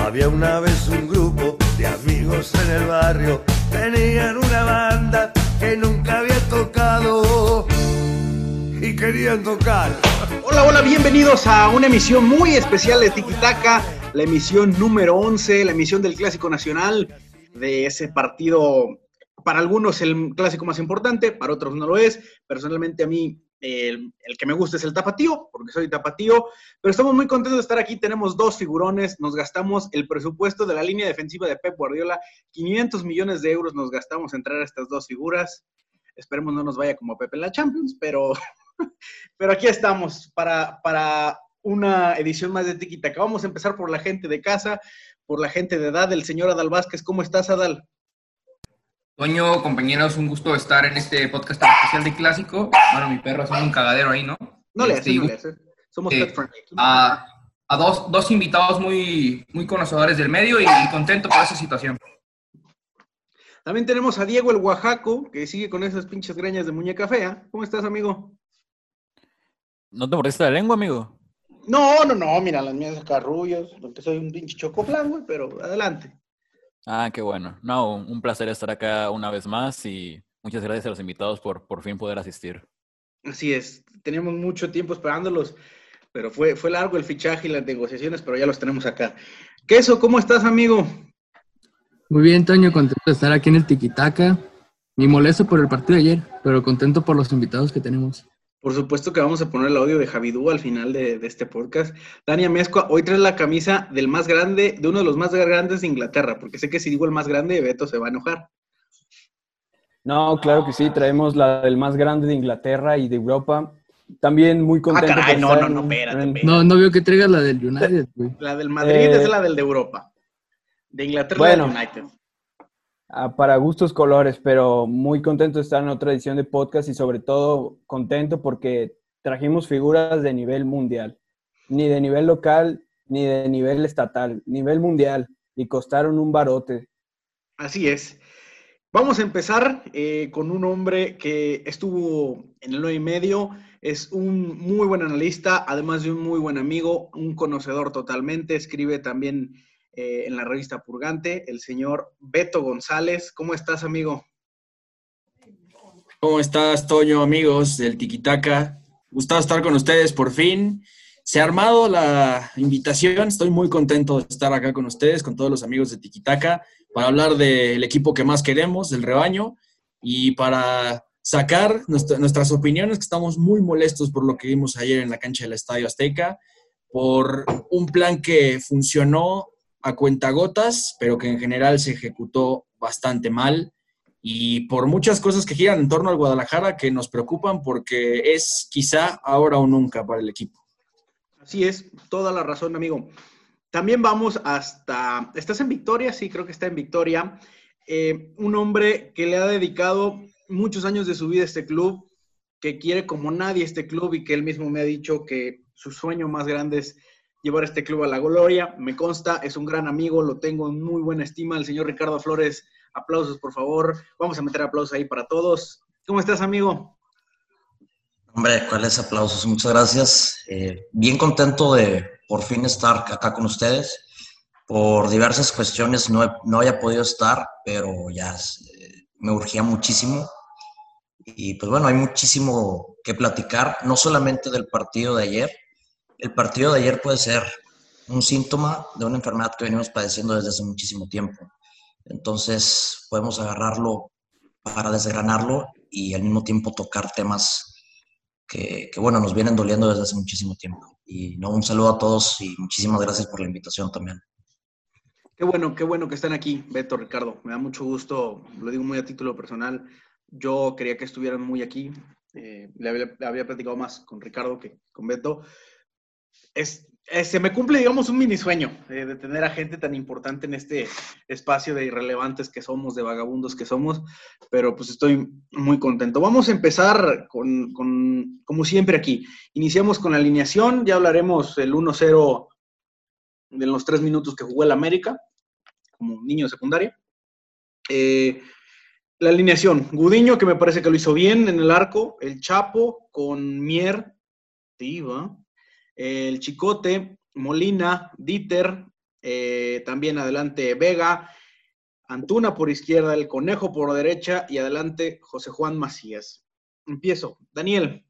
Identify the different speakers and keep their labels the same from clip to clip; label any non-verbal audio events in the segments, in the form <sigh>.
Speaker 1: Había una vez un grupo de amigos en el barrio, tenían una banda que nunca había tocado y querían tocar.
Speaker 2: Hola, hola, bienvenidos a una emisión muy especial de Tikitaka, la emisión número 11, la emisión del Clásico Nacional, de ese partido, para algunos el clásico más importante, para otros no lo es. Personalmente a mí el, que me gusta es el tapatío, porque soy tapatío, pero estamos muy contentos de estar aquí. Tenemos dos figurones, nos gastamos el presupuesto de la línea defensiva de Pep Guardiola, 500 millones de euros nos gastamos en traer a estas dos figuras. Esperemos no nos vaya como Pepe en la Champions, pero, <laughs> pero aquí estamos para, para una edición más de Tiki Vamos a empezar por la gente de casa, por la gente de edad, el señor Adal Vázquez. ¿Cómo estás, Adal?
Speaker 3: Toño, compañeros, un gusto estar en este podcast tan especial de clásico. Bueno, mi perro es un cagadero ahí, ¿no?
Speaker 2: No le hace, no le hace. Somos
Speaker 3: eh, A, a dos, dos, invitados muy, muy conocedores del medio y, contento por esa situación.
Speaker 2: También tenemos a Diego el Oaxaco, que sigue con esas pinches greñas de muñeca fea. ¿Cómo estás, amigo?
Speaker 4: ¿No te mordiste la lengua, amigo?
Speaker 2: No, no, no, mira, las mías carrullos, porque soy un pinche chocoflan, güey, pero adelante.
Speaker 4: Ah, qué bueno. No, un placer estar acá una vez más y muchas gracias a los invitados por por fin poder asistir.
Speaker 2: Así es, teníamos mucho tiempo esperándolos, pero fue, fue largo el fichaje y las negociaciones, pero ya los tenemos acá. Queso, ¿cómo estás, amigo?
Speaker 5: Muy bien, Toño, contento de estar aquí en el Tiquitaca. Ni molesto por el partido de ayer, pero contento por los invitados que tenemos.
Speaker 2: Por supuesto que vamos a poner el audio de Javidú al final de, este podcast. Tania Mezcua, hoy traes la camisa del más grande, de uno de los más grandes de Inglaterra, porque sé que si digo el más grande, Beto se va a enojar.
Speaker 6: No, claro que sí, traemos la del más grande de Inglaterra y de Europa. También muy ah, contento.
Speaker 2: Ah, caray, no, no, no, espérate,
Speaker 5: No, no veo que traigas la del United, güey.
Speaker 2: La del Madrid es eh, la del de Europa. De Inglaterra bueno, del United.
Speaker 6: Ah, para gustos colores, pero muy contento de estar en otra edición de podcast y sobre todo contento porque trajimos figuras de nivel mundial, ni de nivel local, ni de nivel estatal, nivel mundial, y costaron un barote.
Speaker 2: Así es. Vamos a empezar eh, con un hombre que estuvo en el 9 y medio, es un muy buen analista, además de un muy buen amigo, un conocedor totalmente, escribe también eh, en la revista Purgante, el señor Beto González. ¿Cómo estás, amigo?
Speaker 7: ¿Cómo estás, Toño, amigos del Tiquitaca? Gustado estar con ustedes por fin. Se ha armado la invitación. Estoy muy contento de estar acá con ustedes, con todos los amigos de Tiquitaca, para hablar del equipo que más queremos, del rebaño, y para sacar nuestras opiniones, que estamos muy molestos por lo que vimos ayer en la cancha del Estadio Azteca, por un plan que funcionó a cuentagotas, pero que en general se ejecutó bastante mal y por muchas cosas que giran en torno al Guadalajara que nos preocupan porque es quizá ahora o nunca para el equipo.
Speaker 2: Así es, toda la razón, amigo. También vamos hasta, ¿estás en Victoria? Sí, creo que está en Victoria. Eh, un hombre que le ha dedicado muchos años de su vida a este club, que quiere como nadie este club y que él mismo me ha dicho que su sueño más grande es llevar este club a la gloria. Me consta, es un gran amigo, lo tengo en muy buena estima. El señor Ricardo Flores, aplausos por favor. Vamos a meter aplausos ahí para todos. ¿Cómo estás, amigo?
Speaker 8: Hombre, ¿cuáles aplausos? Muchas gracias. Eh, bien contento de por fin estar acá con ustedes. Por diversas cuestiones no, no había podido estar, pero ya eh, me urgía muchísimo. Y pues bueno, hay muchísimo que platicar, no solamente del partido de ayer, el partido de ayer puede ser un síntoma de una enfermedad que venimos padeciendo desde hace muchísimo tiempo. Entonces podemos agarrarlo para desgranarlo y al mismo tiempo tocar temas que, bueno, nos vienen doliendo desde hace muchísimo tiempo. Y no, un saludo a todos y muchísimas gracias por la invitación también.
Speaker 2: Qué bueno, qué bueno que están aquí, Beto, Ricardo. Me da mucho gusto, lo digo muy a título personal. Yo quería que estuvieran muy aquí. Eh, le, había, le, había, platicado más con Ricardo que con Beto es, se me cumple, digamos, un mini sueño eh, de tener a gente tan importante en este espacio de irrelevantes que somos, de vagabundos que somos, pero pues estoy muy contento. Vamos a empezar con, con como siempre aquí. Iniciamos con la alineación, ya hablaremos el 1-0 de los tres minutos que jugó el América, como niño de secundaria. Eh, la alineación, Gudiño, que me parece que lo hizo bien en el arco, el Chapo con Mier, Tiva, el Chicote, Molina, Dieter, Eh, también adelante Vega, Antuna por izquierda, el Conejo por derecha y adelante José Juan Macías. Empiezo. Daniel,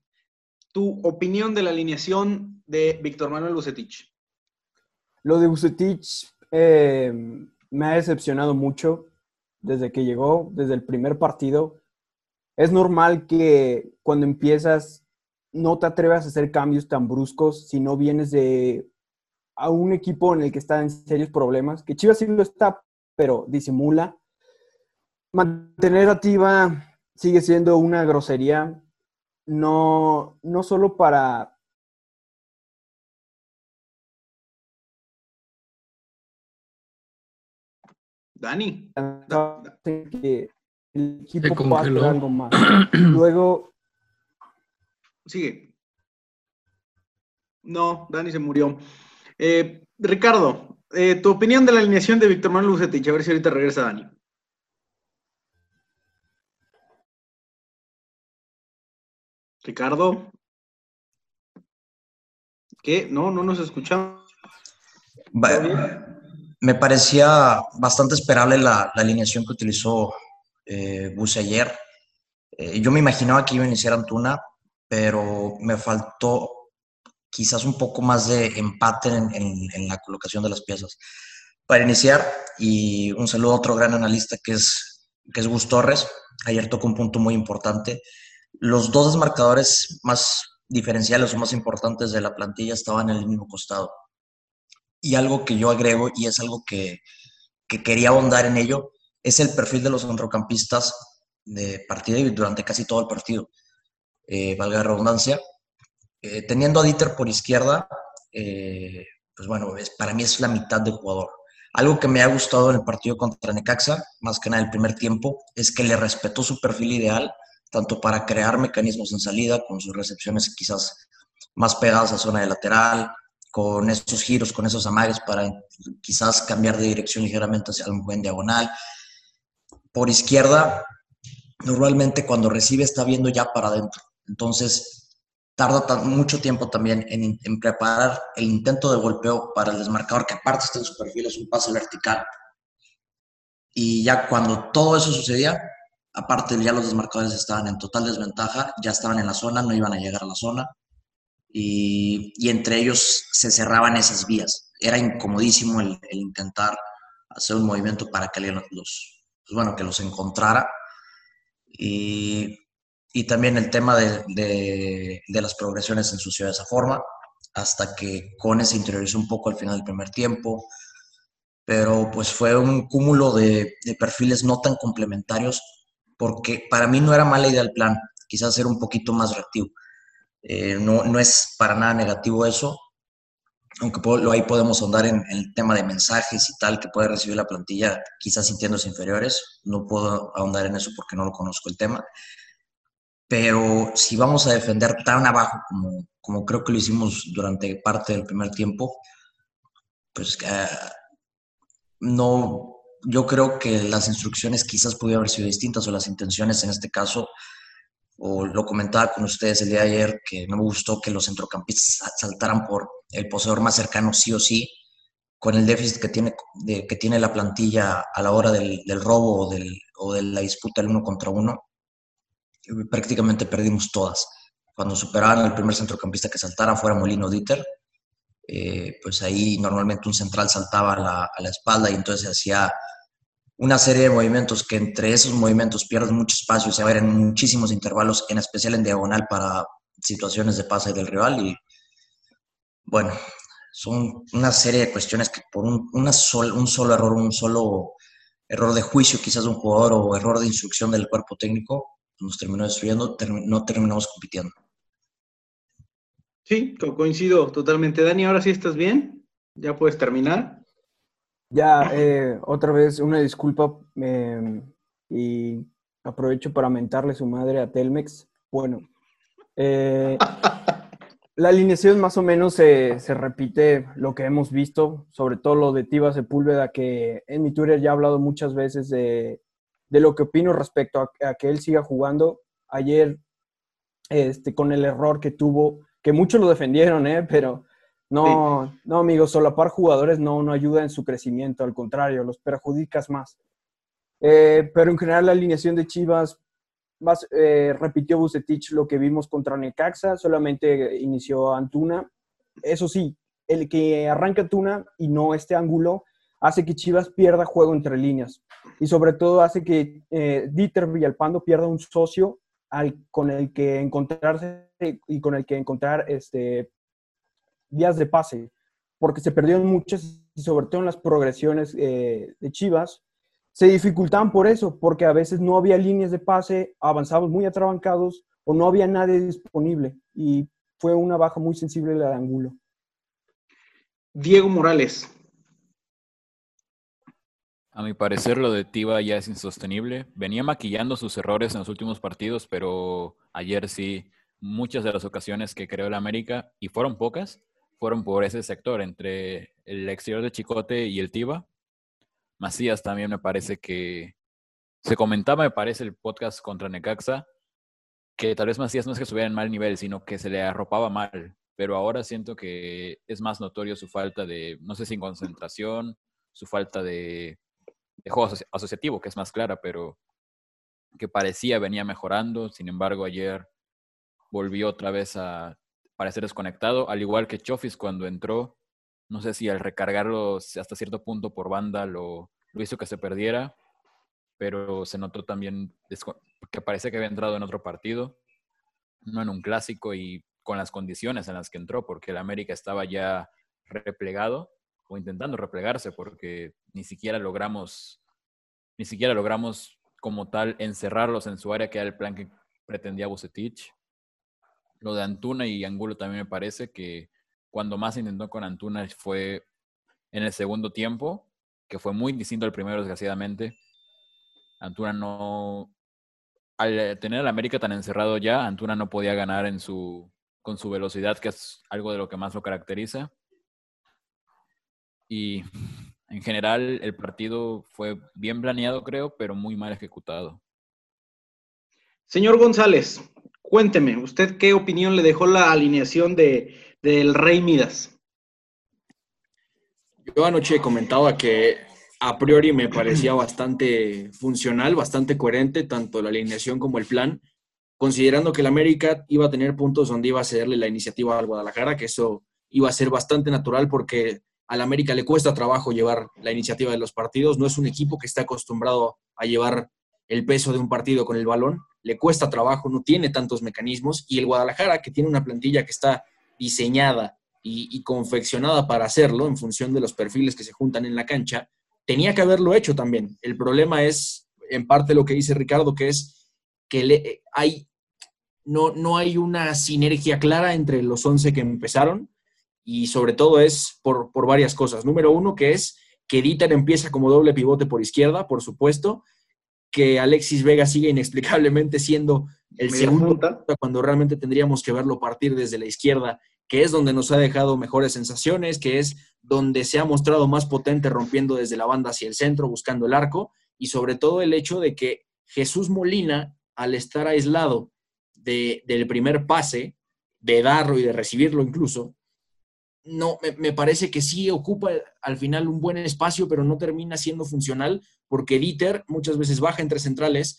Speaker 2: tu opinión de la alineación de Víctor Manuel Bucetich.
Speaker 6: Lo de Bucetich eh, me ha decepcionado mucho desde que llegó, desde el primer partido. Es normal que cuando empiezas no te atrevas a hacer cambios tan bruscos si no vienes de a un equipo en el que está en serios problemas, que Chivas sí lo está, pero disimula. Mantener a Tiva sigue siendo una grosería, no, no solo para
Speaker 2: Dani.
Speaker 6: que el equipo algo más. Luego.
Speaker 2: Sigue. No, Dani se murió. Eh, Ricardo, eh, tu opinión de la alineación de Víctor Manuel Bucetich, a ver si ahorita regresa Dani. Ricardo. ¿Qué? No, no nos escuchamos.
Speaker 8: Me parecía bastante esperable la, alineación que utilizó eh, ayer. Eh, yo me imaginaba que iba a iniciar Antuna, pero me faltó quizás un poco más de empate en, la colocación de las piezas. Para iniciar, y un saludo a otro gran analista que es, que es Gus Torres, ayer tocó un punto muy importante. Los dos desmarcadores más diferenciales o más importantes de la plantilla estaban en el mismo costado. Y algo que yo agrego, y es algo que, que quería ahondar en ello, es el perfil de los centrocampistas de partida y durante casi todo el partido. Eh, valga la redundancia, eh, teniendo a Dieter por izquierda, eh, pues bueno, es, para mí es la mitad del jugador. Algo que me ha gustado en el partido contra Necaxa, más que nada el primer tiempo, es que le respetó su perfil ideal, tanto para crear mecanismos en salida, con sus recepciones quizás más pegadas a zona de lateral, con esos giros, con esos amagues para quizás cambiar de dirección ligeramente hacia un buen diagonal. Por izquierda, normalmente cuando recibe está viendo ya para adentro. Entonces, tarda mucho tiempo también en, preparar el intento de golpeo para el desmarcador, que aparte está en su perfil, es un pase vertical. Y ya cuando todo eso sucedía, aparte ya los desmarcadores estaban en total desventaja, ya estaban en la zona, no iban a llegar a la zona. Y, entre ellos se cerraban esas vías. Era incomodísimo el, intentar hacer un movimiento para que los, pues bueno, que los encontrara. Y y también el tema de, de, las progresiones en su de esa forma, hasta que Cone se interiorizó un poco al final del primer tiempo, pero pues fue un cúmulo de, perfiles no tan complementarios, porque para mí no era mala idea el plan, quizás ser un poquito más reactivo. Eh, no, no, es para nada negativo eso, aunque ahí podemos ahondar en, en, el tema de mensajes y tal que puede recibir la plantilla, quizás sintiéndose inferiores. No puedo ahondar en eso porque no lo conozco el tema pero si vamos a defender tan abajo como, como creo que lo hicimos durante parte del primer tiempo, pues eh, no, yo creo que las instrucciones quizás pudieran haber sido distintas o las intenciones en este caso, o lo comentaba con ustedes el día de ayer, que no me gustó que los centrocampistas saltaran por el poseedor más cercano sí o sí, con el déficit que tiene, que tiene la plantilla a la hora del, robo o, o de la disputa del uno contra uno prácticamente perdimos todas. Cuando superaban al primer centrocampista que saltara, fuera Molino Dieter, eh, pues ahí normalmente un central saltaba a la, a la espalda y entonces hacía una serie de movimientos que entre esos movimientos pierden mucho espacio se abren muchísimos intervalos, en especial en diagonal para situaciones de pase del rival. Y bueno, son una serie de cuestiones que por un, una un solo error, un solo error de juicio quizás de un jugador o error de instrucción del cuerpo técnico, nos terminó destruyendo, no terminamos compitiendo.
Speaker 2: Sí, coincido totalmente. Dani, ahora sí estás bien, ya puedes terminar.
Speaker 6: Ya, eh, otra vez una disculpa em, y aprovecho para mentarle su madre a Telmex. Bueno, eh, <laughs> la alineación más o menos se, se, repite lo que hemos visto, sobre todo lo de Tiva Sepúlveda, que en mi Twitter ya he hablado muchas veces de de lo que opino respecto a, que él siga jugando. Ayer, este, con el error que tuvo, que muchos lo defendieron, ¿eh? pero No, no, amigos, solapar jugadores no, no ayuda en su crecimiento, al contrario, los perjudicas más. Eh, pero en general la alineación de Chivas más, eh, repitió Bucetich lo que vimos contra Necaxa, solamente inició Antuna. Eso sí, el que arranca Antuna y no este ángulo hace que Chivas pierda juego entre líneas y sobre todo hace que eh, Dieter Villalpando pierda un socio al, con el que encontrarse y con el que encontrar este, días de pase, porque se perdieron muchas y sobre todo en las progresiones eh, de Chivas, se dificultaban por eso, porque a veces no había líneas de pase, avanzados muy atrabancados o no había nadie disponible y fue una baja muy sensible la de Angulo.
Speaker 2: Diego Morales.
Speaker 4: A mi parecer lo de Tiva ya es insostenible. Venía maquillando sus errores en los últimos partidos, pero ayer sí, muchas de las ocasiones que creó el América, y fueron pocas, fueron por ese sector, entre el exterior de Chicote y el Tiva. Macías también me parece que se comentaba, me parece, el podcast contra Necaxa, que tal vez Macías no es que estuviera en mal nivel, sino que se le arropaba mal. Pero ahora siento que es más notorio su falta de, no sé si concentración, su falta de, de juego asociativo, que es más clara, pero que parecía venía mejorando. Sin embargo, ayer volvió otra vez a parecer desconectado, al igual que Chofis cuando entró. No sé si al recargarlo hasta cierto punto por banda lo, lo hizo que se perdiera, pero se notó también que parece que había entrado en otro partido, no en un clásico y con las condiciones en las que entró, porque el América estaba ya replegado o intentando replegarse, porque ni siquiera logramos, ni siquiera logramos como tal encerrarlos en su área, que era el plan que pretendía Bucetich. Lo de Antuna y Angulo también me parece que cuando más intentó con Antuna fue en el segundo tiempo, que fue muy distinto al primero, desgraciadamente. Antuna no. Al tener al América tan encerrado ya, Antuna no podía ganar en su, con su velocidad, que es algo de lo que más lo caracteriza. Y <laughs> en general el partido fue bien planeado, creo, pero muy mal ejecutado.
Speaker 2: Señor González, Cuénteme, ¿usted qué opinión le dejó la alineación de, del Rey Midas?
Speaker 7: Yo anoche comentaba que a priori me parecía bastante funcional, bastante coherente, tanto la alineación como el plan, considerando que el América iba a tener puntos donde iba a cederle la iniciativa al Guadalajara, que eso iba a ser bastante natural porque al América le cuesta trabajo llevar la iniciativa de los partidos, no es un equipo que está acostumbrado a llevar el peso de un partido con el balón, le cuesta trabajo, no tiene tantos mecanismos, y el Guadalajara, que tiene una plantilla que está diseñada y, confeccionada para hacerlo en función de los perfiles que se juntan en la cancha, tenía que haberlo hecho también. El problema es, en parte, lo que dice Ricardo, que es que le, hay, no, no hay una sinergia clara entre los 11 que empezaron, y sobre todo es por, por varias cosas. Número uno, que es que Dieter empieza como doble pivote por izquierda, por supuesto, que Alexis Vega sigue inexplicablemente siendo el segundo cuando realmente tendríamos que verlo partir desde la izquierda, que es donde nos ha dejado mejores sensaciones, que es donde se ha mostrado más potente rompiendo desde la banda hacia el centro, buscando el arco, y sobre todo el hecho de que Jesús Molina, al estar aislado del primer pase, de darlo y de recibirlo incluso, no, me, parece que sí ocupa al final un buen espacio, pero no termina siendo funcional porque Dieter muchas veces baja entre centrales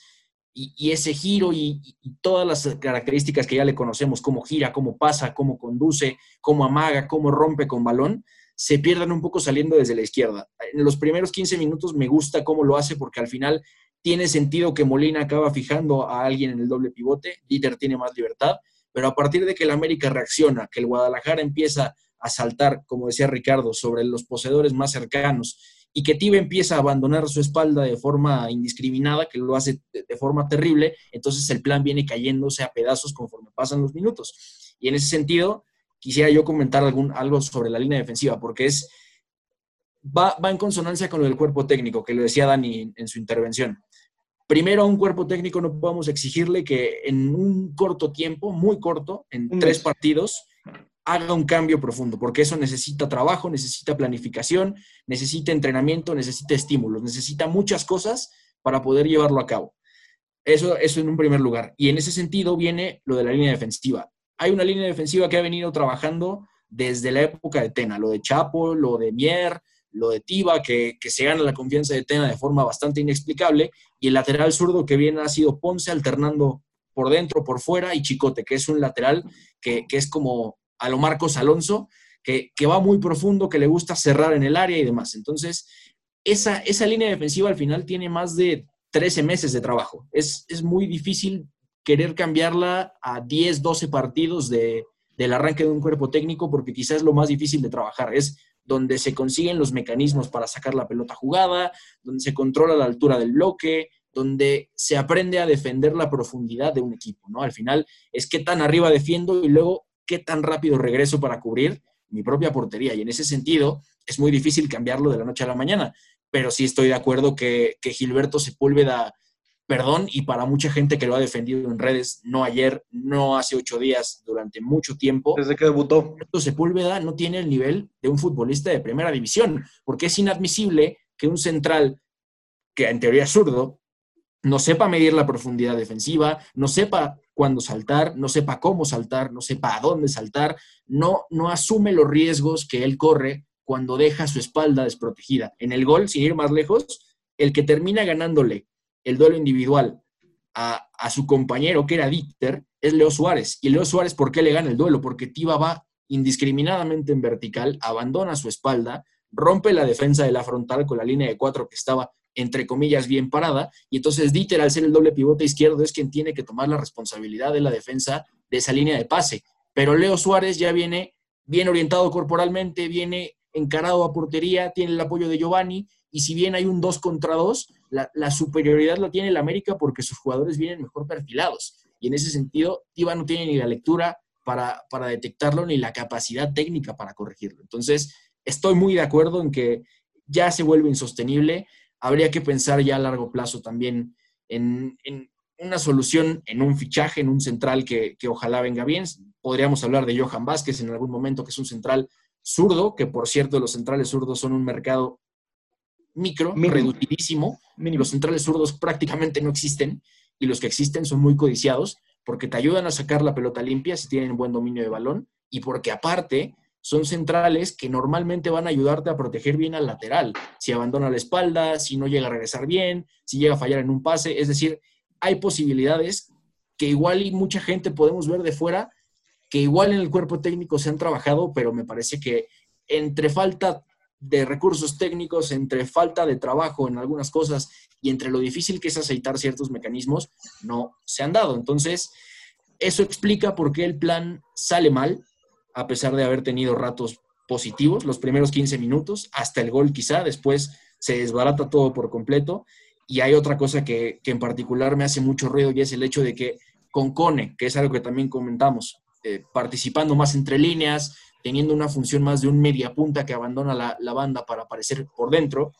Speaker 7: y, ese giro y, todas las características que ya le conocemos, cómo gira, cómo pasa, cómo conduce, cómo amaga, cómo rompe con balón, se pierdan un poco saliendo desde la izquierda. En los primeros 15 minutos me gusta cómo lo hace porque al final tiene sentido que Molina acaba fijando a alguien en el doble pivote, Dieter tiene más libertad, pero a partir de que el América reacciona, que el Guadalajara empieza a saltar, como decía Ricardo, sobre los poseedores más cercanos y que Tive empieza a abandonar su espalda de forma indiscriminada, que lo hace de, forma terrible, entonces el plan viene cayéndose a pedazos conforme pasan los minutos. Y en ese sentido, quisiera yo comentar algún, algo sobre la línea defensiva, porque es, va, va en consonancia con lo del cuerpo técnico, que lo decía Dani en su intervención. Primero, a un cuerpo técnico no podemos exigirle que en un corto tiempo, muy corto, en tres partidos, haga un cambio profundo, porque eso necesita trabajo, necesita planificación, necesita entrenamiento, necesita estímulos, necesita muchas cosas para poder llevarlo a cabo. Eso, eso en un primer lugar. Y en ese sentido viene lo de la línea defensiva. Hay una línea defensiva que ha venido trabajando desde la época de Tena, lo de Chapo, lo de Mier, lo de Tiva, que, que, se gana la confianza de Tena de forma bastante inexplicable, y el lateral zurdo que viene ha sido Ponce alternando por dentro, por fuera, y Chicote, que es un lateral que, que es como a lo Marcos Alonso, que, que, va muy profundo, que le gusta cerrar en el área y demás. Entonces, esa, esa línea defensiva al final tiene más de 13 meses de trabajo. Es, es muy difícil querer cambiarla a 10, 12 partidos de, del arranque de un cuerpo técnico, porque quizás es lo más difícil de trabajar. Es donde se consiguen los mecanismos para sacar la pelota jugada, donde se controla la altura del bloque, donde se aprende a defender la profundidad de un equipo, ¿no? Al final es qué tan arriba defiendo y luego qué tan rápido regreso para cubrir mi propia portería. Y en ese sentido es muy difícil cambiarlo de la noche a la mañana, pero sí estoy de acuerdo que, que Gilberto Sepúlveda, perdón, y para mucha gente que lo ha defendido en redes, no ayer, no hace ocho días, durante mucho tiempo.
Speaker 2: Desde que debutó.
Speaker 7: Gilberto Sepúlveda no tiene el nivel de un futbolista de primera división, porque es inadmisible que un central, que en teoría es zurdo, no sepa medir la profundidad defensiva, no sepa cuándo saltar, no sepa cómo saltar, no sepa a dónde saltar, no, no asume los riesgos que él corre cuando deja su espalda desprotegida. En el gol, sin ir más lejos, el que termina ganándole el duelo individual a, a su compañero, que era Dieter, es Leo Suárez. Y Leo Suárez, ¿por qué le gana el duelo? Porque Tiva va indiscriminadamente en vertical, abandona su espalda, rompe la defensa de la frontal con la línea de cuatro que estaba entre comillas, bien parada, y entonces Dieter, al ser el doble pivote izquierdo, es quien tiene que tomar la responsabilidad de la defensa de esa línea de pase. Pero Leo Suárez ya viene bien orientado corporalmente, viene encarado a portería, tiene el apoyo de Giovanni, y si bien hay un 2 contra 2, la, superioridad la tiene el América porque sus jugadores vienen mejor perfilados. Y en ese sentido, Tiva no tiene ni la lectura para, para detectarlo, ni la capacidad técnica para corregirlo. Entonces, estoy muy de acuerdo en que ya se vuelve insostenible habría que pensar ya a largo plazo también en, en una solución, en un fichaje, en un central que, que, ojalá venga bien. Podríamos hablar de Johan Vázquez en algún momento, que es un central zurdo, que por cierto los centrales zurdos son un mercado micro, Mínimo. reducidísimo. Mínimo. Los centrales zurdos prácticamente no existen y los que existen son muy codiciados porque te ayudan a sacar la pelota limpia si tienen buen dominio de balón y porque aparte son centrales que normalmente van a ayudarte a proteger bien al lateral. Si abandona la espalda, si no llega a regresar bien, si llega a fallar en un pase. Es decir, hay posibilidades que igual y mucha gente podemos ver de fuera, que igual en el cuerpo técnico se han trabajado, pero me parece que entre falta de recursos técnicos, entre falta de trabajo en algunas cosas y entre lo difícil que es aceitar ciertos mecanismos, no se han dado. Entonces, eso explica por qué el plan sale mal, a pesar de haber tenido ratos positivos, los primeros 15 minutos, hasta el gol quizá, después se desbarata todo por completo. Y hay otra cosa que, en particular me hace mucho ruido y es el hecho de que con Cone, que es algo que también comentamos, eh, participando más entre líneas, teniendo una función más de un media punta que abandona la, la banda para aparecer por dentro,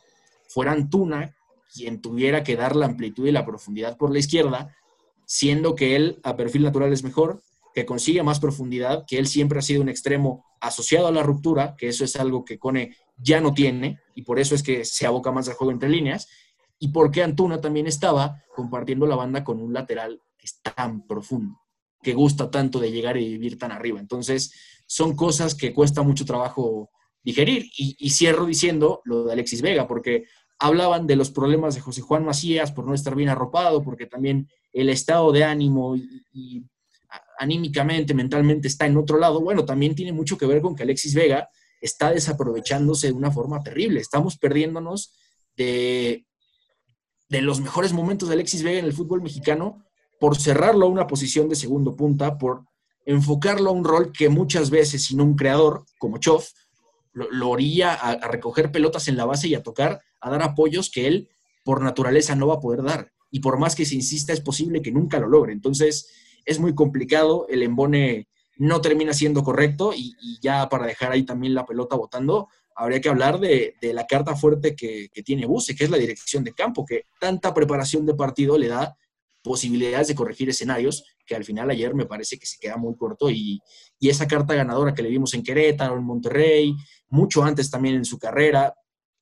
Speaker 7: fuera Antuna quien tuviera que dar la amplitud y la profundidad por la izquierda, siendo que él a perfil natural es mejor, que consigue más profundidad, que él siempre ha sido un extremo asociado a la ruptura, que eso es algo que Cone ya no tiene y por eso es que se aboca más al juego entre líneas, y porque Antuna también estaba compartiendo la banda con un lateral que es tan profundo, que gusta tanto de llegar y vivir tan arriba. Entonces, son cosas que cuesta mucho trabajo digerir. Y, cierro diciendo lo de Alexis Vega, porque hablaban de los problemas de José Juan Macías por no estar bien arropado, porque también el estado de ánimo y anímicamente, mentalmente está en otro lado, bueno, también tiene mucho que ver con que Alexis Vega está desaprovechándose de una forma terrible. Estamos perdiéndonos de, de los mejores momentos de Alexis Vega en el fútbol mexicano por cerrarlo a una posición de segundo punta, por enfocarlo a un rol que muchas veces, sin un creador como Choff, lo, lo orilla a, a recoger pelotas en la base y a tocar, a dar apoyos que él por naturaleza no va a poder dar. Y por más que se insista, es posible que nunca lo logre. Entonces, es muy complicado, el embone no termina siendo correcto y, ya para dejar ahí también la pelota botando, habría que hablar de, de la carta fuerte que, que, tiene Buse, que es la dirección de campo, que tanta preparación de partido le da posibilidades de corregir escenarios, que al final ayer me parece que se queda muy corto y, y esa carta ganadora que le vimos en Querétaro, en Monterrey, mucho antes también en su carrera,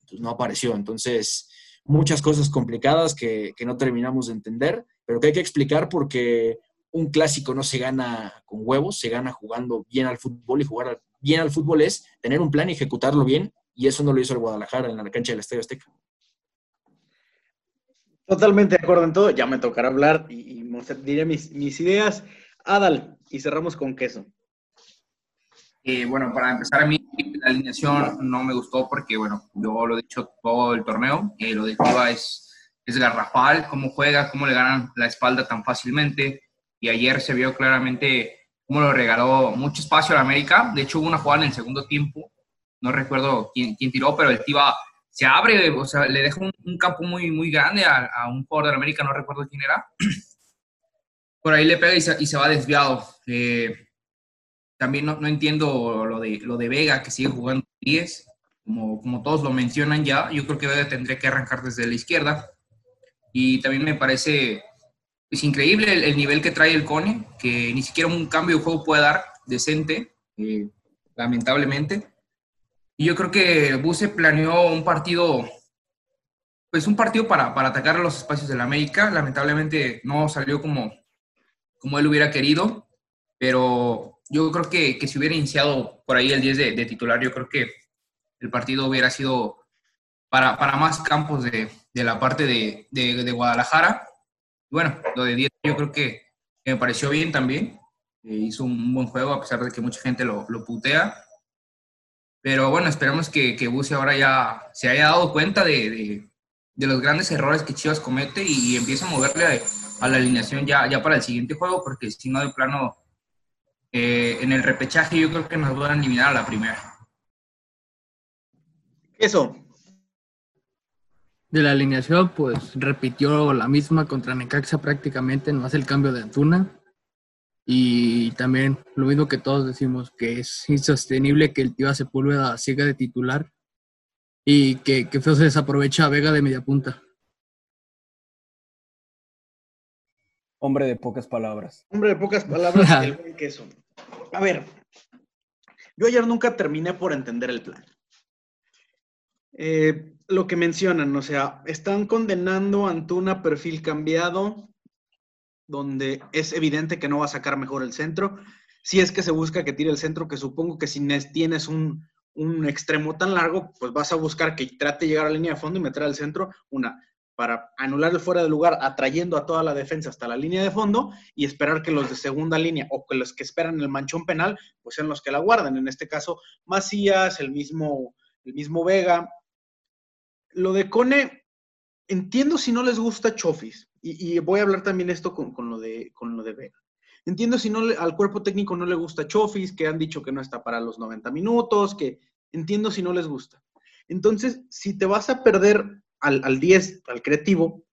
Speaker 7: pues no apareció. Entonces, muchas cosas complicadas que, que no terminamos de entender, pero que hay que explicar porque un clásico no se gana con huevos, se gana jugando bien al fútbol y jugar bien al fútbol es tener un plan y ejecutarlo bien, y eso no lo hizo el Guadalajara en la cancha del Estadio Azteca.
Speaker 2: Totalmente de acuerdo en todo. Ya me tocará hablar y, y diré mis, mis, ideas. Adal, y cerramos con queso.
Speaker 3: Eh, bueno, para empezar, a mí la alineación no me gustó porque, bueno, yo lo he dicho todo el torneo. Eh, lo de Tiva es, es garrafal, cómo juega, cómo le ganan la espalda tan fácilmente. Y ayer se vio claramente cómo lo regaló mucho espacio a la América. De hecho, hubo una jugada en el segundo tiempo. No recuerdo quién, quién tiró, pero el Tiva se abre, o sea, le deja un, campo muy, muy grande a, un jugador de América, no recuerdo quién era. <clears throat> Por ahí le pega y se, va desviado. Eh, también no, no, entiendo lo de, lo de Vega, que sigue jugando 10, como, como todos lo mencionan ya. Yo creo que Vega tendría que arrancar desde la izquierda. Y también me parece es increíble el, nivel que trae el Cone, que ni siquiera un cambio de juego puede dar decente, eh, lamentablemente. Y yo creo que Buse planeó un partido, pues un partido para, para atacar los espacios de la América. Lamentablemente no salió como, como él hubiera querido, pero yo creo que, que si hubiera iniciado por ahí el 10 de, titular, yo creo que el partido hubiera sido para, para más campos de, de la parte de, de, Guadalajara. Bueno, lo de 10 yo creo que, me pareció bien también. Eh, hizo un buen juego a pesar de que mucha gente lo, lo putea. Pero bueno, esperamos que, que ahora ya se haya dado cuenta de, de, los grandes errores que Chivas comete y, empiece a moverle a, la alineación ya, ya para el siguiente juego, porque si no, de plano, eh, en el repechaje yo creo que nos van a eliminar a la primera.
Speaker 2: Eso.
Speaker 5: De la alineación, pues repitió la misma contra Necaxa prácticamente, no hace el cambio de Antuna. Y también lo mismo que todos decimos, que es insostenible que el tío Sepúlveda siga de titular y que, que feo se desaprovecha a Vega de media punta.
Speaker 6: Hombre de pocas palabras.
Speaker 2: Hombre de pocas palabras, <laughs> el buen queso. A ver, yo ayer nunca terminé por entender el plan. Eh, lo que mencionan, o sea, están condenando a Antuna perfil cambiado, donde es evidente que no va a sacar mejor el centro. Si es que se busca que tire el centro, que supongo que si tienes un, extremo tan largo, pues vas a buscar que trate de llegar a la línea de fondo y meter al centro una para anular el fuera de lugar, atrayendo a toda la defensa hasta la línea de fondo y esperar que los de segunda línea o que los que esperan el manchón penal, pues sean los que la guarden. En este caso, Macías, el mismo, el mismo Vega. Lo de Cone, entiendo si no les gusta Chofis, y, voy a hablar también esto con, lo de, con lo de Vega. Entiendo si no al cuerpo técnico no le gusta Chofis, que han dicho que no está para los 90 minutos, que entiendo si no les gusta. Entonces, si te vas a perder al, al 10, al creativo,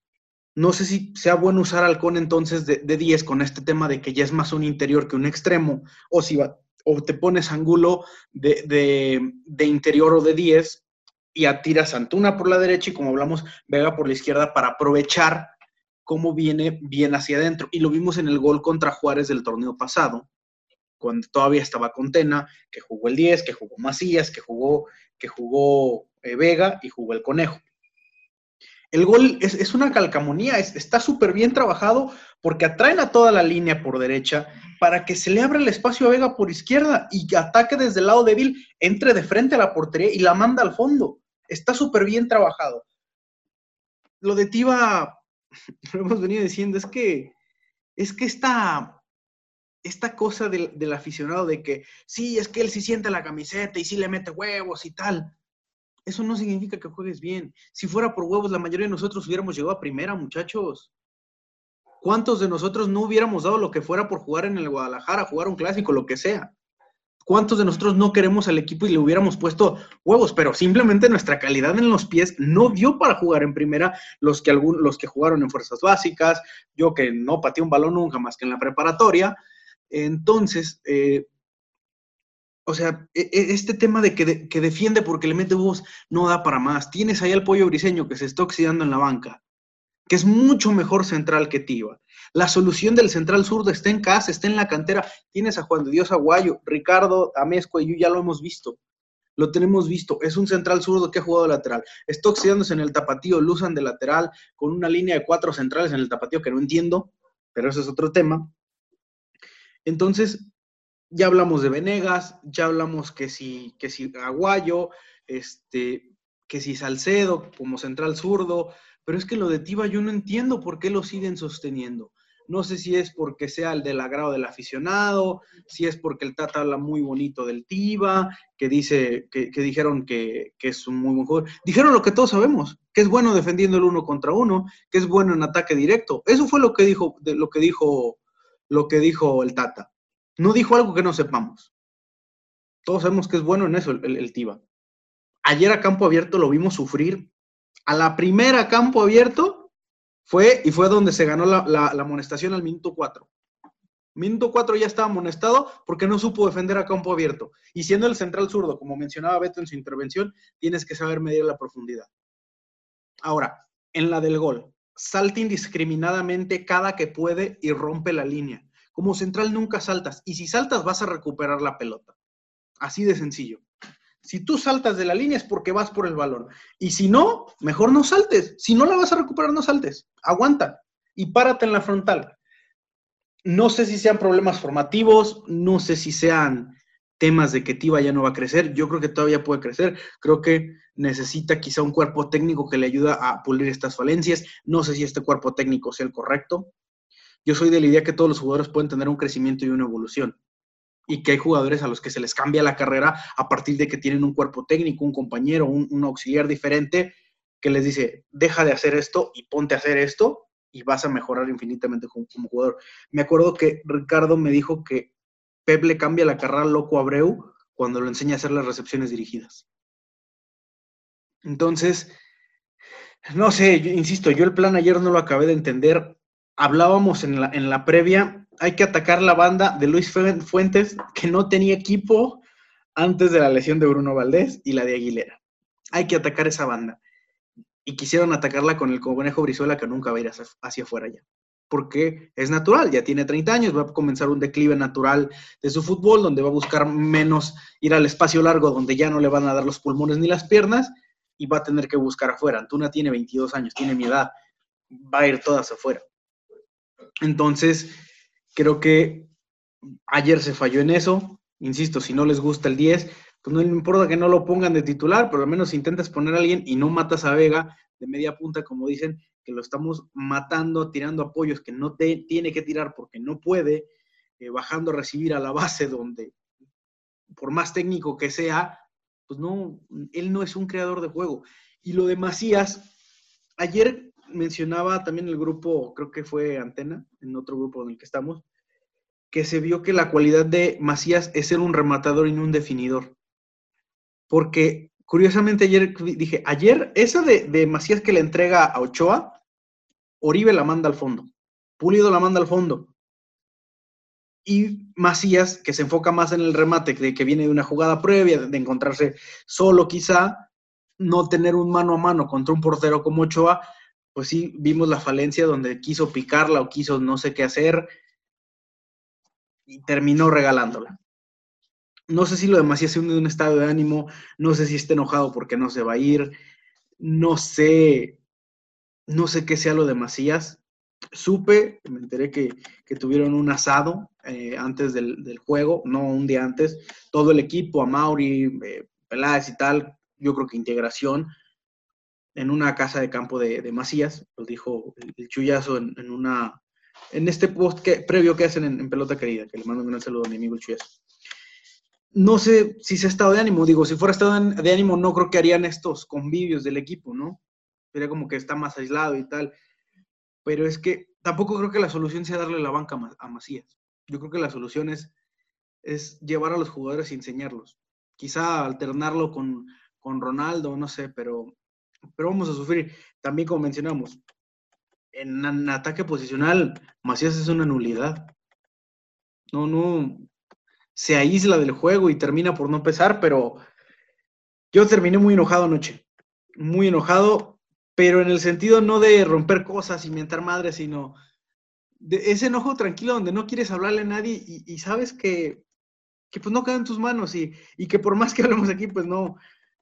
Speaker 2: no sé si sea bueno usar al con entonces de, de, 10 con este tema de que ya es más un interior que un extremo, o si va, o te pones ángulo de, de, de interior o de 10 y atiras Antuna por la derecha y como hablamos, Vega por la izquierda para aprovechar cómo viene bien hacia adentro. Y lo vimos en el gol contra Juárez del torneo pasado, cuando todavía estaba con Tena, que jugó el 10, que jugó Macías, que jugó, que jugó eh, Vega y jugó el Conejo. El gol es, una calcamonía, está súper bien trabajado porque atraen a toda la línea por derecha para que se le abra el espacio a Vega por izquierda y ataque desde el lado débil, entre de frente a la portería y la manda al fondo. Está súper bien trabajado. Lo de Tiva, <laughs> lo hemos venido diciendo, es que, es que esta, esta cosa del, del, aficionado de que sí, es que él sí siente la camiseta y sí le mete huevos y tal. Eso no significa que juegues bien. Si fuera por huevos, la mayoría de nosotros hubiéramos llegado a primera, muchachos. ¿Cuántos de nosotros no hubiéramos dado lo que fuera por jugar en el Guadalajara, jugar un clásico, lo que sea? ¿Cuántos de nosotros no queremos al equipo y le hubiéramos puesto huevos? Pero simplemente nuestra calidad en los pies no dio para jugar en primera los que, algún, los que jugaron en fuerzas básicas, yo que no pateé un balón nunca más que en la preparatoria. Entonces, eh, o sea, e, e, este tema de que, que, defiende porque le mete huevos no da para más. Tienes ahí al pollo briseño que se está oxidando en la banca, que es mucho mejor central que Tiva. La solución del central zurdo está en casa, está en la cantera. Tienes a Juan de Dios Aguayo, Ricardo Amezco y yo ya lo hemos visto. Lo tenemos visto. Es un central zurdo que ha jugado lateral. Está oxidándose en el tapatío, Luzan de lateral, con una línea de cuatro centrales en el tapatío que no entiendo, pero eso es otro tema. Entonces, ya hablamos de Venegas, ya hablamos que si, que si Aguayo, este, que si Salcedo como central zurdo, pero es que lo de Tiva yo no entiendo por qué lo siguen sosteniendo. No sé si es porque sea el del agrado del aficionado, si es porque el Tata habla muy bonito del Tiva, que dice, que, dijeron que, es un muy buen jugador. Dijeron lo que todos sabemos, que es bueno defendiendo el uno contra uno, que es bueno en ataque directo. Eso fue lo que dijo, lo que dijo, lo que dijo el Tata. No dijo algo que no sepamos. Todos sabemos que es bueno en eso el, el Tiva. Ayer a campo abierto lo vimos sufrir. A la primera campo abierto fue, y fue donde se ganó la, amonestación al minuto 4. Minuto 4 ya estaba amonestado porque no supo defender a campo abierto. Y siendo el central zurdo, como mencionaba Beto en su intervención, tienes que saber medir la profundidad. Ahora, en la del gol, salta indiscriminadamente cada que puede y rompe la línea. Como central nunca saltas. Y si saltas vas a recuperar la pelota. Así de sencillo. Si tú saltas de la línea es porque vas por el balón. Y si no, mejor no saltes. Si no la vas a recuperar, no saltes. Aguanta y párate en la frontal. No sé si sean problemas formativos, no sé si sean temas de que Tiva ya no va a crecer. Yo creo que todavía puede crecer. Creo que necesita quizá un cuerpo técnico que le ayude a pulir estas falencias. No sé si este cuerpo técnico sea el correcto. Yo soy de la idea que todos los jugadores pueden tener un crecimiento y una evolución y que hay jugadores a los que se les cambia la carrera a partir de que tienen un cuerpo técnico, un compañero, un, auxiliar diferente que les dice, deja de hacer esto y ponte a hacer esto y vas a mejorar infinitamente como, jugador. Me acuerdo que Ricardo me dijo que Pep le cambia la carrera loco a Abreu cuando lo enseña a hacer las recepciones dirigidas. Entonces, no sé, insisto, yo el plan ayer no lo acabé de entender. Hablábamos en la, en la previa hay que atacar la banda de Luis Fuentes, que no tenía equipo antes de la lesión de Bruno Valdés y la de Aguilera. Hay que atacar esa banda. Y quisieron atacarla con el conejo Brizuela, que nunca va a ir hacia, afuera ya. Porque es natural, ya tiene 30 años, va a comenzar un declive natural de su fútbol, donde va a buscar menos ir al espacio largo, donde ya no le van a dar los pulmones ni las piernas, y va a tener que buscar afuera. Antuna tiene 22 años, tiene mi edad, va a ir todas afuera. Entonces, Creo que ayer se falló en eso. Insisto, si no les gusta el 10, pues no importa que no lo pongan de titular, pero al menos intentas poner a alguien y no matas a Vega de media punta, como dicen, que lo estamos matando, tirando apoyos que no te, tiene que tirar porque no puede, eh, bajando a recibir a la base donde, por más técnico que sea, pues no, él no es un creador de juego. Y lo de Macías, ayer mencionaba también el grupo, creo que fue Antena, en otro grupo en el que estamos, que se vio que la cualidad de Macías es ser un rematador y no un definidor. Porque curiosamente ayer dije, ayer esa de, de Macías que le entrega a Ochoa, Oribe la manda al fondo, Pulido la manda al fondo. Y Macías, que se enfoca más en el remate, de que viene de una jugada previa, de encontrarse solo quizá, no tener un mano a mano contra un portero como Ochoa, pues sí, vimos la falencia donde quiso picarla o quiso no sé qué hacer y terminó regalándola. No sé si lo demás se hunde un estado de ánimo, no sé si está enojado porque no se va a ir, no sé, no sé qué sea lo de. Supe, me enteré que, tuvieron un asado eh, antes del, juego, no un día antes, todo el equipo, a Mauri, eh, Peláez y tal, yo creo que integración, en una casa de campo de, Macías, lo dijo el, chullazo en, una, en este post que, previo que hacen en, Pelota Querida, que le mando un gran saludo a mi amigo el chullazo. No sé si ha estado de ánimo, digo, si fuera estado de ánimo no creo que harían estos convivios del equipo, ¿no? Sería como que está más aislado y tal. Pero es que tampoco creo que la solución sea darle la banca a Macías. Yo creo que la solución es, es llevar a los jugadores y enseñarlos. Quizá alternarlo con, con Ronaldo, no sé, pero pero vamos a sufrir. También como mencionamos, en, ataque posicional, Macías es una nulidad. No, no, se aísla del juego y termina por no pesar, pero yo terminé muy enojado anoche, muy enojado, pero en el sentido no de romper cosas, y mentar madres, sino de ese enojo tranquilo donde no quieres hablarle a nadie y, sabes que, que, pues no queda en tus manos y, y, que por más que hablemos aquí, pues no,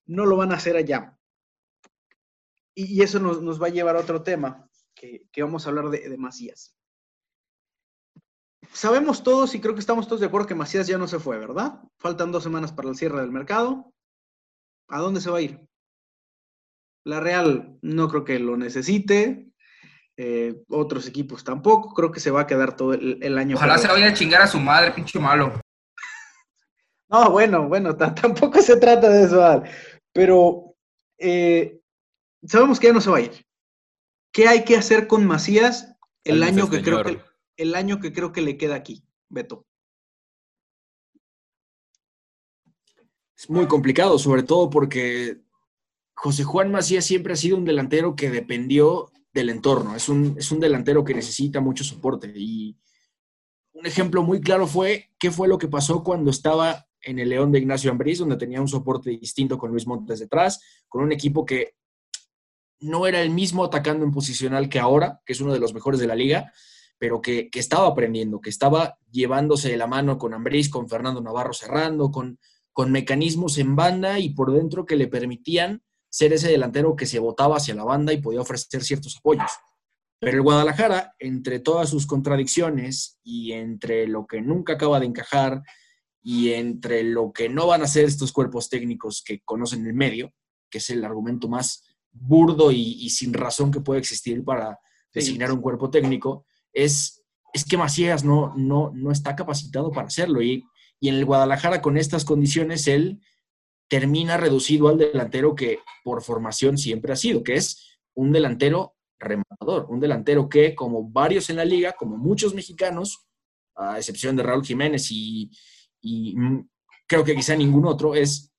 Speaker 2: no lo van a hacer allá y, eso nos, va a llevar a otro tema, que, vamos a hablar de, Macías. sabemos todos y creo que estamos todos de acuerdo que Macías ya no se fue, ¿verdad? Faltan dos semanas para el cierre del mercado. ¿A dónde se va a ir? La Real no creo que lo necesite. Eh, otros equipos tampoco. Creo que se va a quedar todo el, año.
Speaker 3: Ojalá se vaya a chingar a su madre, pinche malo. <laughs>
Speaker 2: No, bueno, bueno, tampoco se trata de eso, Al. Pero eh, sabemos que ya no se va a ir. ¿Qué hay que hacer con Macías el año que creo que el año que creo que le queda aquí, Beto?
Speaker 7: Es muy complicado, sobre todo porque José Juan Macías siempre ha sido un delantero que dependió del entorno. Es un, es un delantero que necesita mucho soporte. Y un ejemplo muy claro fue qué fue lo que pasó cuando estaba en el León de Ignacio Ambriz, donde tenía un soporte distinto con Luis Montes detrás, con un equipo que no era el mismo atacando en posicional que ahora, que es uno de los mejores de la liga, pero que, estaba aprendiendo, que estaba llevándose de la mano con Ambriz, con Fernando Navarro cerrando, con, con mecanismos en banda y por dentro que le permitían ser ese delantero que se botaba hacia la banda y podía ofrecer ciertos apoyos. Pero el Guadalajara, entre todas sus contradicciones y entre lo que nunca acaba de encajar y entre lo que no van a hacer estos cuerpos técnicos que conocen el medio, que es el argumento más burdo y, sin razón que puede existir para designar un cuerpo técnico, es, es que Macías no, no, no está capacitado para hacerlo. Y, y en el Guadalajara, con estas condiciones, él termina reducido al delantero que por formación siempre ha sido, que es un delantero rematador, un delantero que, como varios en la liga, como muchos mexicanos, a excepción de Raúl Jiménez y, mm, creo que quizá ningún otro, es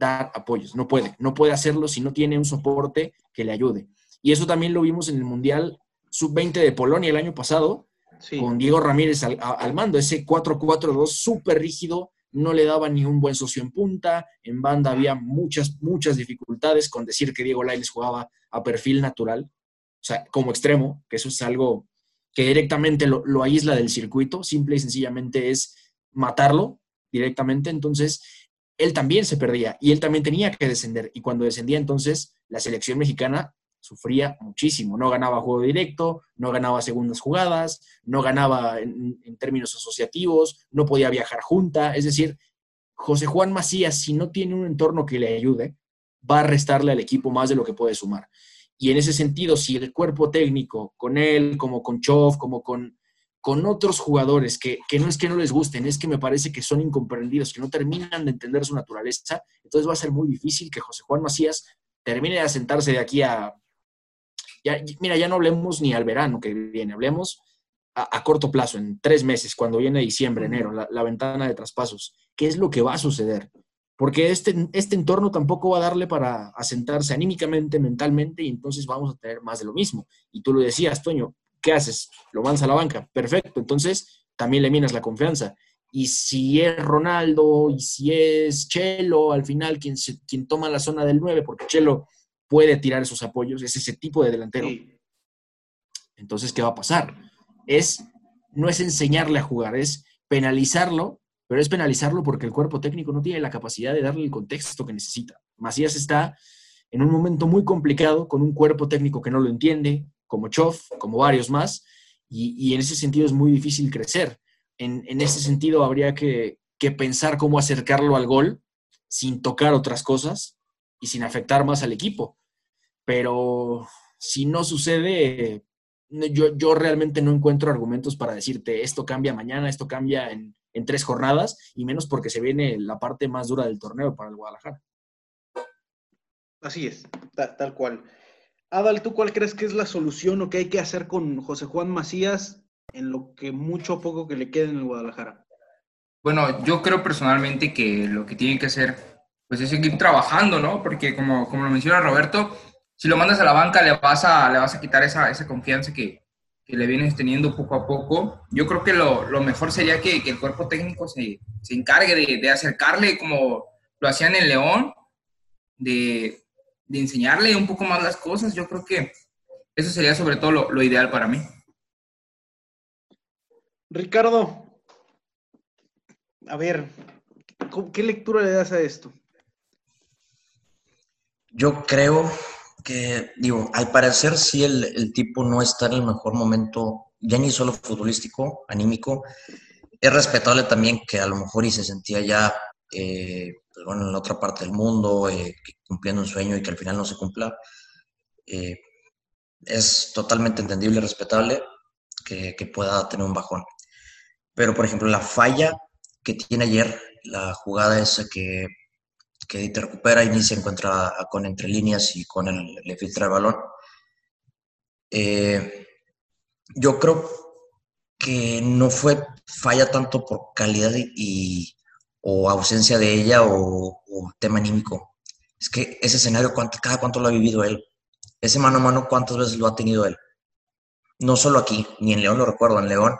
Speaker 7: dar apoyos. No puede, no puede hacerlo si no tiene un soporte que le ayude. Y eso también lo vimos en el Mundial Sub-20 de Polonia el año pasado, con Diego Ramírez al, al mando, ese 4-4-2 súper rígido, no le daba ni un buen socio en punta, en banda había muchas, muchas dificultades con decir que Diego Lainez jugaba a perfil natural, o sea, como extremo, que eso es algo que directamente lo, aísla del circuito, simple y sencillamente es matarlo directamente, entonces él también se perdía y él también tenía que descender, y cuando descendía entonces la selección mexicana sufría muchísimo. No ganaba juego directo, no ganaba segundas jugadas, no ganaba en, términos asociativos, no podía viajar junta. Es decir, José Juan Macías, si no tiene un entorno que le ayude, va a restarle al equipo más de lo que puede sumar. Y en ese sentido, si el cuerpo técnico, con él, como con Chov, como con, con otros jugadores, que, que no es que no les gusten, es que me parece que son incomprendidos, que no terminan de entender su naturaleza, entonces va a ser muy difícil que José Juan Macías termine de asentarse de aquí a mira, ya no hablemos ni al verano que viene, hablemos a, corto plazo, en tres meses, cuando viene diciembre, enero, la, ventana de traspasos. ¿Qué es lo que va a suceder? Porque este, este entorno tampoco va a darle para asentarse anímicamente, mentalmente, y entonces vamos a tener más de lo mismo. Y tú lo decías, Toño, ¿qué haces? Lo mandas a la banca. Perfecto, entonces también le minas la confianza. Y si es Ronaldo, y si es Chelo, al final quien, quien toma la zona del 9, porque Chelo puede tirar esos apoyos, es ese tipo de delantero. Entonces, ¿qué va a pasar? Es, no es enseñarle a jugar, es penalizarlo, pero es penalizarlo porque el cuerpo técnico no tiene la capacidad de darle el contexto que necesita. Macías está en un momento muy complicado con un cuerpo técnico que no lo entiende, como Choff, como varios más, y, en ese sentido es muy difícil crecer. En, ese sentido habría que, pensar cómo acercarlo al gol sin tocar otras cosas y sin afectar más al equipo pero si no sucede, yo realmente no encuentro argumentos para decirte esto cambia mañana, esto cambia en, tres jornadas, y menos porque se viene la parte más dura del torneo para el Guadalajara.
Speaker 2: Así es, tal, cual. Adal, ¿tú cuál crees que es la solución o qué hay que hacer con José Juan Macías en lo que mucho poco que le quede en el Guadalajara?
Speaker 3: Bueno, yo creo personalmente que lo que tiene que hacer pues es seguir trabajando, ¿no? Porque como, como lo menciona Roberto, si lo mandas a la banca le vas a, le vas a quitar esa, esa confianza que, que, le vienes teniendo poco a poco. Yo creo que lo, lo mejor sería que, que, el cuerpo técnico se, se encargue de, de, acercarle como lo hacían en León, de, de, enseñarle un poco más las cosas. Yo creo que eso sería sobre todo lo, lo ideal para mí.
Speaker 2: Ricardo, a ver, ¿qué lectura le das a esto?
Speaker 8: Yo creo que, digo, al parecer sí el, el, tipo no está en el mejor momento, ya ni solo futbolístico, anímico, es respetable también que a lo mejor y se sentía ya, eh, pues bueno, en la otra parte del mundo, eh, cumpliendo un sueño y que al final no se cumpla. Eh, es totalmente entendible y respetable que, que, pueda tener un bajón. Pero, por ejemplo, la falla que tiene ayer, la jugada esa que, que te recupera y se encuentra con entre líneas y con el, le filtra el balón. yo creo que no fue falla tanto por calidad y, o ausencia de ella o, tema anímico. Es que ese escenario, cada cuánto lo ha vivido él. Ese mano a mano, ¿cuántas veces lo ha tenido él? No solo aquí, ni en León lo recuerdo, en León,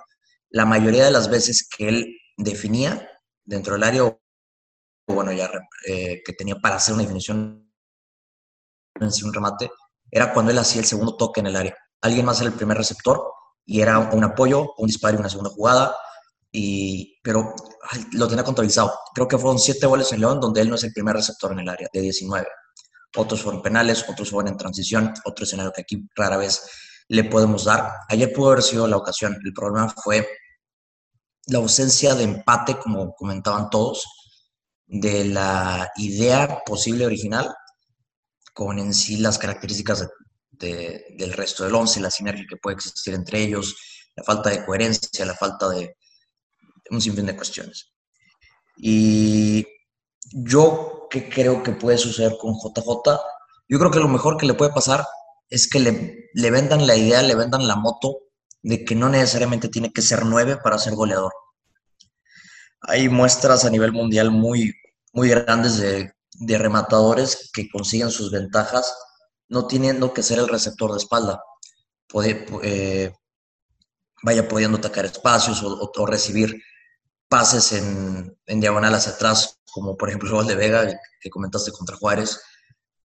Speaker 8: la mayoría de las veces que él definía dentro del área, bueno, ya eh, que tenía para hacer una definición un remate, era cuando él hacía el segundo toque en el área. Alguien más era el primer receptor y era un apoyo, un disparo y una segunda jugada, y, pero lo tenía contabilizado. Creo que fueron siete goles en León donde él no es el primer receptor en el área, de 19. Otros fueron penales, otros fueron en transición, otro escenario que aquí rara vez le podemos dar. Ayer pudo haber sido la ocasión. El problema fue la ausencia de empate, como comentaban todos, de la idea posible original con en sí las características del resto del once, la sinergia que puede existir entre ellos, la falta de coherencia, la falta de, un sinfín de cuestiones. Y yo que creo que puede suceder con JJ, yo creo que lo mejor que le puede pasar es que le, le vendan la idea, le vendan la moto de que no necesariamente tiene que ser nueve para ser goleador. Hay muestras a nivel mundial muy, muy grandes de, de rematadores que consiguen sus ventajas no teniendo que ser el receptor de espalda. Puede, eh, vaya pudiendo atacar espacios o, o recibir pases en, en, diagonal hacia atrás, como por ejemplo el gol de Vega que comentaste contra Juárez,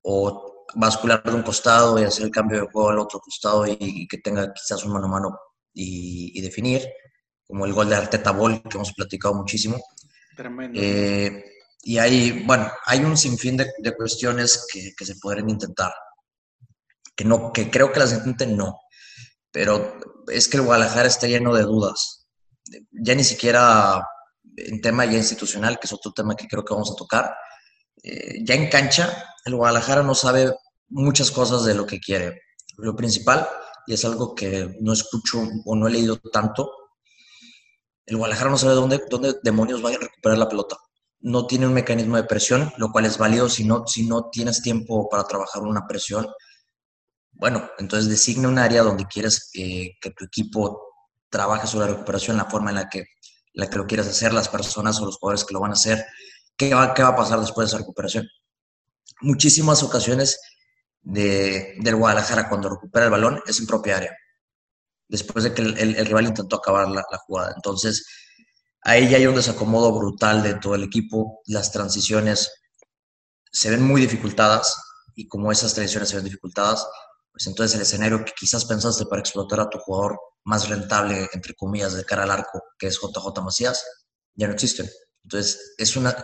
Speaker 8: o bascular de un costado y hacer el cambio de juego al otro costado y, que tenga quizás un mano a mano y, definir, como el gol de Arteta Ball que hemos platicado muchísimo. Eh, y hay, bueno, hay un sinfín de, de cuestiones que, que, se podrían intentar, que, no, que creo que las intenten no, pero es que el Guadalajara está lleno de dudas. Ya ni siquiera en tema ya institucional, que es otro tema que creo que vamos a tocar, eh, ya en cancha, el Guadalajara no sabe muchas cosas de lo que quiere. Lo principal, y es algo que no escucho o no he leído tanto, el Guadalajara no sabe dónde, dónde demonios va a recuperar la pelota. No tiene un mecanismo de presión, lo cual es válido si no, si no tienes tiempo para trabajar una presión. Bueno, entonces designa un área donde quieres eh, que tu equipo trabaje sobre la recuperación, la forma en la que la que lo quieras hacer, las personas o los jugadores que lo van a hacer, qué va, qué va a pasar después de esa recuperación. Muchísimas ocasiones de, del Guadalajara cuando recupera el balón es en propia área, después de que el, rival intentó acabar la, jugada. Entonces, ahí ya hay un desacomodo brutal de todo el equipo, las transiciones se ven muy dificultadas y como esas transiciones se ven dificultadas, pues entonces el escenario que quizás pensaste para explotar a tu jugador más rentable, entre comillas, de cara al arco, que es JJ Macías, ya no existe. Entonces es una,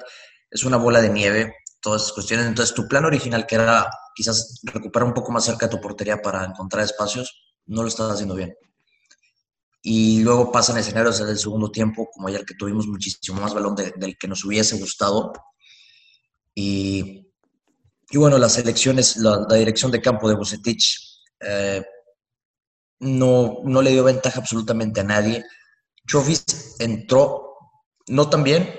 Speaker 8: es una bola de nieve todas esas cuestiones. Entonces tu plan original, que era quizás recuperar un poco más cerca de tu portería para encontrar espacios, no lo estás haciendo bien. Y luego pasan escenarios en el segundo tiempo, como ayer que tuvimos muchísimo más balón del que nos hubiese gustado. Y y bueno, las elecciones, la, dirección de campo de Bucetich eh, no, no le dio ventaja absolutamente a nadie. Chofis entró, no tan bien,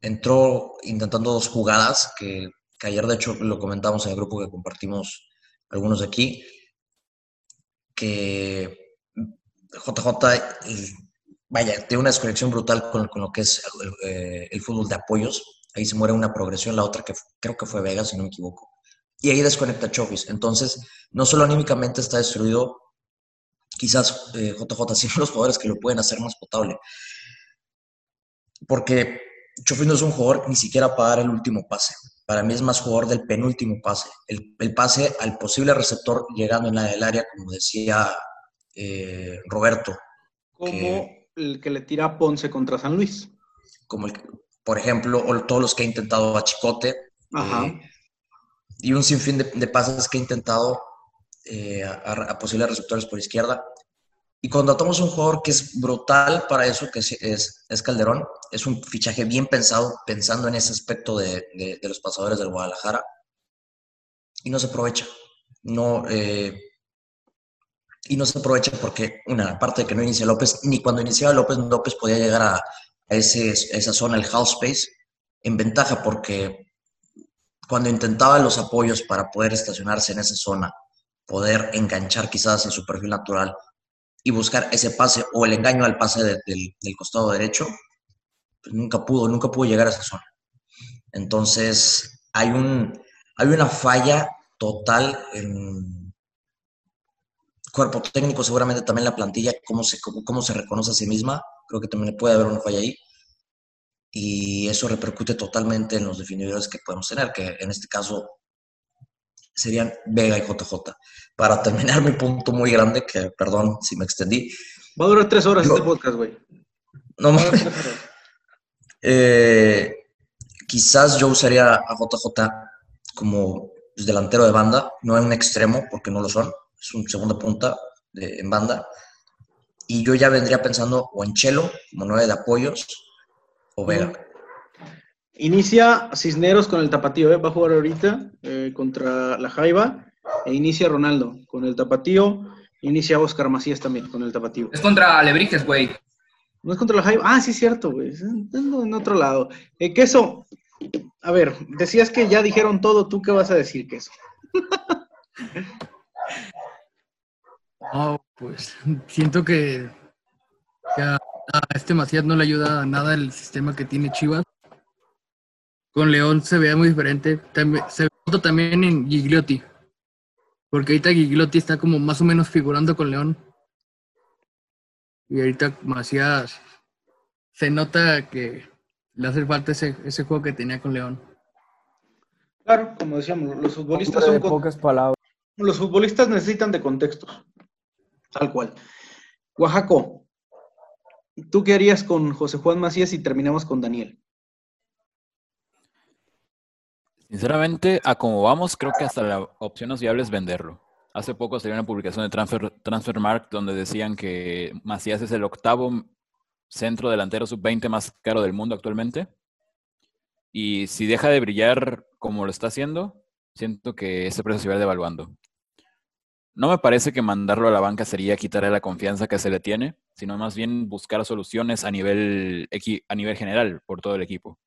Speaker 8: entró intentando dos jugadas, que, ayer de hecho lo comentamos en el grupo que compartimos algunos de aquí, que JJ, vaya, tiene una desconexión brutal con, con lo que es el, eh, el fútbol de apoyos ahí se muere una progresión, la otra que creo que fue Vega, si no me equivoco. Y ahí desconecta Chofis. Entonces, no solo anímicamente está destruido, quizás JJ, sino <laughs> los jugadores que lo pueden hacer más potable. Porque Chofis no es un jugador ni siquiera para dar el último pase. Para mí es más jugador del penúltimo pase. El, pase al posible receptor llegando en la del área, como decía eh, Roberto.
Speaker 2: Como el que le tira a Ponce contra San Luis.
Speaker 8: Como el, por ejemplo, o todos los que ha intentado a Chicote. Eh, y un sinfín de, pases que ha intentado eh, a, posibles receptores por izquierda. Y contratamos un jugador que es brutal para eso, que es, es, Calderón. Es un fichaje bien pensado, pensando en ese aspecto de, de, los pasadores del Guadalajara. Y no se aprovecha. No, eh, y no se aprovecha porque, una, aparte de que no inicia López, ni cuando iniciaba López, López podía llegar a, a ese, esa zona, el half space, en ventaja porque cuando intentaba los apoyos para poder estacionarse en esa zona, poder enganchar quizás en su perfil natural y buscar ese pase o el engaño al pase de, del, del, costado derecho, pues nunca pudo, nunca pudo llegar a esa zona. Entonces, hay, un, hay una falla total en cuerpo técnico, seguramente también la plantilla, cómo se, cómo, cómo se reconoce a sí misma, creo que también puede haber una falla ahí. Y eso repercute totalmente en los definidores que podemos tener, que en este caso serían Vega y JJ. Para terminar <laughs> mi punto muy grande, que perdón si me extendí.
Speaker 2: Va a durar tres horas yo, este podcast, güey.
Speaker 8: No más. <laughs> Eh, quizás yo usaría a JJ como pues, delantero de banda, no en un extremo, porque no lo son. Es un segunda punta de, en banda. Y yo ya vendría pensando o en Chelo, como nueve de apoyos, o Vega.
Speaker 2: Inicia Cisneros con el tapatío, ¿eh? va a jugar ahorita eh, contra la Jaiba. E inicia Ronaldo con el tapatío. Inicia Oscar Macías también con el tapatío.
Speaker 3: Es contra Alebrijes, güey.
Speaker 2: No es contra la Jaiba. Ah, sí, cierto, güey. En otro lado. Eh, queso, a ver, decías que ya dijeron todo. ¿Tú qué vas a decir, Queso?
Speaker 5: oh, <laughs> pues siento que, que a, a este Macías no le ayuda a nada el sistema que tiene Chivas con León se veía muy diferente. También, se nota también en Gigliotti. Porque ahorita Gigliotti está como más o menos figurando con León. Y ahorita Macías se nota que le hace falta ese, ese juego que tenía con León.
Speaker 2: Claro, como decíamos, los futbolistas
Speaker 6: de
Speaker 2: son
Speaker 6: pocas palabras.
Speaker 2: Los futbolistas necesitan de contextos. Tal cual. Oaxaco, ¿tú qué harías con José Juan Macías y terminamos con Daniel?
Speaker 4: Sinceramente, a como vamos, creo que hasta la opción más viable es venderlo. Hace poco salió una publicación de Transfer, Transfermarkt donde decían que Macías es el octavo centro delantero sub-20 más caro del mundo actualmente. Y si deja de brillar como lo está haciendo, siento que ese precio se va devaluando. No me parece que mandarlo a la banca sería quitarle la confianza que se le tiene, sino más bien buscar soluciones a nivel, a nivel general por todo el equipo.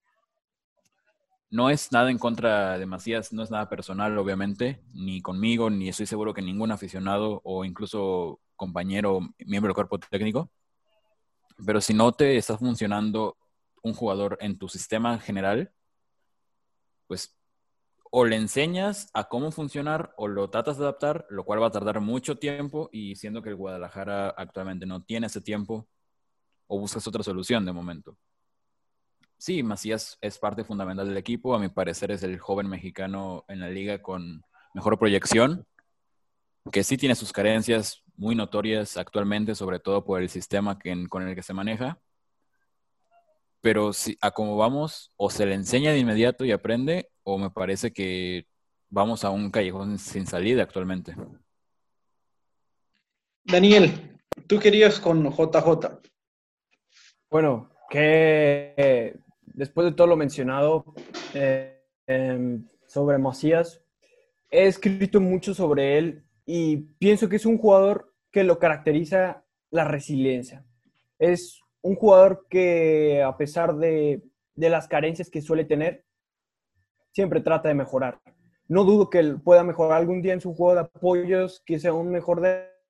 Speaker 4: No es nada en contra de Macías, no es nada personal, obviamente, ni conmigo, ni estoy seguro que ningún aficionado o incluso compañero, miembro del cuerpo técnico. Pero si no te está funcionando un jugador en tu sistema general, pues o le enseñas a cómo funcionar o lo tratas de adaptar, lo cual va a tardar mucho tiempo y siendo que el Guadalajara actualmente no tiene ese tiempo, o buscas otra solución de momento sí, Macías es parte fundamental del equipo. A mi parecer es el joven mexicano en la liga con mejor proyección, que sí tiene sus carencias muy notorias actualmente, sobre todo por el sistema que, con el que se maneja. Pero si, a cómo vamos, o se le enseña de inmediato y aprende, o me parece que vamos a un callejón sin salida actualmente.
Speaker 2: Daniel, tú querías con JJ.
Speaker 6: Bueno, que después de todo lo mencionado eh, eh, sobre Macías, he escrito mucho sobre él y pienso que es un jugador que lo caracteriza la resiliencia. Es un jugador que a pesar de, de las carencias que suele tener, siempre trata de mejorar. No dudo que él pueda mejorar algún día en su juego de apoyos, que sea un mejor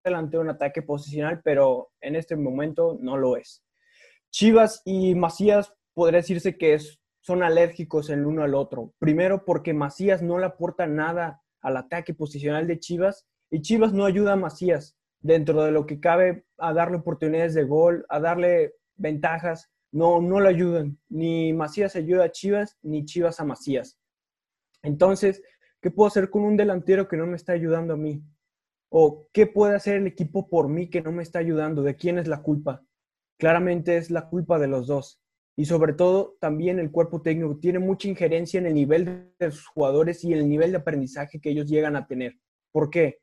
Speaker 6: delantero en ataque posicional, pero en este momento no lo es. Chivas y Macías podría decirse que son alérgicos el uno al otro. Primero porque Macías no le aporta nada al ataque posicional de Chivas y Chivas no ayuda a Macías dentro de lo que cabe a darle oportunidades de gol, a darle ventajas. No, no le ayudan. Ni Macías ayuda a Chivas, ni Chivas a Macías. Entonces, ¿qué puedo hacer con un delantero que no me está ayudando a mí? ¿O qué puede hacer el equipo por mí que no me está ayudando? ¿De quién es la culpa? Claramente es la culpa de los dos y sobre todo también el cuerpo técnico tiene mucha injerencia en el nivel de sus jugadores y en el nivel de aprendizaje que ellos llegan a tener. ¿Por qué?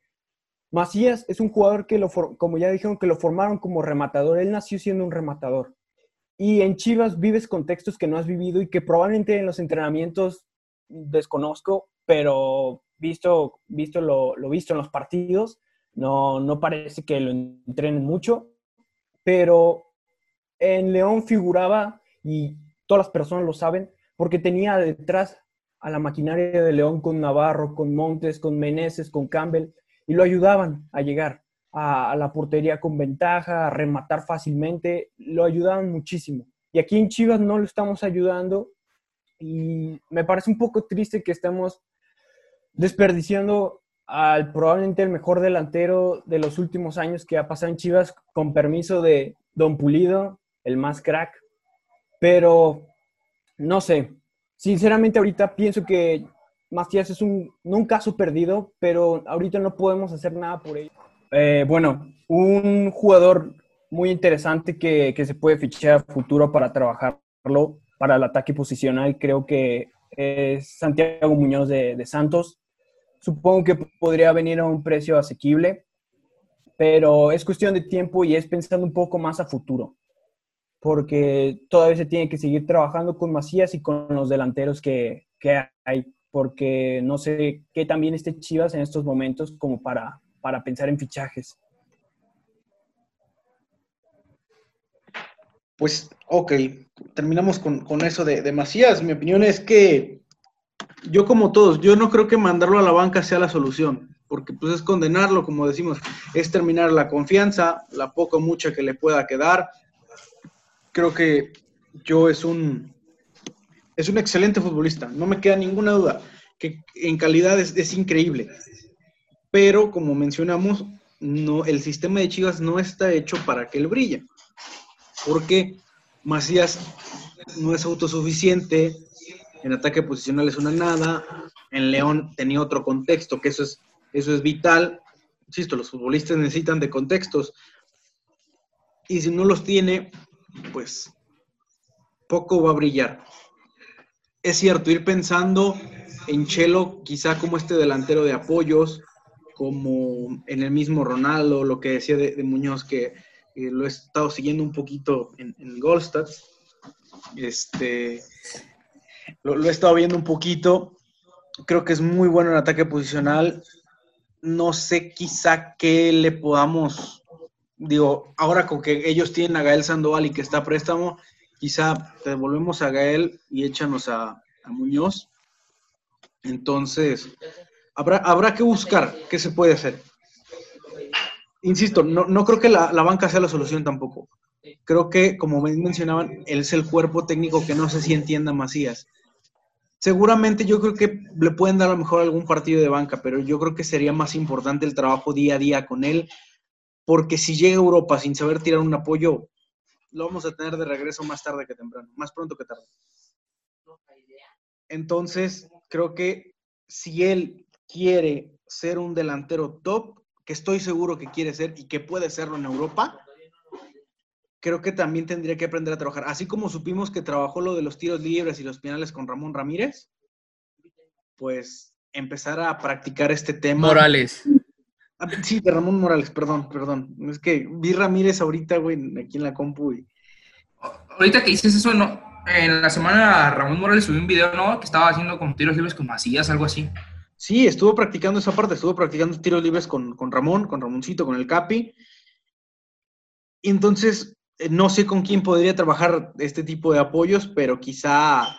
Speaker 6: Macías es un jugador que, lo, como ya dijeron, que lo formaron como rematador. Él nació siendo un rematador. Y en Chivas vives contextos que no has vivido y que probablemente en los entrenamientos desconozco, pero visto, visto lo, visto en los partidos, no, no parece que lo entrenen mucho. Pero en León figuraba, y todas las personas lo saben, porque tenía detrás a la maquinaria de León con Navarro, con Montes, con Meneses, con Campbell, y lo ayudaban a llegar a, la portería con ventaja, a rematar fácilmente, lo ayudaban muchísimo. Y aquí en Chivas no lo estamos ayudando y me parece un poco triste que estemos desperdiciando al probablemente el mejor delantero de los últimos años que ha pasado en Chivas, con permiso de Don Pulido, el más crack. Pero no sé, sinceramente ahorita pienso que Matías es un, un caso perdido, pero ahorita no podemos hacer nada por ello. Eh, bueno, un jugador muy interesante que, que, se puede fichar a futuro para trabajarlo para el ataque posicional, creo que es Santiago Muñoz de, de Santos. Supongo que podría venir a un precio asequible, pero es cuestión de tiempo y es pensando un poco más a futuro, porque todavía se tiene que seguir trabajando con Macías y con los delanteros que, que hay, porque no sé qué también esté Chivas en estos momentos como para para pensar en fichajes?
Speaker 2: Pues, ok, terminamos con, eso de, de, Macías. Mi opinión es que yo como todos, yo no creo que mandarlo a la banca sea la solución, porque pues es condenarlo, como decimos, es terminar la confianza, la poca o mucha que le pueda quedar. Creo que yo es un, es un excelente futbolista, no me queda ninguna duda, que en calidad es, es increíble pero como mencionamos, no, el sistema de Chivas no está hecho para que él brille, porque Macías no es autosuficiente, en ataque posicional es una nada, en León tenía otro contexto, que eso es, eso es vital. Insisto, los futbolistas necesitan de contextos, y si no los tiene, pues poco va a brillar. Es cierto, ir pensando en Chelo, quizá como este delantero de apoyos, como en el mismo Ronaldo, lo que decía de, Muñoz, que lo he estado siguiendo un poquito en, en. Este, lo, he estado viendo un poquito. Creo que es muy bueno en ataque posicional. No sé quizá qué le podamos, digo, ahora con que ellos tienen a Gael Sandoval y que está a préstamo, quizá te devolvemos a Gael y échanos a, Muñoz. Entonces, Habrá, que buscar qué se puede hacer. Insisto, no, creo que la, banca sea la solución tampoco. Creo que, como mencionaban, él es el cuerpo técnico que no sé si entienda Macías. Seguramente yo creo que le pueden dar a lo mejor algún partido de banca, pero yo creo que sería más importante el trabajo día a día con él, porque si llega a Europa sin saber tirar un apoyo, lo vamos a tener de regreso más tarde que temprano, más pronto que tarde. Entonces, creo que si él quiere ser un delantero top, que estoy seguro que quiere ser y que puede serlo en Europa, creo que también tendría que aprender a trabajar. Así como supimos que trabajó lo de los tiros libres y los penales con Ramón Ramírez, pues empezar a practicar este tema.
Speaker 5: Morales.
Speaker 2: Ah, sí, de Ramón Morales, perdón, perdón. Es que vi Ramírez ahorita, güey, aquí en la compu. Y...
Speaker 3: Ahorita que dices eso, no. En la semana Ramón Morales subió un video, ¿no? Que estaba haciendo con tiros libres con Macías, algo así.
Speaker 2: Sí, estuvo practicando esa parte, estuvo practicando tiros libres con, Ramón, con Ramoncito, con el Capi. Entonces, eh, no sé con quién podría trabajar este tipo de apoyos, pero quizá,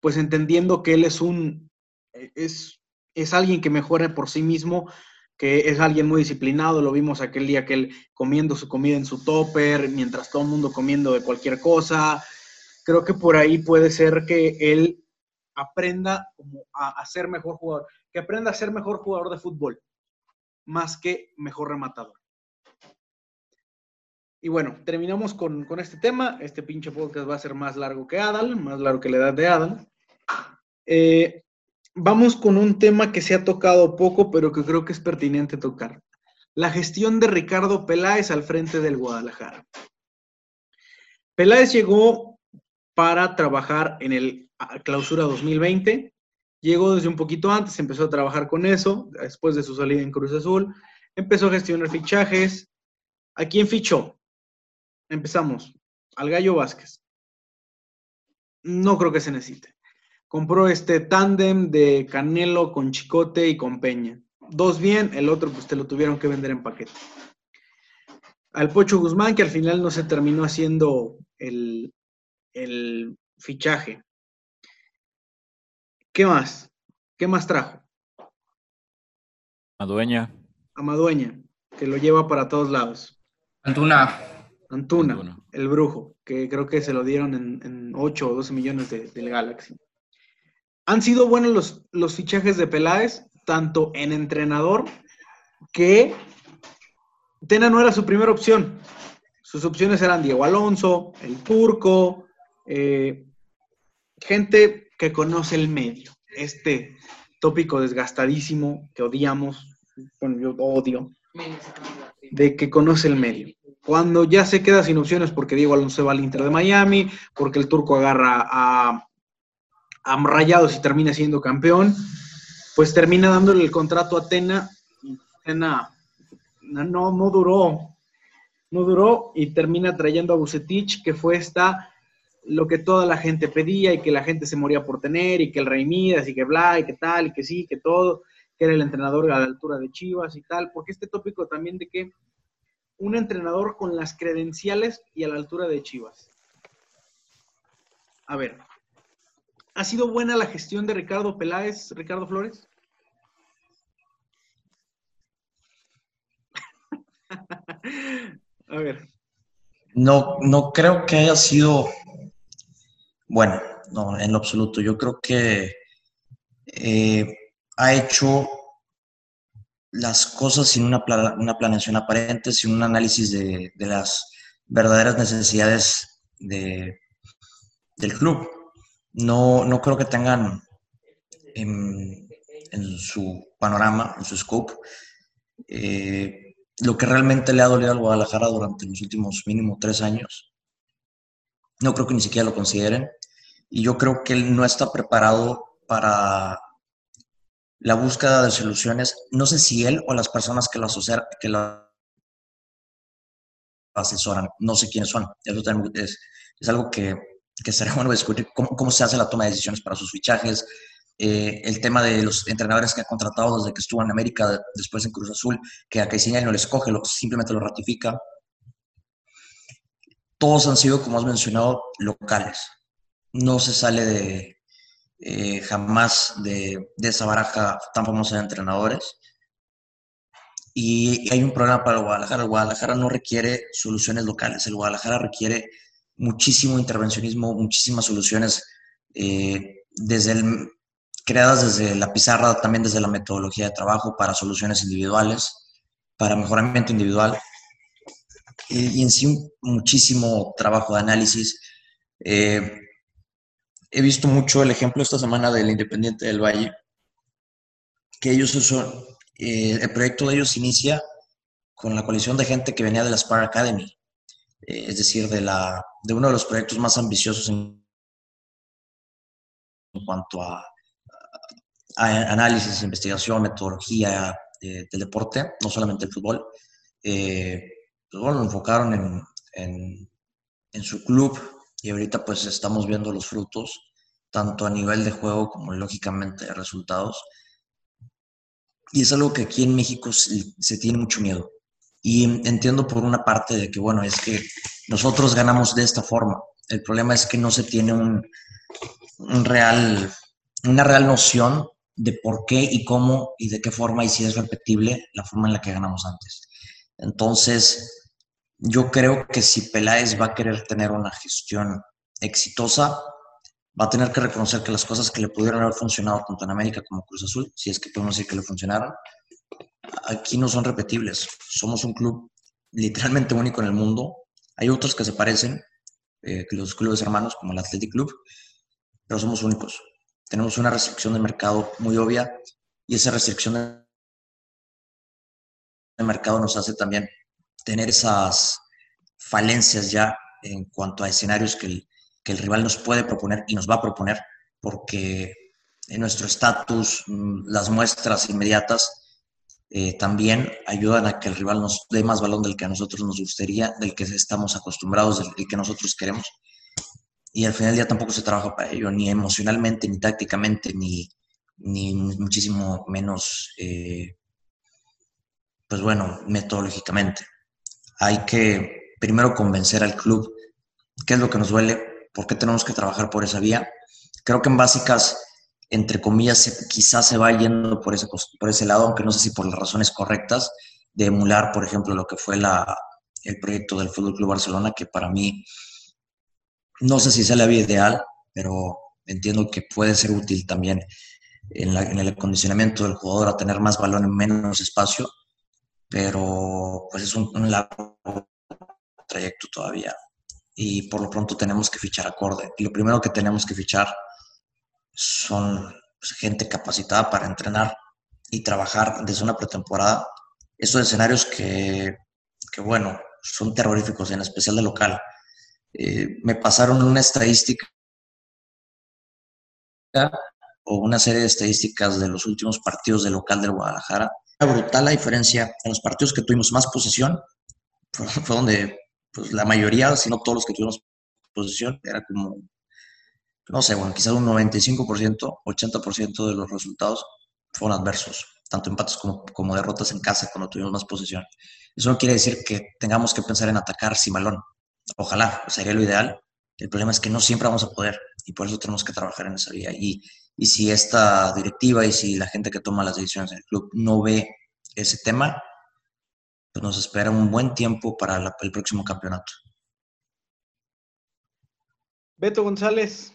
Speaker 2: pues entendiendo que él es un, eh, es, es alguien que mejora por sí mismo, que es alguien muy disciplinado, lo vimos aquel día que él comiendo su comida en su topper, mientras todo el mundo comiendo de cualquier cosa. Creo que por ahí puede ser que él aprenda a, a ser mejor jugador que aprenda a ser mejor jugador de fútbol, más que mejor rematador. Y bueno, terminamos con, este tema. Este pinche podcast va a ser más largo que Adal, más largo que la edad de Adal. Eh, vamos con un tema que se ha tocado poco, pero que creo que es pertinente tocar. La gestión de Ricardo Peláez al frente del Guadalajara. Peláez llegó para trabajar en el clausura 2020. Llegó desde un poquito antes, empezó a trabajar con eso, después de su salida en Cruz Azul. Empezó a gestionar fichajes. ¿A quién fichó? Empezamos. Al Gallo Vázquez. No creo que se necesite. Compró este tándem de Canelo con Chicote y con Peña. Dos bien, el otro pues te lo tuvieron que vender en paquete. Al Pocho Guzmán, que al final no se terminó haciendo el, el fichaje. ¿Qué más? ¿Qué más trajo?
Speaker 4: A dueña.
Speaker 2: A Madueña, que lo lleva para todos lados.
Speaker 3: Antuna.
Speaker 2: Antuna,
Speaker 4: Antuna.
Speaker 2: el brujo, que creo que se lo dieron en, en 8 o 12 millones de- del Galaxy. Han sido buenos los, fichajes de Peláez, tanto en entrenador que Tena no era su primera opción. Sus opciones eran Diego Alonso, el Turco, eh, gente que conoce el medio. Este tópico desgastadísimo que odiamos, bueno, yo odio, de que conoce el medio. Cuando ya se queda sin opciones porque Diego Alonso va al Inter de Miami, porque el turco agarra a, a Rayados y termina siendo campeón, pues termina dándole el contrato a Tena. y Tena no, no, no duró, no duró y termina trayendo a Bucetich, que fue esta lo que toda la gente pedía y que la gente se moría por tener y que el Rey Midas y que bla y que tal y que sí, que todo, que era el entrenador a la altura de Chivas y tal, porque este tópico también de que un entrenador con las credenciales y a la altura de Chivas. A ver, ¿ha sido buena la gestión de Ricardo Peláez, Ricardo Flores? <laughs> A ver,
Speaker 8: No, no creo que haya sido bueno, no, en lo absoluto. Yo creo que eh, ha hecho las cosas sin una, pla- una planeación aparente, sin un análisis de, de las verdaderas necesidades de, del club. No, no creo que tengan en, su panorama, en su scope, eh, lo que realmente le ha dolido al Guadalajara durante los últimos mínimo tres años. No creo que ni siquiera lo consideren. Y yo creo que él no está preparado para la búsqueda de soluciones. No sé si él o las personas que lo, que lo asesoran, no sé quiénes son. Eso es, es algo que, que sería bueno discutir, cómo, cómo se hace la toma de decisiones para sus fichajes, eh, el tema de los entrenadores que ha contratado desde que estuvo en América, después en Cruz Azul, que a Caixinha no le escoge, lo, simplemente lo ratifica. Todos han sido, como has mencionado, locales. No se sale de eh, jamás de, de, esa baraja tan famosa de entrenadores. Y hay un problema para el Guadalajara. El Guadalajara no requiere soluciones locales. El Guadalajara requiere muchísimo intervencionismo, muchísimas soluciones eh, desde creadas desde la pizarra, también desde la metodología de trabajo para soluciones individuales, para mejoramiento individual y, en sí muchísimo trabajo de análisis. Eh, he visto mucho el ejemplo esta semana del Independiente del Valle, que ellos son, eh, el proyecto de ellos inicia con la coalición de gente que venía de la Spar Academy, es decir, de, la, de uno de los proyectos más ambiciosos en, cuanto a, análisis, investigación, metodología de, del deporte, no solamente el fútbol. Eh, pues bueno, lo enfocaron en, en, su club y ahorita pues estamos viendo los frutos, tanto a nivel de juego como lógicamente de resultados. Y es algo que aquí en México se, tiene mucho miedo. Y entiendo por una parte de que, bueno, es que nosotros ganamos de esta forma. El problema es que no se tiene un, real, una real noción de por qué y cómo y de qué forma y si es repetible la forma en la que ganamos antes. Entonces, yo creo que si Peláez va a querer tener una gestión exitosa, va a tener que reconocer que las cosas que le pudieron haber funcionado tanto en América como Cruz Azul, si es que podemos decir que le funcionaron, aquí no son repetibles. Somos un club literalmente único en el mundo. Hay otros que se parecen, eh, los clubes hermanos como el Athletic Club, pero somos únicos. Tenemos una restricción de mercado muy obvia y esa restricción de mercado nos hace también tener esas falencias ya en cuanto a escenarios que el, que el rival nos puede proponer y nos va a proponer, porque en nuestro estatus, las muestras inmediatas eh, también ayudan a que el rival nos dé más balón del que a nosotros nos gustaría, del que estamos acostumbrados, del que nosotros queremos. Y al final día tampoco se trabaja para ello, ni emocionalmente, ni tácticamente, ni, ni muchísimo menos, eh, pues bueno, metodológicamente. Hay que primero convencer al club qué es lo que nos duele, por qué tenemos que trabajar por esa vía. Creo que en básicas entre comillas, quizás se va yendo por ese, por ese lado, aunque no sé si por las razones correctas, de emular, por ejemplo, lo que fue la, el proyecto del Fútbol Club Barcelona, que para mí no sé si sea la vía ideal, pero entiendo que puede ser útil también en, el acondicionamiento del jugador a tener más balón en menos espacio, pero pues es un, un largo trayecto todavía y por lo pronto tenemos que fichar acorde. Y lo primero que tenemos que fichar son pues, gente capacitada para entrenar y trabajar desde una pretemporada. Estos escenarios que, que bueno, son terroríficos, en especial de local. Eh, me pasaron una estadística o una serie de estadísticas de los últimos partidos de local del Guadalajara. Era brutal la diferencia. En los partidos que tuvimos más posesión, fue donde pues, la mayoría, si no todos los que tuvimos posesión, era como no sé, bueno, quizás un 95%, 80% de los resultados fueron adversos, tanto empates como, como derrotas en casa cuando tuvimos más posesión. Eso no quiere decir que tengamos que pensar en atacar sin balón. Ojalá, sería lo ideal. El problema es que no siempre vamos a poder y por eso tenemos que trabajar en esa vía. Y, y si esta directiva y si la gente que toma las decisiones en el club no ve ese tema, pues nos espera un buen tiempo para el próximo campeonato.
Speaker 2: Beto González,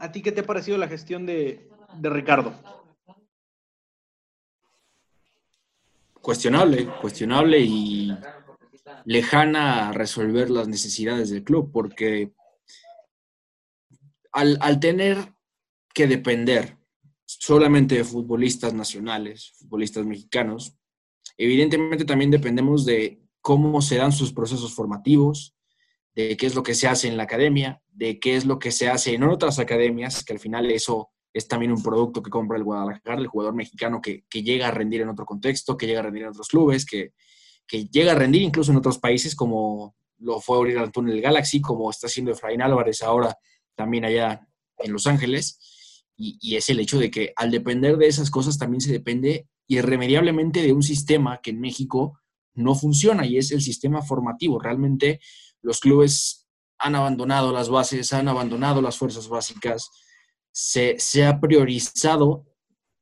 Speaker 2: ¿A ti qué te ha parecido la gestión de, Ricardo?
Speaker 7: Cuestionable, cuestionable y lejana a resolver las necesidades del club, porque al, al, tener que depender solamente de futbolistas nacionales, futbolistas mexicanos, evidentemente también dependemos de cómo se dan sus procesos formativos, de qué es lo que se hace en la academia, de qué es lo que se hace en otras academias, que al final eso es también un producto que compra el Guadalajara, el jugador mexicano que, llega a rendir en otro contexto, que llega a rendir en otros clubes, que, llega a rendir incluso en otros países como lo fue abrir al túnel Galaxy, como está haciendo Efraín Álvarez ahora también allá en Los Ángeles. Y, y, es el hecho de que al depender de esas cosas también se depende irremediablemente de un sistema que en México no funciona y es el sistema formativo. Realmente los clubes han abandonado las bases, han abandonado las fuerzas básicas, se, ha priorizado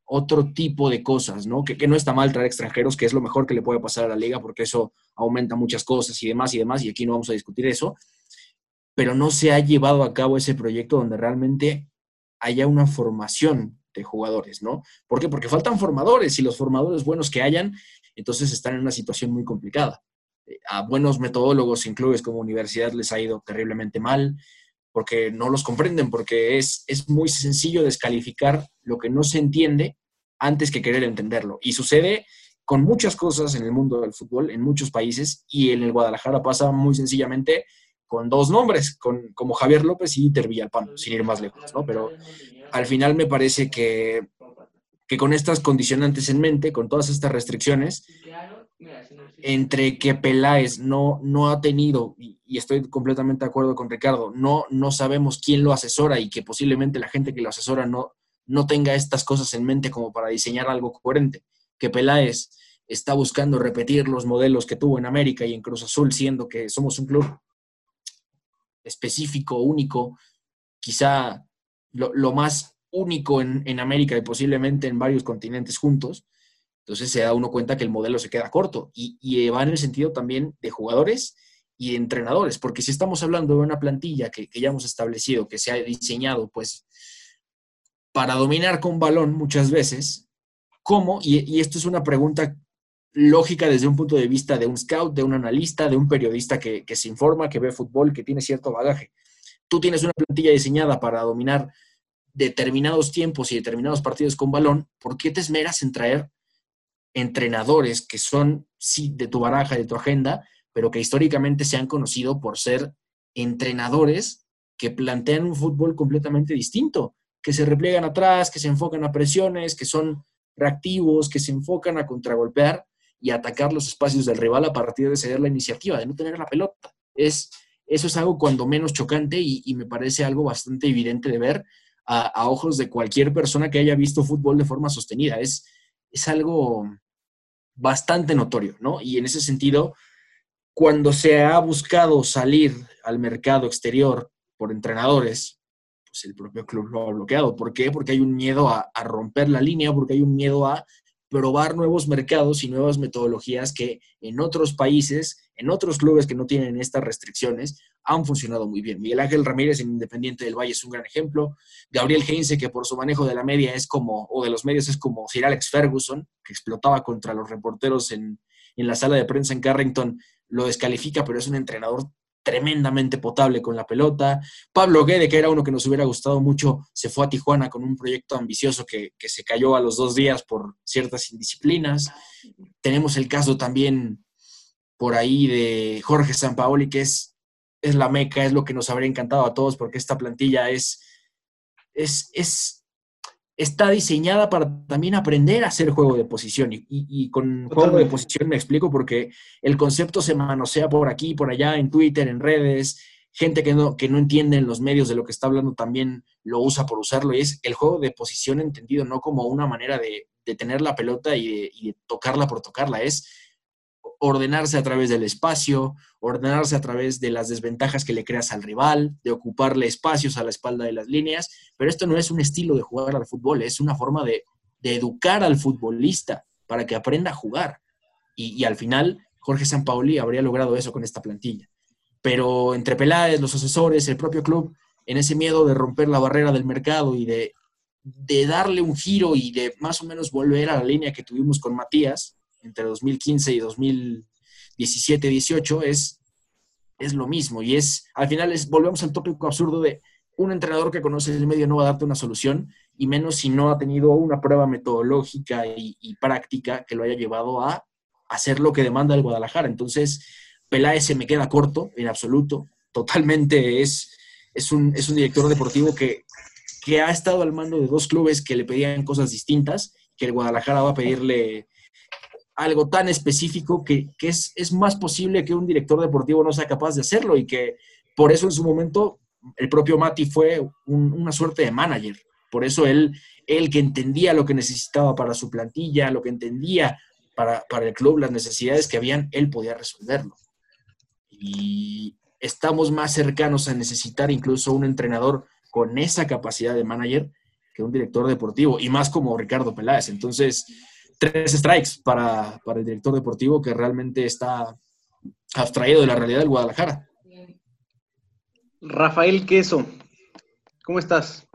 Speaker 7: otro tipo de cosas, ¿no? Que, que, no está mal traer extranjeros, que es lo mejor que le puede pasar a la liga, porque eso aumenta muchas cosas y demás y demás, y aquí no vamos a discutir eso, pero no se ha llevado a cabo ese proyecto donde realmente haya una formación de jugadores, ¿no? ¿Por qué? Porque faltan formadores y los formadores buenos que hayan, entonces están en una situación muy complicada a buenos metodólogos en clubes como universidad les ha ido terriblemente mal porque no los comprenden, porque es, es muy sencillo descalificar lo que no se entiende antes que querer entenderlo. Y sucede con muchas cosas en el mundo del fútbol, en muchos países, y en el Guadalajara pasa muy sencillamente con dos nombres, con, como Javier López y Iter Villalpano, sin ir más lejos, ¿no? Pero al final me parece que, que con estas condicionantes en mente, con todas estas restricciones, entre que Peláez no, no ha tenido, y, estoy completamente de acuerdo con Ricardo, no, no sabemos quién lo asesora y que posiblemente la gente que lo asesora no, no tenga estas cosas en mente como para diseñar algo coherente, que Peláez está buscando repetir los modelos que tuvo en América y en Cruz Azul, siendo que somos un club específico, único, quizá lo, más único en, en América y posiblemente en varios continentes juntos, entonces se da uno cuenta que el modelo se queda corto y, va en el sentido también de jugadores y de entrenadores, porque si estamos hablando de una plantilla que, ya hemos establecido, que se ha diseñado pues para dominar con balón muchas veces, ¿cómo? Y, esto es una pregunta lógica desde un punto de vista de un scout, de un analista, de un periodista que, que se informa, que ve fútbol, que tiene cierto bagaje. Tú tienes una plantilla diseñada para dominar determinados tiempos y determinados partidos con balón, ¿por qué te esmeras en traer entrenadores que son, sí, de tu baraja, de tu agenda, pero que históricamente se han conocido por ser entrenadores que plantean un fútbol completamente distinto, que se repliegan atrás, que se enfocan a presiones, que son reactivos, que se enfocan a contragolpear y atacar los espacios del rival a partir de ceder la iniciativa, de no tener la pelota. Es, eso es algo cuando menos chocante y, me parece algo bastante evidente de ver a, ojos de cualquier persona que haya visto fútbol de forma sostenida. Es, es algo bastante notorio, ¿no? Y en ese sentido, cuando se ha buscado salir al mercado exterior por entrenadores, pues el propio club lo ha bloqueado. ¿Por qué? Porque hay un miedo a, a romper la línea, porque hay un miedo a probar nuevos mercados y nuevas metodologías que en otros países, en otros clubes que no tienen estas restricciones, han funcionado muy bien. Miguel Ángel Ramírez en Independiente del Valle es un gran ejemplo. Gabriel Heinze, que por su manejo de la media es como, o de los medios es como Sir Alex Ferguson, que explotaba contra los reporteros en, en la sala de prensa en Carrington, lo descalifica, pero es un entrenador tremendamente potable con la pelota. Pablo Guede, que era uno que nos hubiera gustado mucho, se fue a Tijuana con un proyecto ambicioso que, se cayó a los dos días por ciertas indisciplinas. Tenemos el caso también por ahí de Jorge Sampaoli, que es, es la meca, es lo que nos habría encantado a todos, porque esta plantilla es, es, es está diseñada para también aprender a hacer juego de posición. Y, con juego de posición me explico porque el concepto se manosea por aquí, por allá, en Twitter, en redes. Gente que no, que no entiende en los medios de lo que está hablando también lo usa por usarlo. Y es el juego de posición entendido no como una manera de, tener la pelota y y de tocarla por tocarla. Es ordenarse a través del espacio, ordenarse a través de las desventajas que le creas al rival, de ocuparle espacios a la espalda de las líneas, pero esto no es un estilo de jugar al fútbol, es una forma de, educar al futbolista para que aprenda a jugar. Y, al final, Jorge Sampaoli habría logrado eso con esta plantilla. Pero entre Peláez, los asesores, el propio club, en ese miedo de romper la barrera del mercado y de, de darle un giro y de más o menos volver a la línea que tuvimos con Matías, entre 2015 y 2017-18 es, es lo mismo. Y es, al final, es, volvemos al tópico absurdo de un entrenador que conoce el medio no va a darte una solución, y menos si no ha tenido una prueba metodológica y, práctica que lo haya llevado a hacer lo que demanda el Guadalajara. Entonces, Peláez se me queda corto en absoluto. Totalmente es, es, un, es un director deportivo que, que ha estado al mando de dos clubes que le pedían cosas distintas, que el Guadalajara va a pedirle algo tan específico que, es, es, más posible que un director deportivo no sea capaz de hacerlo y que por eso en su momento el propio Mati fue una suerte de manager. Por eso él, él que entendía lo que necesitaba para su plantilla, lo que entendía para, para el club, las necesidades que habían, él podía resolverlo. Y estamos más cercanos a necesitar incluso un entrenador con esa capacidad de manager que un director deportivo, y más como Ricardo Peláez. Entonces, tres strikes para, el director deportivo que realmente está abstraído de la realidad del Guadalajara.
Speaker 2: Rafael Queso, ¿cómo estás?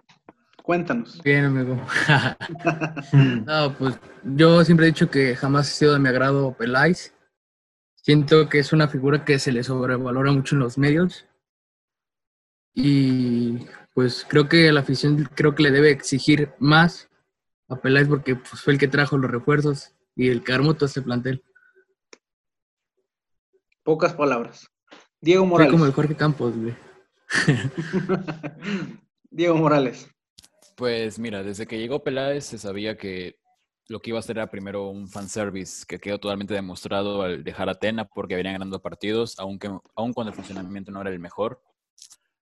Speaker 2: Cuéntanos.
Speaker 5: Bien, amigo. <laughs> no, pues yo siempre he dicho que jamás he sido de mi agrado Peláez. Siento que es una figura que se le sobrevalora mucho en los medios. Y pues creo que la afición creo que le debe exigir más a Peláez porque pues, fue el que trajo los refuerzos y el que armó todo este plantel.
Speaker 2: Pocas palabras. Diego Morales.
Speaker 5: como el Jorge Campos, güey. <laughs>
Speaker 2: Diego Morales.
Speaker 4: Pues mira, desde que llegó Peláez se sabía que lo que iba a hacer era primero un fanservice que quedó totalmente demostrado al dejar a Atena porque venían ganando partidos, aunque, aun cuando el funcionamiento no era el mejor.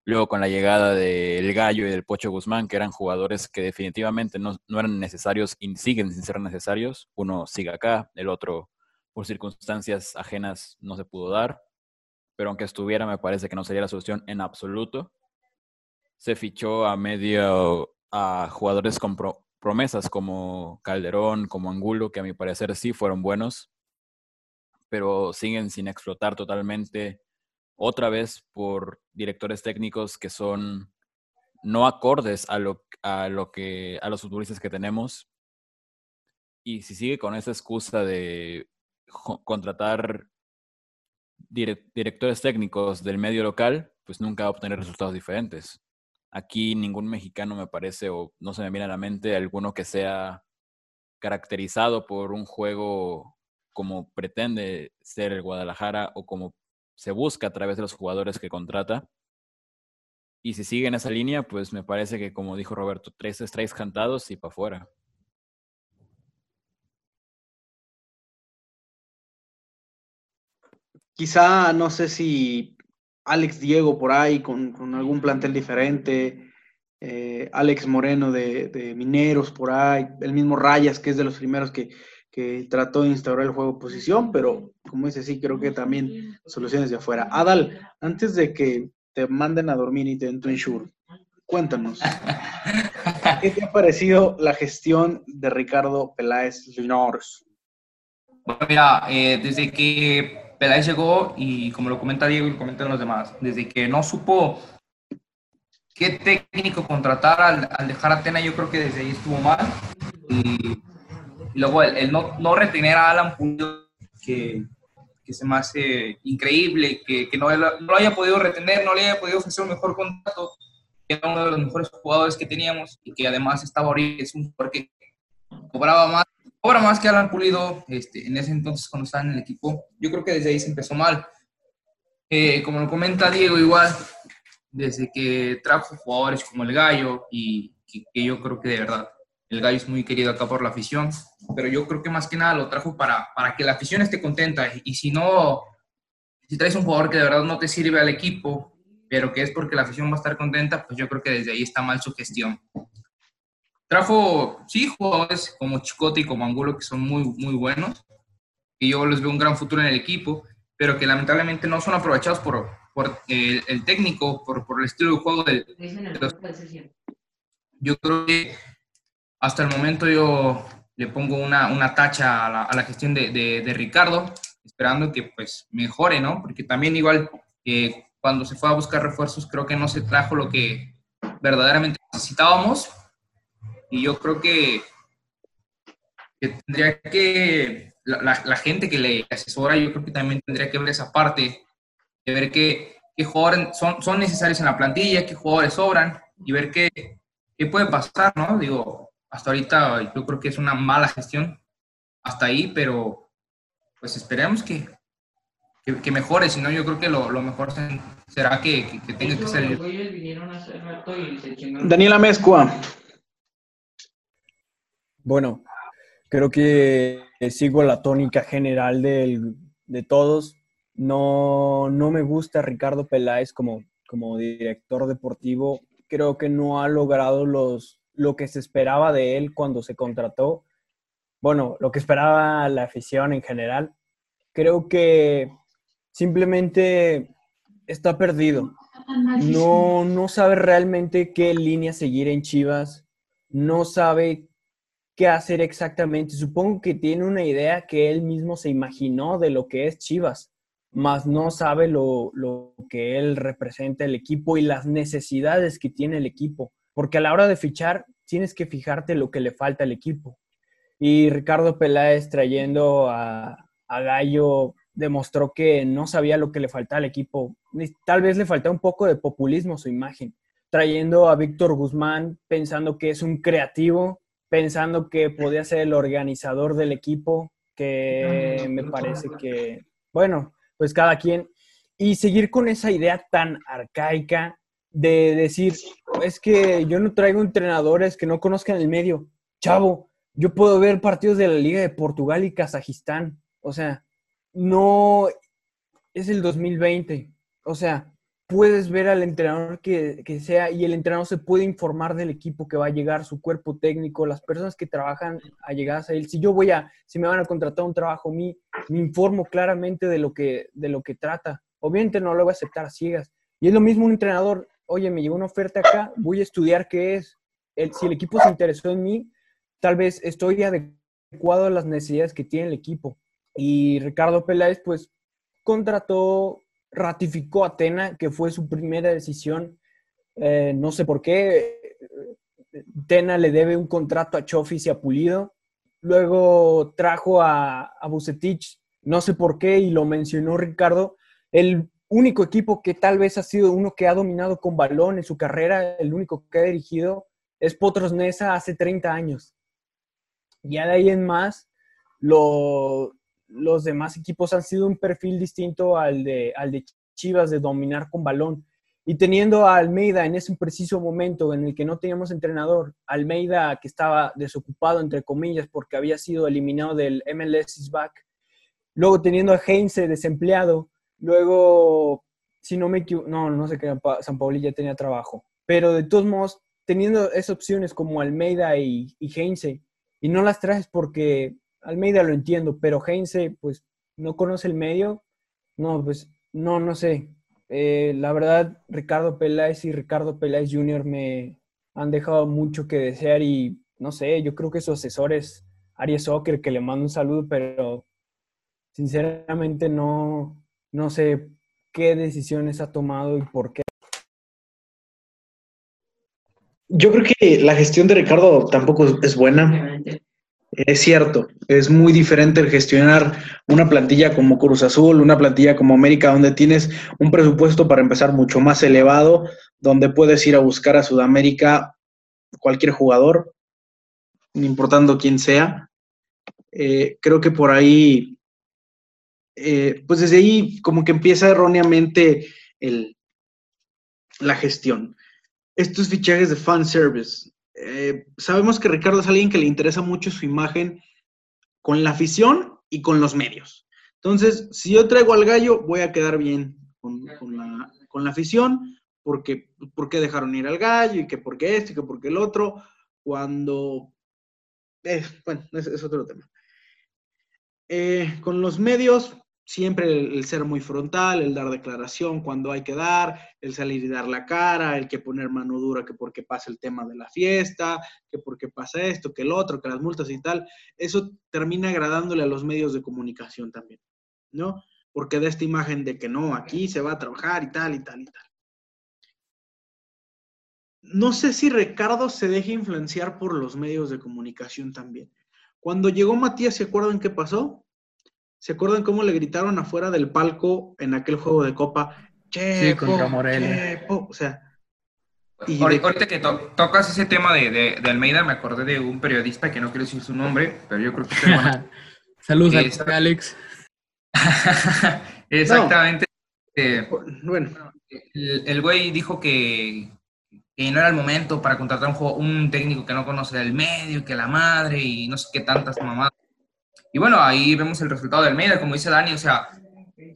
Speaker 4: Luego con la llegada del Gallo y del Pocho Guzmán, que eran jugadores que definitivamente no, eran necesarios y siguen sin ser necesarios. Uno sigue acá, el otro por circunstancias ajenas no se pudo dar. Pero aunque estuviera, me parece que no sería la solución en absoluto. Se fichó a medio a jugadores con promesas como Calderón, como Angulo, que a mi parecer sí fueron buenos, pero siguen sin explotar totalmente otra vez por directores técnicos que son no acordes a lo, a lo que a los futbolistas que tenemos. Y si sigue con esa excusa de contratar directores técnicos del medio local, pues nunca va a obtener resultados diferentes. Aquí ningún mexicano me parece, o no se me viene a la mente, alguno que sea caracterizado por un juego como pretende ser el Guadalajara o como se busca a través de los jugadores que contrata. Y si siguen esa línea, pues me parece que, como dijo Roberto, tres strikes cantados y para afuera.
Speaker 2: Quizá, no sé si Alex Diego por ahí con, algún plantel diferente, eh, Alex Moreno de, Mineros por ahí, el mismo Rayas que es de los primeros que trató de instaurar el juego de posición, pero como dice, sí, creo que también soluciones de afuera. Adal, antes de que te manden a dormir y te den tu insure, cuéntanos, <laughs> ¿qué te ha parecido la gestión de Ricardo Peláez Linares?
Speaker 3: Bueno, mira, eh, desde que Peláez llegó y como lo comenta Diego y lo comentan los demás, desde que no supo qué técnico contratar al, dejar a Tena, yo creo que desde ahí estuvo mal. Y, luego el, no, no, retener a Alan Pulido, que, que, se me hace increíble, que, que no, no, lo haya podido retener, no le haya podido ofrecer un mejor contrato, que era uno de los mejores jugadores que teníamos y que además estaba ahorita, es un jugador que cobraba más Ahora más que Alan Pulido, este, en ese entonces cuando estaba en el equipo, yo creo que desde ahí se empezó mal. Eh, como lo comenta Diego, igual, desde que trajo jugadores como el Gallo, y que, yo creo que de verdad el Gallo es muy querido acá por la afición, pero yo creo que más que nada lo trajo para, para que la afición esté contenta. Y, si no, si traes un jugador que de verdad no te sirve al equipo, pero que es porque la afición va a estar contenta, pues yo creo que desde ahí está mal su gestión. Trajo, sí, jugadores como Chicote y como Angulo que son muy, muy buenos, y yo les veo un gran futuro en el equipo, pero que lamentablemente no son aprovechados por, por el, técnico, por, por, el estilo de juego del... yo creo que hasta el momento yo le pongo una, una tacha a la, a la gestión de, de, Ricardo, esperando que pues mejore, ¿no? Porque también igual eh, cuando se fue a buscar refuerzos creo que no se trajo lo que verdaderamente necesitábamos y yo creo que, tendría que, la, gente que le asesora, yo creo que también tendría que ver esa parte, de ver qué, qué jugadores son, son necesarios en la plantilla, qué jugadores sobran y ver qué puede pasar, ¿no? Digo, hasta ahorita yo creo que es una mala gestión hasta ahí, pero pues esperemos que, que, mejore, si no yo creo que lo, lo mejor será que, que, tenga que ser...
Speaker 2: Daniela Mezcua.
Speaker 6: Bueno, creo que sigo la tónica general de todos. No, no me gusta Ricardo Peláez como, como director deportivo. Creo que no ha logrado los, lo que se esperaba de él cuando se contrató. Bueno, lo que esperaba la afición en general. Creo que simplemente está perdido. No, no sabe realmente qué línea seguir en Chivas. No sabe qué hacer exactamente. Supongo que tiene una idea que él mismo se imaginó de lo que es Chivas, mas no sabe lo, que él representa el equipo y las necesidades que tiene el equipo. Porque a la hora de fichar, tienes que fijarte lo que le falta al equipo. Y Ricardo Peláez trayendo a, a Gallo demostró que no sabía lo que le faltaba al equipo. Tal vez le faltaba un poco de populismo su imagen. Trayendo a Víctor Guzmán pensando que es un creativo pensando que podía ser el organizador del equipo, que me parece que, bueno, pues cada quien, y seguir con esa idea tan arcaica de decir, es que yo no traigo entrenadores que no conozcan el medio. Chavo, yo puedo ver partidos de la Liga de Portugal y Kazajistán. O sea, no es el 2020. O sea, puedes ver al entrenador que, sea y el entrenador se puede informar del equipo que va a llegar, su cuerpo técnico, las personas que trabajan allegadas a él. Si yo voy a, si me van a contratar un trabajo a mí, me informo claramente de lo que, de lo que trata. Obviamente no lo voy a aceptar a ciegas. Y es lo mismo un entrenador, oye, me llegó una oferta acá, voy a estudiar qué es. Si el equipo se interesó en mí, tal vez estoy adecuado a las necesidades que tiene el equipo. Y Ricardo Peláez, pues, contrató ratificó a Tena, que fue su primera decisión. Eh, no sé por qué. Tena le debe un contrato a Chofis y a Pulido. Luego trajo a, a Bucetich, no sé por qué, y lo mencionó Ricardo. El único equipo que tal vez ha sido uno que ha dominado con balón en su carrera, el único que ha dirigido, es Potros Nesa hace 30 años. Ya de ahí en más, lo, los demás equipos han sido un perfil distinto al de, al de Chivas de dominar con balón. Y teniendo a Almeida en ese preciso momento en el que no teníamos entrenador, Almeida que estaba desocupado, entre comillas, porque había sido eliminado del MLS back, luego teniendo a Heinze desempleado, Luego, si no me equivoco, no, no sé qué, San Pauli ya tenía trabajo. Pero de todos modos, teniendo esas opciones como Almeida y, y Heinze, y no las traes porque Almeida lo entiendo, pero Heinze, pues, no conoce el medio. No, pues, no, no sé. Eh, la verdad, Ricardo Peláez y Ricardo Peláez Jr. me han dejado mucho que desear y no sé, yo creo que su asesor es Aries Soccer, que le mando un saludo, pero sinceramente no, no sé qué decisiones ha tomado y por qué.
Speaker 2: Yo creo que la gestión de Ricardo tampoco es buena. Es cierto, es muy diferente el gestionar una plantilla como Cruz Azul, una plantilla como América, donde tienes un presupuesto para empezar mucho más elevado, donde puedes ir a buscar a Sudamérica cualquier jugador, no importando quién sea. Eh, creo que por ahí, eh, pues desde ahí como que empieza erróneamente el, la gestión. Estos fichajes de fan service, eh, sabemos que Ricardo es alguien que le interesa mucho su imagen con la afición y con los medios. Entonces, si yo traigo al gallo, voy a quedar bien con, la, afición, porque ¿por qué dejaron ir al gallo? Y que por qué esto y que por qué el otro, cuando... Eh, bueno, es, otro tema. Con los medios, siempre el, ser muy frontal, el dar declaración cuando hay que dar, el salir y dar la cara, el que poner mano dura que porque pasa el tema de la fiesta, que porque pasa esto, que el otro, que las multas y tal, eso termina agradándole a los medios de comunicación también, ¿no? Porque da esta imagen de que no, aquí se va a trabajar y tal y tal y tal. No sé si Ricardo se deja influenciar por los medios de comunicación también. Cuando llegó Matías, ¿se acuerdan qué pasó? ¿Se acuerdan cómo le gritaron afuera del palco en aquel juego de Copa?
Speaker 5: Che, sí, contra Morelia.
Speaker 2: o sea.
Speaker 3: Y ahorita que tocas ese tema de, Almeida, me acordé de un periodista que no quiero decir su nombre, pero yo creo que <laughs>
Speaker 5: Saludos a Alex. <laughs>
Speaker 3: Exactamente. Eh, bueno. El, güey dijo que, no era el momento para contratar un, un técnico que no conoce el medio, que la madre y no sé qué tantas mamadas. Bueno, ahí vemos el resultado del medio, como dice Dani, o sea,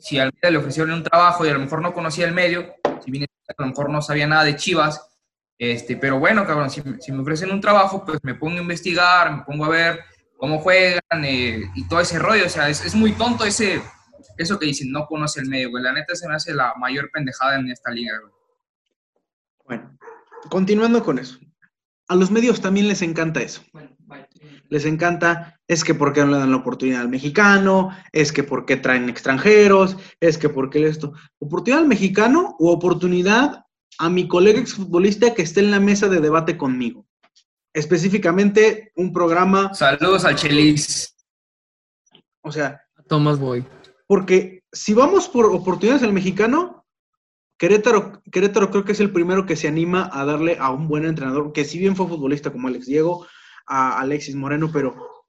Speaker 3: si a Almeida le ofrecieron un trabajo y a lo mejor no conocía el medio, si bien a lo mejor no sabía nada de Chivas, este, pero bueno, cabrón, si, me ofrecen un trabajo, pues me pongo a investigar, me pongo a ver cómo juegan eh, y todo ese rollo, o sea, es, es, muy tonto ese, eso que dicen, no conoce el medio, güey, la neta se me hace la mayor pendejada en esta liga.
Speaker 2: Bueno, continuando con eso, a los medios también les encanta eso. Les encanta, es que por qué no le dan la oportunidad al mexicano, es que por qué traen extranjeros, es que por qué esto. ¿Oportunidad al mexicano o oportunidad a mi colega exfutbolista que esté en la mesa de debate conmigo? Específicamente un programa.
Speaker 3: Saludos al Chelis.
Speaker 2: O sea.
Speaker 5: Tomás Boy.
Speaker 2: Porque si vamos por oportunidades al mexicano, Querétaro, Querétaro creo que es el primero que se anima a darle a un buen entrenador, que si bien fue futbolista como Alex Diego, a Alexis Moreno, pero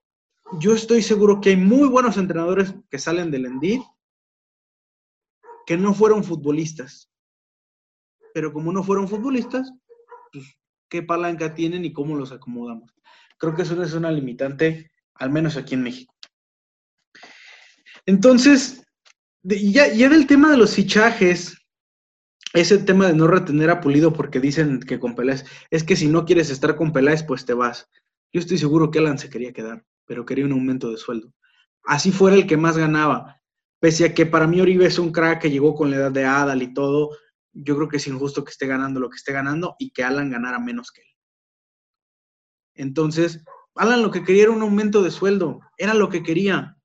Speaker 2: yo estoy seguro que hay muy buenos entrenadores que salen del Endid que no fueron futbolistas. Pero como no fueron futbolistas, pues, ¿qué palanca tienen y cómo los acomodamos? Creo que eso es una limitante, al menos aquí en México. Entonces, ya, ya del tema de los fichajes, ese tema de no retener a Pulido porque dicen que con Peláez, es que si no quieres estar con Peláez, pues te vas. Yo estoy seguro que Alan se quería quedar, pero quería un aumento de sueldo. Así fuera el que más ganaba. Pese a que para mí Oribe es un crack que llegó con la edad de Adal y todo, yo creo que es injusto que esté ganando lo que esté ganando y que Alan ganara menos que él. Entonces, Alan lo que quería era un aumento de sueldo, era lo que quería.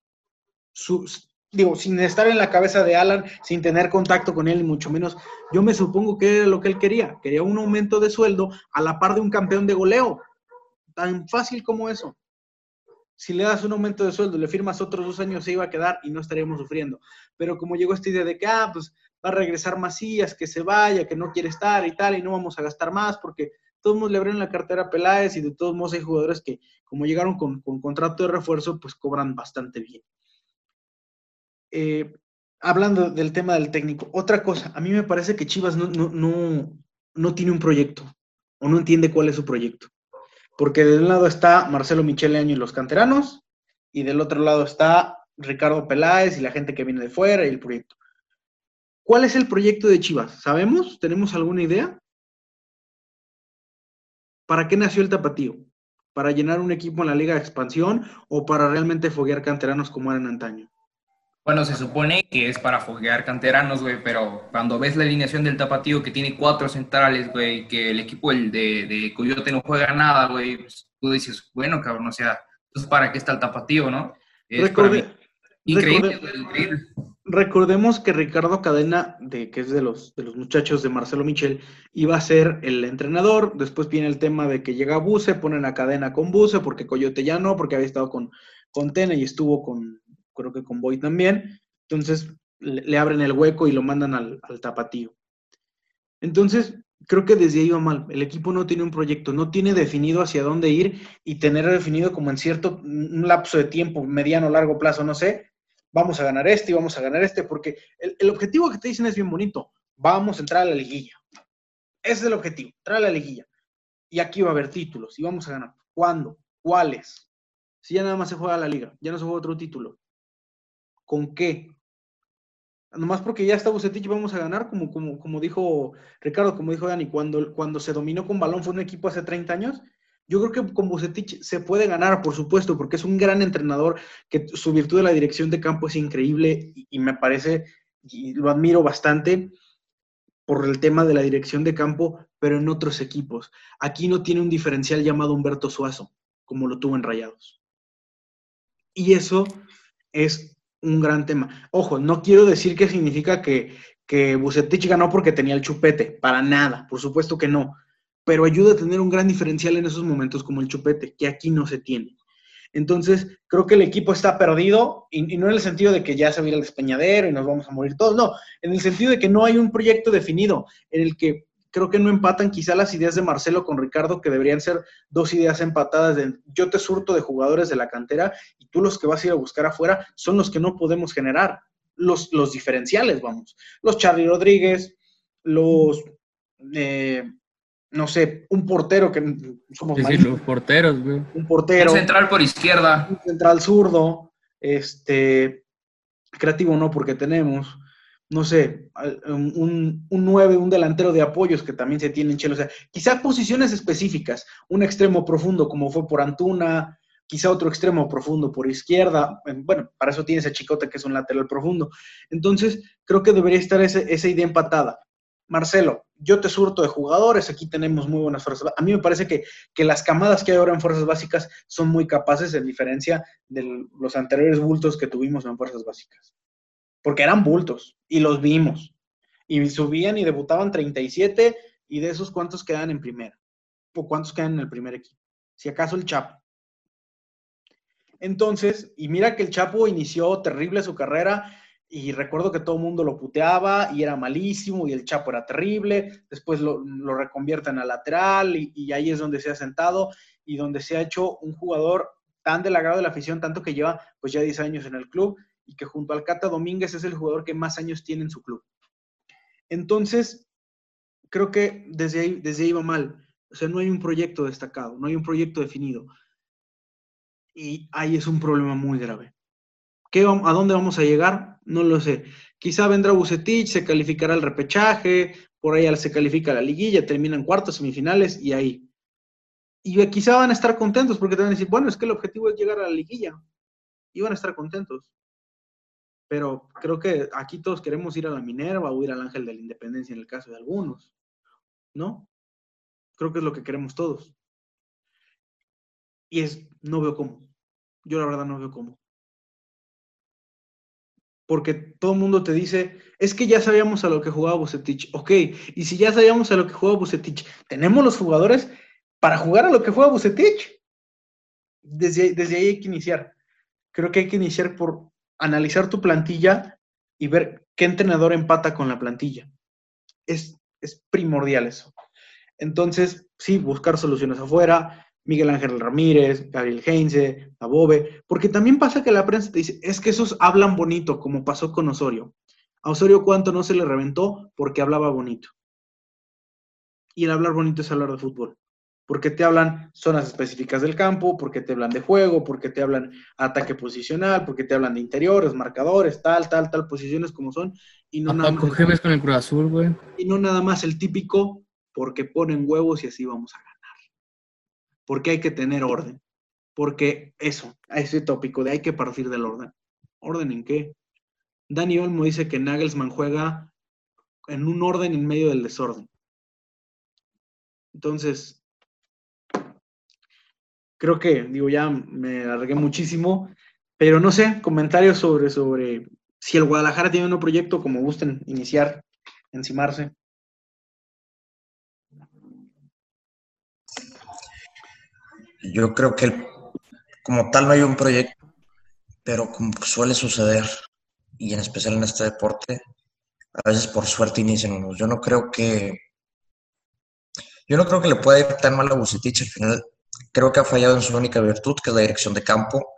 Speaker 2: digo, sin estar en la cabeza de Alan, sin tener contacto con él, y mucho menos, yo me supongo que era lo que él quería. Quería un aumento de sueldo a la par de un campeón de goleo. Tan fácil como eso. Si le das un aumento de sueldo, le firmas otros dos años, se iba a quedar y no estaríamos sufriendo. Pero como llegó esta idea de que, ah, pues va a regresar Macías, que se vaya, que no quiere estar y tal, y no vamos a gastar más, porque todos le abrieron la cartera a Peláez y de todos modos hay jugadores que, como llegaron con, contrato de refuerzo, pues cobran bastante bien. Eh, hablando del tema del técnico, otra cosa, a mí me parece que Chivas no, no, no tiene un proyecto o no entiende cuál es su proyecto porque de un lado está Marcelo Michele Año y los canteranos, y del otro lado está Ricardo Peláez y la gente que viene de fuera y el proyecto. ¿Cuál es el proyecto de Chivas? ¿Sabemos? ¿Tenemos alguna idea? ¿Para qué nació el tapatío? ¿Para llenar un equipo en la Liga de Expansión o para realmente foguear canteranos como eran antaño?
Speaker 3: Bueno, se supone que es para foguear canteranos, güey, pero cuando ves la alineación del tapatío que tiene cuatro centrales, güey, que el equipo el de, de Coyote no juega nada, güey, pues, tú dices, bueno, cabrón, o sea, entonces ¿para qué está el tapatío, no? Es para mí
Speaker 2: Recorde-
Speaker 3: increíble,
Speaker 2: recorde-
Speaker 3: güey, increíble.
Speaker 2: Recordemos que Ricardo Cadena, de, que es de los, de los muchachos de Marcelo Michel, iba a ser el entrenador. Después viene el tema de que llega Buse, ponen a Cadena con Buse, porque Coyote ya no, porque había estado con, con Tena y estuvo con, creo que con Boy también. Entonces le, le abren el hueco y lo mandan al, al tapatío. Entonces, creo que desde ahí va mal. El equipo no tiene un proyecto, no tiene definido hacia dónde ir y tener definido como en cierto un lapso de tiempo, mediano, largo plazo, no sé, vamos a ganar este y vamos a ganar este, porque el, el objetivo que te dicen es bien bonito. Vamos a entrar a la liguilla. Ese es el objetivo, entrar a la liguilla. Y aquí va a haber títulos y vamos a ganar. ¿Cuándo? ¿Cuáles? Si ya nada más se juega la liga, ya no se juega otro título. ¿Con qué? Nomás porque ya está Bucetich vamos a ganar, como, como, como dijo Ricardo, como dijo Dani, cuando, cuando se dominó con balón fue un equipo hace 30 años. Yo creo que con Bucetich se puede ganar, por supuesto, porque es un gran entrenador, que su virtud de la dirección de campo es increíble y, y me parece, y lo admiro bastante por el tema de la dirección de campo, pero en otros equipos. Aquí no tiene un diferencial llamado Humberto Suazo, como lo tuvo en Rayados. Y eso es un gran tema. Ojo, no quiero decir que significa que, que ganó porque tenía el chupete, para nada, por supuesto que no, pero ayuda a tener un gran diferencial en esos momentos como el chupete, que aquí no se tiene. Entonces, creo que el equipo está perdido, y, y no en el sentido de que ya se va a ir al despeñadero y nos vamos a morir todos, no, en el sentido de que no hay un proyecto definido en el que creo que no empatan quizá las ideas de Marcelo con Ricardo, que deberían ser dos ideas empatadas de yo te surto de jugadores de la cantera y tú los que vas a ir a buscar afuera son los que no podemos generar, los, los diferenciales, vamos. Los Charlie Rodríguez, los, eh, no sé, un portero que somos malísimos,
Speaker 5: los porteros, güey.
Speaker 2: un portero,
Speaker 3: Un central por izquierda.
Speaker 2: un central zurdo, este, creativo no porque tenemos, no sé, al- un, un 9, un delantero de apoyos que también se tiene en Chelo. O sea, quizá posiciones específicas, un extremo profundo como fue por Antuna, quizá otro extremo profundo por izquierda. eh, Bueno, para eso tienes a Chicote que es un lateral profundo. Entonces, creo que debería estar ese- esa idea empatada. Marcelo, yo te surto de jugadores, aquí tenemos muy buenas fuerzas. A mí me parece que, que las camadas que hay ahora en fuerzas básicas son muy capaces, en diferencia de los anteriores bultos que tuvimos en fuerzas básicas. Porque eran bultos y los vimos. Y subían y debutaban 37 y de esos cuántos quedan en primera. O cuántos quedan en el primer equipo. Si acaso el Chapo. Entonces, y mira que el Chapo inició terrible su carrera y recuerdo que todo el mundo lo puteaba y era malísimo y el Chapo era terrible, después lo, lo reconvierten a lateral y, y ahí es donde se ha sentado y donde se ha hecho un jugador tan del agrado de la afición, tanto que lleva pues ya 10 años en el club y que junto al Cata Domínguez es el jugador que más años tiene en su club. Entonces, creo que desde ahí, desde ahí va mal. O sea, no hay un proyecto destacado, no hay un proyecto definido. Y ahí es un problema muy grave. ¿Qué, ¿A dónde vamos a llegar? No lo sé. Quizá vendrá Bucetich, se calificará el repechaje, por ahí se califica la liguilla, terminan cuartos, semifinales y ahí. Y quizá van a estar contentos porque te van a decir, bueno, es que el objetivo es llegar a la liguilla. Y van a estar contentos. Pero creo que aquí todos queremos ir a la Minerva o ir al Ángel de la Independencia en el caso de algunos. ¿No? Creo que es lo que queremos todos. Y es, no veo cómo. Yo la verdad no veo cómo. Porque todo el mundo te dice, es que ya sabíamos a lo que jugaba Bucetich. Ok, y si ya sabíamos a lo que jugaba Bucetich, ¿tenemos los jugadores para jugar a lo que juega Bucetich? Desde, desde ahí hay que iniciar. Creo que hay que iniciar por analizar tu plantilla y ver qué entrenador empata con la plantilla. Es, primordial eso. Entonces, sí, buscar soluciones afuera, Miguel Ángel Ramírez, Gabriel Heinze, Abobe, porque también pasa que la prensa te dice, es que esos hablan bonito, como pasó con Osorio. A Osorio cuánto no se le reventó porque hablaba bonito. Y el hablar bonito es hablar de fútbol. Porque te hablan zonas específicas del campo, porque te hablan de juego, porque te hablan ataque posicional, porque te hablan de interiores, marcadores, tal, tal, tal, posiciones como son. Y no, nada
Speaker 5: más, Gemes con el Cruz Azul, güey.
Speaker 2: Y no nada más el típico, porque ponen huevos y así vamos a ganar. Porque hay que tener orden. Porque eso, ese tópico de hay que partir del orden. ¿Orden en qué? Dani Olmo dice que Nagelsmann juega en un orden en medio del desorden. Entonces, creo que, digo, ya me alargué muchísimo, pero no sé, comentarios sobre, sobre si el Guadalajara tiene un proyecto, como gusten iniciar, encimarse.
Speaker 8: Yo creo que como tal no hay un proyecto, pero como suele suceder, y en especial en este deporte, a veces por suerte inician unos. Yo no creo que yo no creo que le pueda ir tan mal a Bucetich. Al final, creo que ha fallado en su única virtud, que es la dirección de campo.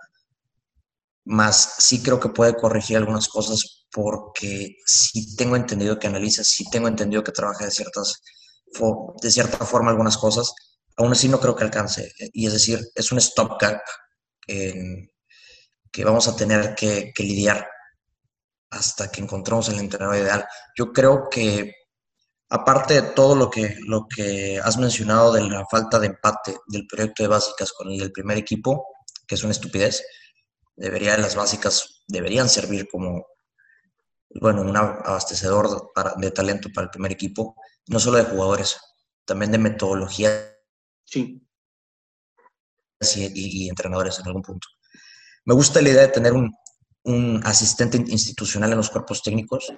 Speaker 8: Más sí creo que puede corregir algunas cosas porque sí tengo entendido que analiza, sí tengo entendido que trabaja de, ciertas, de cierta forma algunas cosas. Aún así no creo que alcance. Y es decir, es un stopgap que vamos a tener que, que lidiar hasta que encontremos el entrenador ideal. Yo creo que aparte de todo lo que, lo que has mencionado de la falta de empate del proyecto de básicas con el del primer equipo, que es una estupidez, debería, las básicas deberían servir como, bueno, un abastecedor de talento para el primer equipo, no solo de jugadores, también de metodología
Speaker 2: sí.
Speaker 8: y, y entrenadores en algún punto. Me gusta la idea de tener un, un asistente institucional en los cuerpos técnicos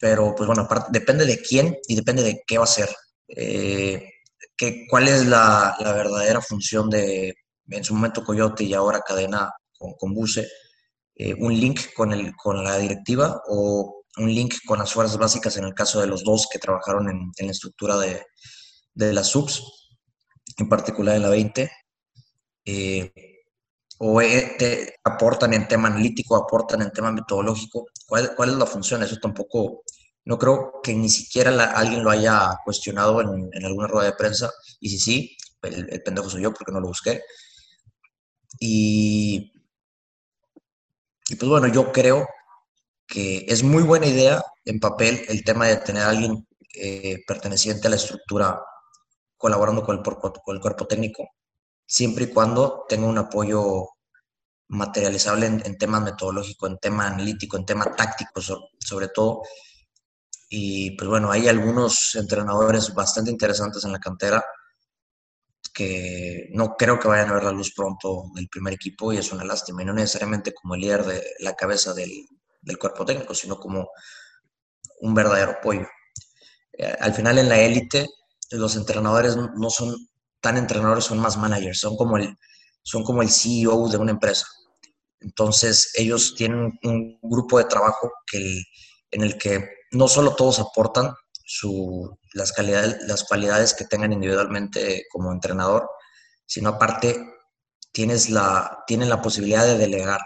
Speaker 8: pero pues bueno, depende de quién y depende de qué va a ser. Eh, ¿Cuál es la, verdadera función de, en su momento, Coyote y ahora Cadena con, con Buse? Eh, ¿Un link con, el, con la directiva o un link con las fuerzas básicas en el caso de los dos que trabajaron en, la estructura de, de, las subs, en particular en la 20? Eh, o te aportan en tema analítico, aportan en tema metodológico. ¿Cuál, ¿Cuál, es la función? Eso tampoco, no creo que ni siquiera alguien lo haya cuestionado en, en, alguna rueda de prensa. Y si sí, el, pendejo soy yo porque no lo busqué. Y, y pues bueno, yo creo que es muy buena idea en papel el tema de tener a alguien eh, perteneciente a la estructura colaborando con el, con el cuerpo técnico siempre y cuando tenga un apoyo materializable en, temas metodológicos, en tema analítico, en tema táctico sobre, todo. Y pues bueno, hay algunos entrenadores bastante interesantes en la cantera que no creo que vayan a ver la luz pronto del primer equipo y es una lástima. Y no necesariamente como el líder de la cabeza del, del cuerpo técnico, sino como un verdadero apoyo. Eh, al final en la élite los entrenadores no son tan entrenadores, son más managers, son como el, son como el CEO de una empresa. Entonces, ellos tienen un grupo de trabajo que, en el que no solo todos aportan su, las, calidades, las cualidades que tengan individualmente como entrenador, sino aparte tienes la, tienen la posibilidad de delegar.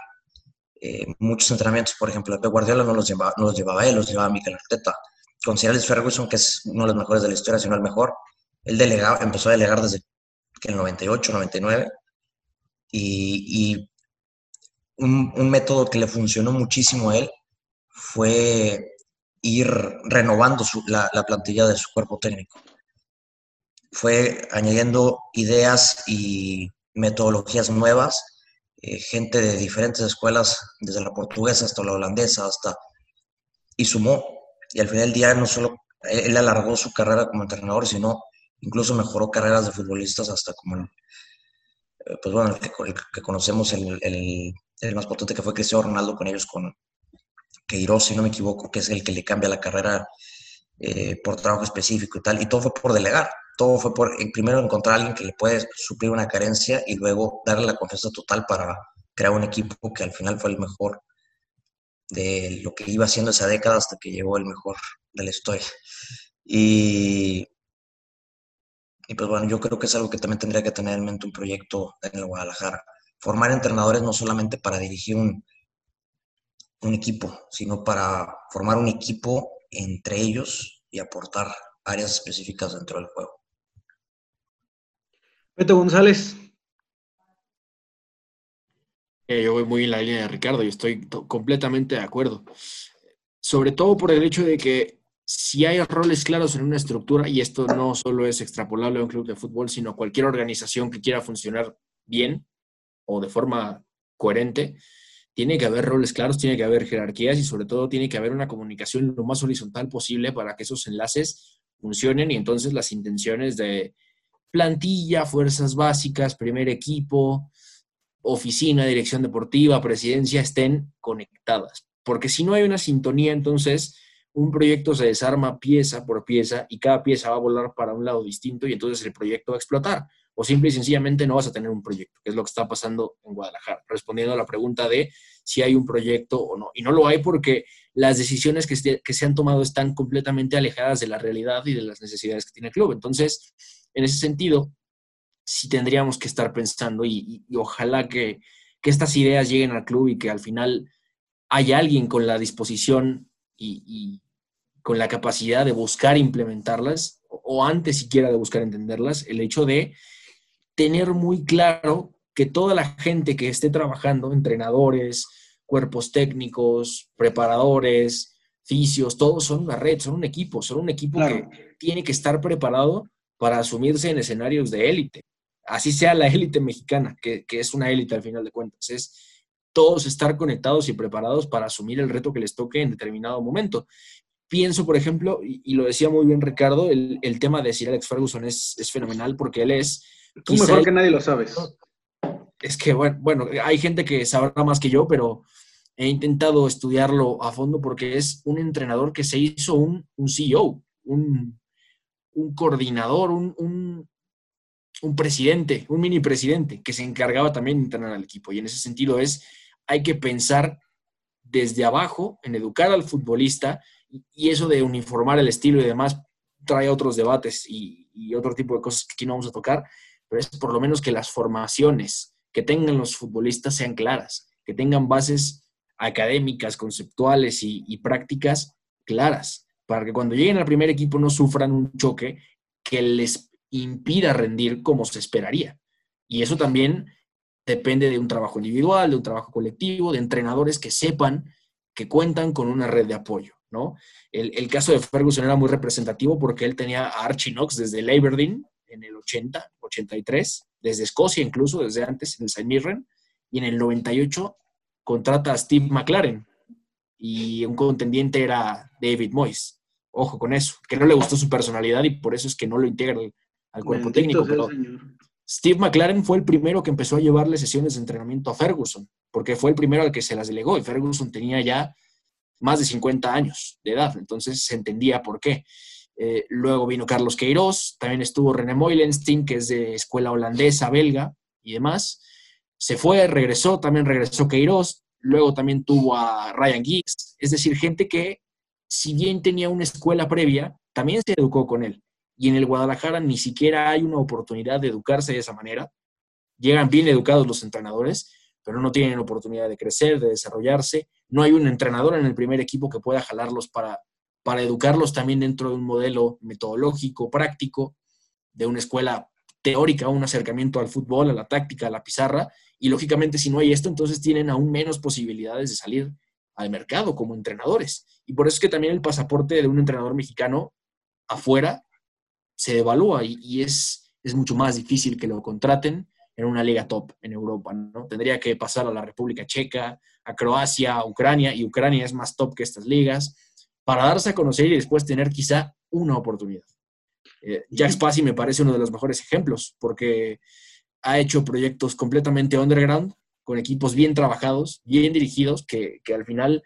Speaker 8: Eh, muchos entrenamientos, por ejemplo, Pep Guardiola no los, llevaba, no los llevaba él, los llevaba Mikel Arteta. Con Sir Ferguson, que es uno de los mejores de la historia, sino el mejor, él delegaba, empezó a delegar desde el 98, 99, y, un, método que le funcionó muchísimo a él fue ir renovando la, plantilla de su cuerpo técnico. Fue añadiendo ideas y metodologías nuevas, eh, gente de diferentes escuelas, desde la portuguesa hasta la holandesa, hasta... y sumó. Y al final del día no solo él alargó su carrera como entrenador, sino incluso mejoró carreras de futbolistas hasta como el, eh, pues bueno, el que, conocemos, el, el, más potente que fue Cristiano Ronaldo con ellos, con Queiroz, si no me equivoco, que es el que le cambia la carrera eh, por trabajo específico y tal, y todo fue por delegar, todo fue por primero encontrar a alguien que le puede suplir una carencia y luego darle la confianza total para crear un equipo que al final fue el mejor de lo que iba haciendo esa década hasta que llegó el mejor de la historia. Y y pues bueno, yo creo que es algo que también tendría que tener en mente un proyecto en el Guadalajara. Formar entrenadores no solamente para dirigir un, un equipo, sino para formar un equipo entre ellos y aportar áreas específicas dentro del juego.
Speaker 2: Beto González.
Speaker 7: Eh, yo voy muy en la línea de Ricardo y estoy completamente de acuerdo. Sobre todo por el hecho de que si hay roles claros en una estructura, y esto no solo es extrapolable a un club de fútbol, sino cualquier organización que quiera funcionar bien o de forma coherente, tiene que haber roles claros, tiene que haber jerarquías y sobre todo tiene que haber una comunicación lo más horizontal posible para que esos enlaces funcionen y entonces las intenciones de plantilla, fuerzas básicas, primer equipo, oficina, dirección deportiva, presidencia estén conectadas. Porque si no hay una sintonía, entonces un proyecto se desarma pieza por pieza y cada pieza va a volar para un lado distinto y entonces el proyecto va a explotar o simple y sencillamente no vas a tener un proyecto, que es lo que está pasando en Guadalajara, respondiendo a la pregunta de si hay un proyecto o no. Y no lo hay porque las decisiones que se, que se han tomado están completamente alejadas de la realidad y de las necesidades que tiene el club. Entonces, en ese sentido, sí tendríamos que estar pensando y, ojalá que, que, estas ideas lleguen al club y que al final haya alguien con la disposición y con la capacidad de buscar implementarlas o antes siquiera de buscar entenderlas, el hecho de tener muy claro que toda la gente que esté trabajando, entrenadores, cuerpos técnicos, preparadores, fisios, todos son una red, son un equipo, son un equipo que tiene que estar preparado para asumirse en escenarios de élite. Así sea la élite mexicana, que, es una élite al final de cuentas. Es todos estar conectados y preparados para asumir el reto que les toque en determinado momento. Pienso, por ejemplo, y, lo decía muy bien Ricardo, el, tema de Sir Alex Ferguson es, es fenomenal porque él es
Speaker 2: Tú mejor que nadie lo sabes.
Speaker 7: Es que, bueno, bueno, hay gente que sabrá más que yo, pero he intentado estudiarlo a fondo porque es un entrenador que se hizo un, un CEO, un, un coordinador, un, un, un, presidente, un mini presidente, que se encargaba también de entrenar al equipo. Y en ese sentido es, hay que pensar desde abajo en educar al futbolista y eso de uniformar el estilo y demás trae otros debates y, otro tipo de cosas que aquí no vamos a tocar, pero es por lo menos que las formaciones que tengan los futbolistas sean claras, que tengan bases académicas, conceptuales y, prácticas claras, para que cuando lleguen al primer equipo no sufran un choque que les impida rendir como se esperaría. Y eso también depende de un trabajo individual, de un trabajo colectivo, de entrenadores que sepan que cuentan con una red de apoyo, ¿no? El, el caso de Ferguson era muy representativo porque él tenía a Archie Knox desde el Aberdeen, en el 80, 83, desde Escocia incluso, desde antes, en el St. Mirren, y en el 98 contrata a Steve McLaren, y un contendiente era David Moyes. Ojo con eso, que no le gustó su personalidad y por eso es que no lo integra al, cuerpo técnico. Pero Steve McLaren fue el primero que empezó a llevarle sesiones de entrenamiento a Ferguson, porque fue el primero al que se las delegó y Ferguson tenía ya más de 50 años de edad, entonces se entendía por qué. Eh, luego vino Carlos Queiroz, también estuvo René Moilenstein, que es de escuela holandesa, belga y demás. Se fue, regresó, también regresó Queiroz. Luego también tuvo a Ryan Giggs. Es decir, gente que, si bien tenía una escuela previa, también se educó con él. Y en el Guadalajara ni siquiera hay una oportunidad de educarse de esa manera. Llegan bien educados los entrenadores, pero no tienen oportunidad de crecer, de desarrollarse. No hay un entrenador en el primer equipo que pueda jalarlos para para educarlos también dentro de un modelo metodológico, práctico, de una escuela teórica, un acercamiento al fútbol, a la táctica, a la pizarra. Y lógicamente, si no hay esto, entonces tienen aún menos posibilidades de salir al mercado como entrenadores. Y por eso es que también el pasaporte de un entrenador mexicano afuera se devalúa y, es, es mucho más difícil que lo contraten en una liga top en Europa, ¿no? Tendría que pasar a la República Checa, a Croacia, a Ucrania, y Ucrania es más top que estas ligas para darse a conocer y después tener quizá una oportunidad. Eh, Jack Spassi me parece uno de los mejores ejemplos porque ha hecho proyectos completamente underground, con equipos bien trabajados, bien dirigidos, que, al final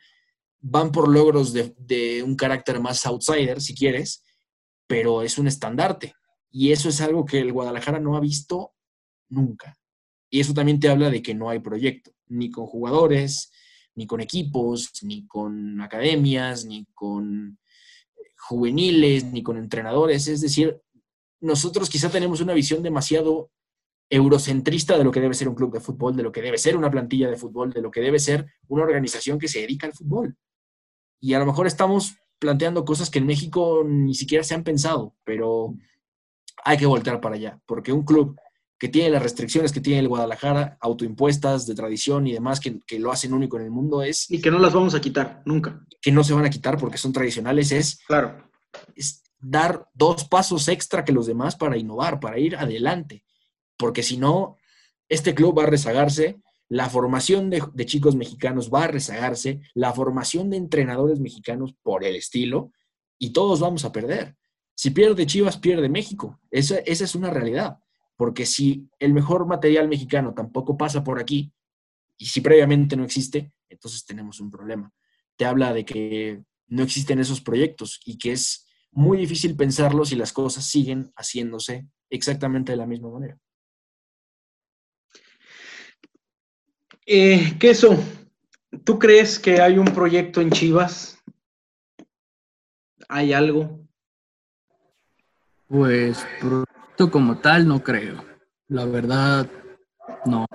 Speaker 7: van por logros de, de, un carácter más outsider, si quieres, pero es un estandarte. Y eso es algo que el Guadalajara no ha visto nunca. Y eso también te habla de que no hay proyecto, ni con jugadores, ni con equipos, ni con academias, ni con eh, juveniles, ni con entrenadores. Es decir, nosotros quizá tenemos una visión demasiado eurocentrista de lo que debe ser un club de fútbol, de lo que debe ser una plantilla de fútbol, de lo que debe ser una organización que se dedica al fútbol. Y a lo mejor estamos planteando cosas que en México ni siquiera se han pensado, pero hay que voltear para allá, porque un club que tiene las restricciones que tiene el Guadalajara, autoimpuestas, de tradición y demás, que, que lo hacen único en el mundo, es
Speaker 2: Y que no las vamos a quitar, nunca.
Speaker 7: que no se van a quitar porque son tradicionales, es
Speaker 2: Claro.
Speaker 7: es dar dos pasos extra que los demás para innovar, para ir adelante. Porque si no, este club va a rezagarse, la formación de, de chicos mexicanos va a rezagarse, la formación de entrenadores mexicanos por el estilo, y todos vamos a perder. Si pierde Chivas, pierde México. Esa, esa es una realidad. Porque si el mejor material mexicano tampoco pasa por aquí, y si previamente no existe, entonces tenemos un problema. Te habla de que no existen esos proyectos y que es muy difícil pensarlo si las cosas siguen haciéndose exactamente de la misma manera.
Speaker 2: Eh, Queso, ¿tú crees que hay un proyecto en Chivas? ¿Hay algo?
Speaker 5: Pues proyecto como tal no creo. La verdad, no.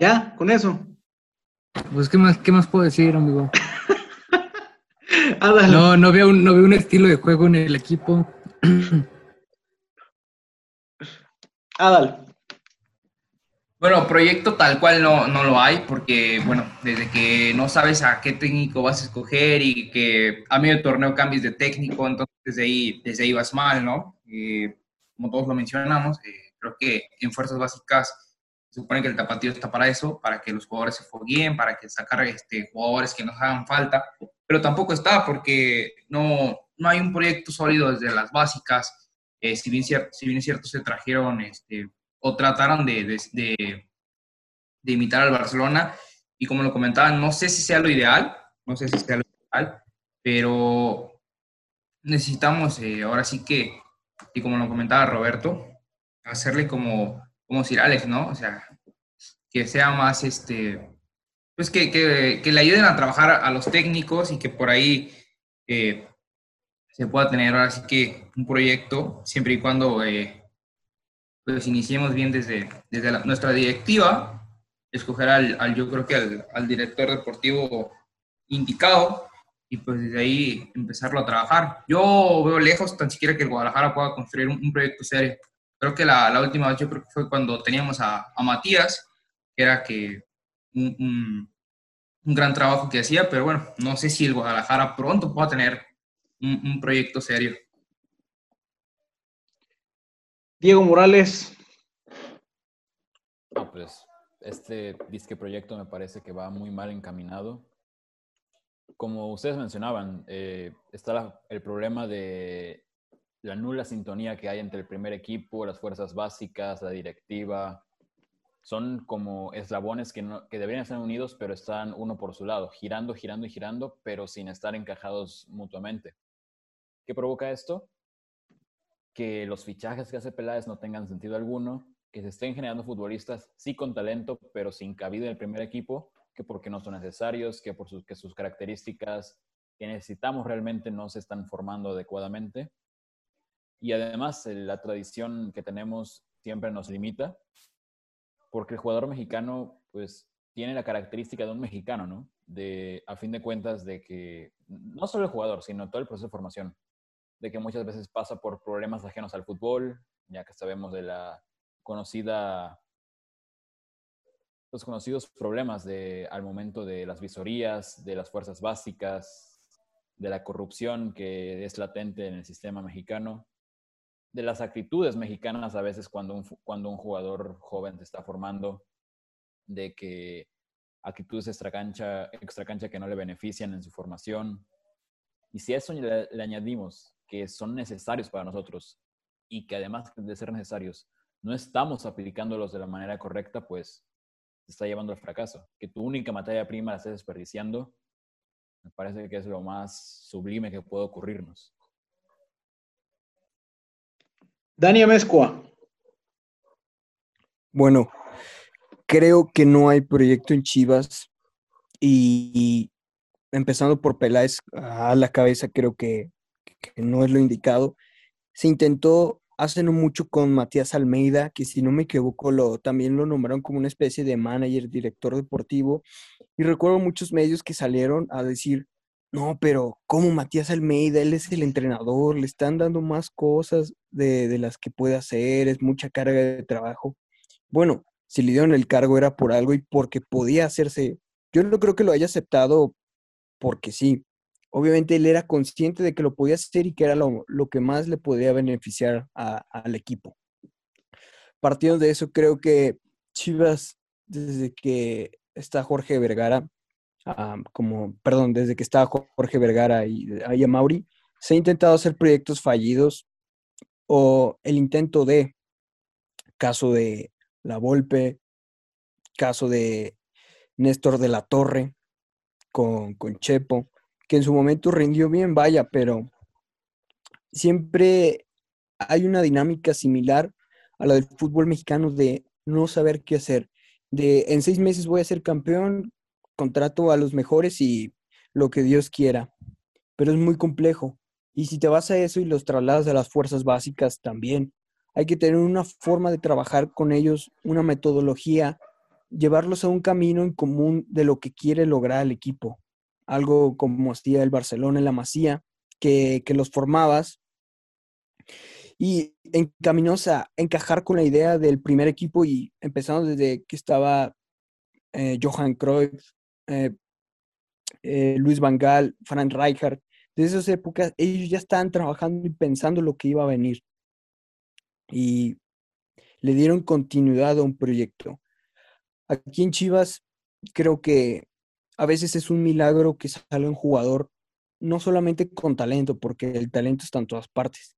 Speaker 2: ¿Ya? ¿Con eso?
Speaker 5: Pues, ¿qué más, qué más puedo decir, amigo? <laughs> No, no veo, un, no veo un estilo de juego en el equipo. <clears throat>
Speaker 2: Ándale.
Speaker 3: Bueno, proyecto tal cual no, no lo hay, porque, bueno, desde que no sabes a qué técnico vas a escoger y que a medio torneo cambies de técnico, entonces desde ahí, desde ahí vas mal, ¿no? Eh, como todos lo mencionamos, eh, creo que en fuerzas básicas se supone que el tapatío está para eso, para que los jugadores se fogueen, para que sacar este, jugadores que nos hagan falta, pero tampoco está porque no, no hay un proyecto sólido desde las básicas. Eh, si, bien si bien es cierto, se trajeron este, o trataron de, de, de- imitar al Barcelona. Y como lo comentaban, no sé si sea lo ideal, no sé si sea lo ideal, pero necesitamos eh, ahora sí que, y como lo comentaba Roberto, hacerle como, como Sir Alex, ¿no? O sea, que sea más, este, pues que, que, que le ayuden a trabajar a los técnicos y que por ahí eh, se pueda tener ahora sí que un proyecto, siempre y cuando eh, pues iniciemos bien desde, desde la- nuestra directiva, escoger al, al- yo creo que al, al director deportivo indicado y pues desde ahí empezarlo a trabajar. Yo veo lejos tan siquiera que el Guadalajara pueda construir un, un proyecto serio. Creo que la, la última vez yo creo que fue cuando teníamos a, a Matías, que era que un, un- un gran trabajo que hacía, pero bueno, no sé si el Guadalajara pronto pueda tener un, proyecto serio.
Speaker 2: Diego Morales,
Speaker 4: No, pues este disque proyecto me parece que va muy mal encaminado. Como ustedes mencionaban, eh, está el problema de la nula sintonía que hay entre el primer equipo, las fuerzas básicas, la directiva. Son como eslabones que, no- que deberían estar unidos, pero están uno por su lado, girando, girando y girando, pero sin estar encajados mutuamente. ¿Qué provoca esto? Que los fichajes que hace Peláez no tengan sentido alguno, que se estén generando futbolistas sí con talento, pero sin cabida en el primer equipo, que porque no son necesarios, que por sus, que sus características que necesitamos realmente no se están formando adecuadamente. Y además la tradición que tenemos siempre nos limita, porque el jugador mexicano pues tiene la característica de un mexicano, ¿no? De, a fin de cuentas, de que no solo el jugador, sino todo el proceso de formación de que muchas veces pasa por problemas ajenos al fútbol, ya que sabemos de la conocida, los conocidos problemas de, al momento de las visorías, de las fuerzas básicas, de la corrupción que es latente en el sistema mexicano, de las actitudes mexicanas a veces cuando un, cuando un jugador joven se está formando, de que actitudes extracancha, extracancha que no le benefician en su formación, y si a eso le, le añadimos que son necesarios para nosotros y que además de ser necesarios, no estamos aplicándolos de la manera correcta, pues se está llevando al fracaso. Que tu única materia prima la estés desperdiciando, me parece que es lo más sublime que puede ocurrirnos.
Speaker 2: Dani Amezcua.
Speaker 6: Bueno, creo que no hay proyecto en Chivas y, y empezando por Peláez a la cabeza, creo que, que no es lo indicado. Se intentó hace no mucho con Matías Almeida, que si no me equivoco lo, también lo nombraron como una especie de manager, director deportivo, y recuerdo muchos medios que salieron a decir, no, pero ¿cómo Matías Almeida? Él es el entrenador, le están dando más cosas de, de las que puede hacer, es mucha carga de trabajo. Bueno, si le dieron el cargo era por algo y porque podía hacerse. Yo no creo que lo haya aceptado porque sí. Obviamente él era consciente de que lo podía hacer y que era lo, que más le podía beneficiar al equipo. Partiendo de eso, creo que Chivas, desde que está Jorge Vergara, ah, como, perdón, desde que está Jo- Jorge Vergara y ahí a se ha intentado hacer proyectos fallidos o el intento de, caso de La Volpe, caso de Néstor de la Torre con, con Chepo, que en su momento rindió bien, vaya, pero siempre hay una dinámica similar a la del fútbol mexicano de no saber qué hacer, de en seis meses voy a ser campeón, contrato a los mejores y lo que Dios quiera, pero es muy complejo. Y si te vas a eso y los trasladas a las fuerzas básicas también, hay que tener una forma de trabajar con ellos, una metodología, llevarlos a un camino en común de lo que quiere lograr el equipo. Algo como hacía el Barcelona en la Masía, que, que los formabas y encaminóse a encajar con la idea del primer equipo y empezando desde que estaba eh, Johan Cruyff, eh, eh, Luis Van Gaal, Frank Rijkaard, desde esas épocas ellos ya estaban trabajando y pensando lo que iba a venir y le dieron continuidad a un proyecto. Aquí en Chivas creo que a veces es un milagro que salga un jugador no solamente con talento, porque el talento está en todas partes,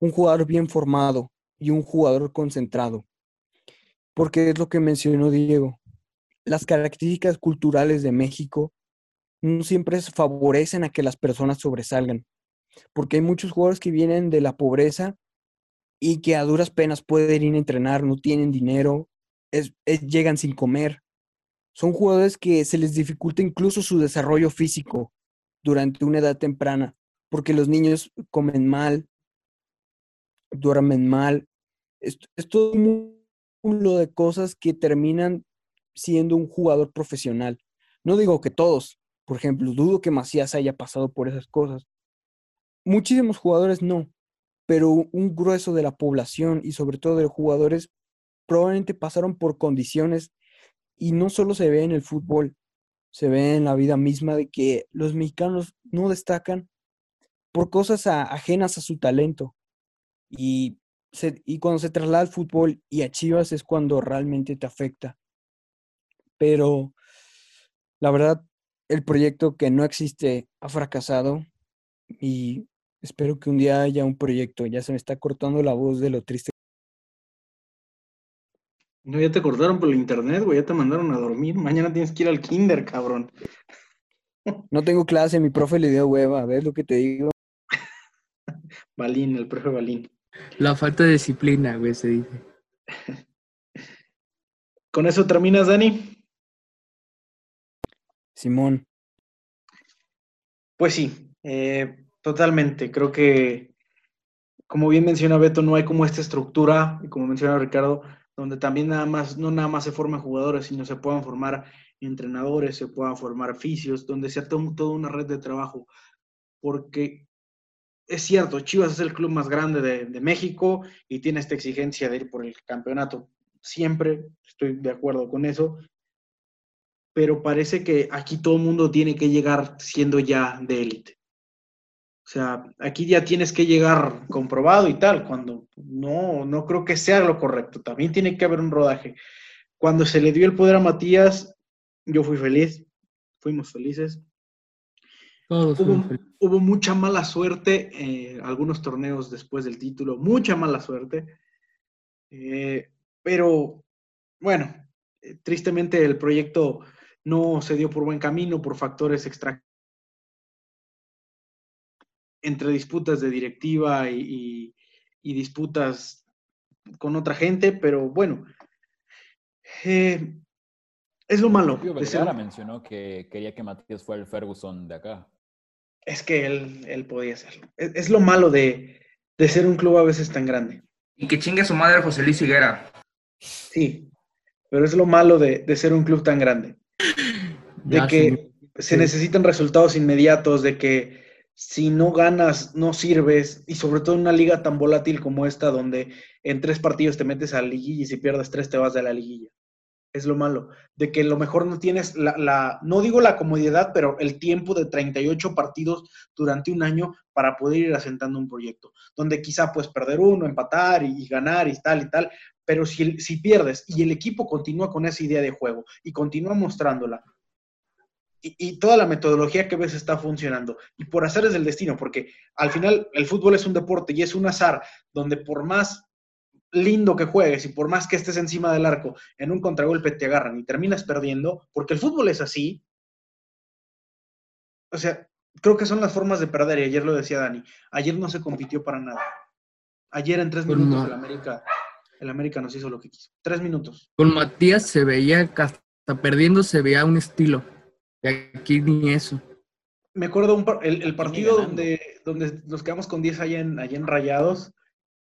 Speaker 6: un jugador bien formado y un jugador concentrado. Porque es lo que mencionó Diego. Las características culturales de México no siempre favorecen a que las personas sobresalgan. Porque hay muchos jugadores que vienen de la pobreza y que a duras penas pueden ir a entrenar, no tienen dinero, es, llegan sin comer. Son jugadores que se les dificulta incluso su desarrollo físico durante una edad temprana, porque los niños comen mal, duermen mal. Es, es todo un mundo de cosas que terminan siendo un jugador profesional. No digo que todos, por ejemplo, dudo que Macías haya pasado por esas cosas. Muchísimos jugadores no, pero un grueso de la población y sobre todo de los jugadores probablemente pasaron por condiciones y no solo se ve en el fútbol, se ve en la vida misma de que los mexicanos no destacan por cosas ajenas a su talento. Y, se, y cuando se traslada al fútbol y a Chivas es cuando realmente te afecta. Pero la verdad, el proyecto que no existe ha fracasado y espero que un día haya un proyecto. Ya se me está cortando la voz de lo triste.
Speaker 2: No, ya te cortaron por el internet, güey, ya te mandaron a dormir. Mañana tienes que ir al kinder, cabrón.
Speaker 6: No tengo clase, mi profe le dio hueva, ¿ves lo que te digo? <laughs>
Speaker 2: Balín, el profe Balín.
Speaker 5: La falta de disciplina, güey, se dice. <laughs>
Speaker 2: ¿Con eso terminas, Dani?
Speaker 6: Simón.
Speaker 2: Pues sí, eh, totalmente. Creo que, como bien menciona Beto, no hay como esta estructura, y como menciona Ricardo, donde también nada más, no nada más se forman jugadores, sino se puedan formar entrenadores, se puedan formar fisios, donde sea todo, toda una red de trabajo. Porque es cierto, Chivas es el club más grande de, de, México y tiene esta exigencia de ir por el campeonato. Siempre estoy de acuerdo con eso. Pero parece que aquí todo el mundo tiene que llegar siendo ya de élite. O sea, aquí ya tienes que llegar comprobado y tal, cuando no, no creo que sea lo correcto. También tiene que haber un rodaje. Cuando se le dio el poder a Matías, yo fui feliz, fuimos felices.
Speaker 5: Todos
Speaker 2: hubo, hubo, mucha mala suerte eh, algunos torneos después del título, mucha mala suerte. Eh, pero bueno, eh, tristemente el proyecto no se dio por buen camino por factores extra entre disputas de directiva y, y, y, disputas con otra gente, pero bueno, eh, es lo malo.
Speaker 4: Ser... mencionó que quería que Matías fuera el Ferguson de acá.
Speaker 2: Es que él, él podía hacerlo. Es, es lo malo de, de, ser un club a veces tan grande.
Speaker 3: Y que chingue a su madre José Luis Higuera.
Speaker 2: Sí, pero es lo malo de, de ser un club tan grande. De
Speaker 5: Ya,
Speaker 2: que
Speaker 5: sí.
Speaker 2: se
Speaker 5: Sí.
Speaker 2: necesitan resultados inmediatos, de que si no ganas, no sirves, y sobre todo en una liga tan volátil como esta, donde en tres partidos te metes a la liguilla y si pierdes tres te vas de la liguilla. Es lo malo, de que a lo mejor no tienes la, la- no digo la comodidad, pero el tiempo de 38 partidos durante un año para poder ir asentando un proyecto, donde quizá puedes perder uno, empatar y, y ganar y tal y tal, pero si, si pierdes y el equipo continúa con esa idea de juego y continúa mostrándola, y, y toda la metodología que ves está funcionando. Y por hacer es el destino, porque al final el fútbol es un deporte y es un azar donde por más lindo que juegues y por más que estés encima del arco, en un contragolpe te agarran y terminas perdiendo, porque el fútbol es así. O sea, creo que son las formas de perder, y ayer lo decía Dani. Ayer no se compitió para nada. Ayer en tres minutos
Speaker 5: no.
Speaker 2: el América, el América nos hizo lo que quiso. Tres minutos.
Speaker 5: Con Matías se veía hasta perdiendo se veía un estilo. Y aquí ni eso.
Speaker 2: me acuerdo un par- el, el partido donde, donde nos quedamos con 10 allá en, allá en Rayados,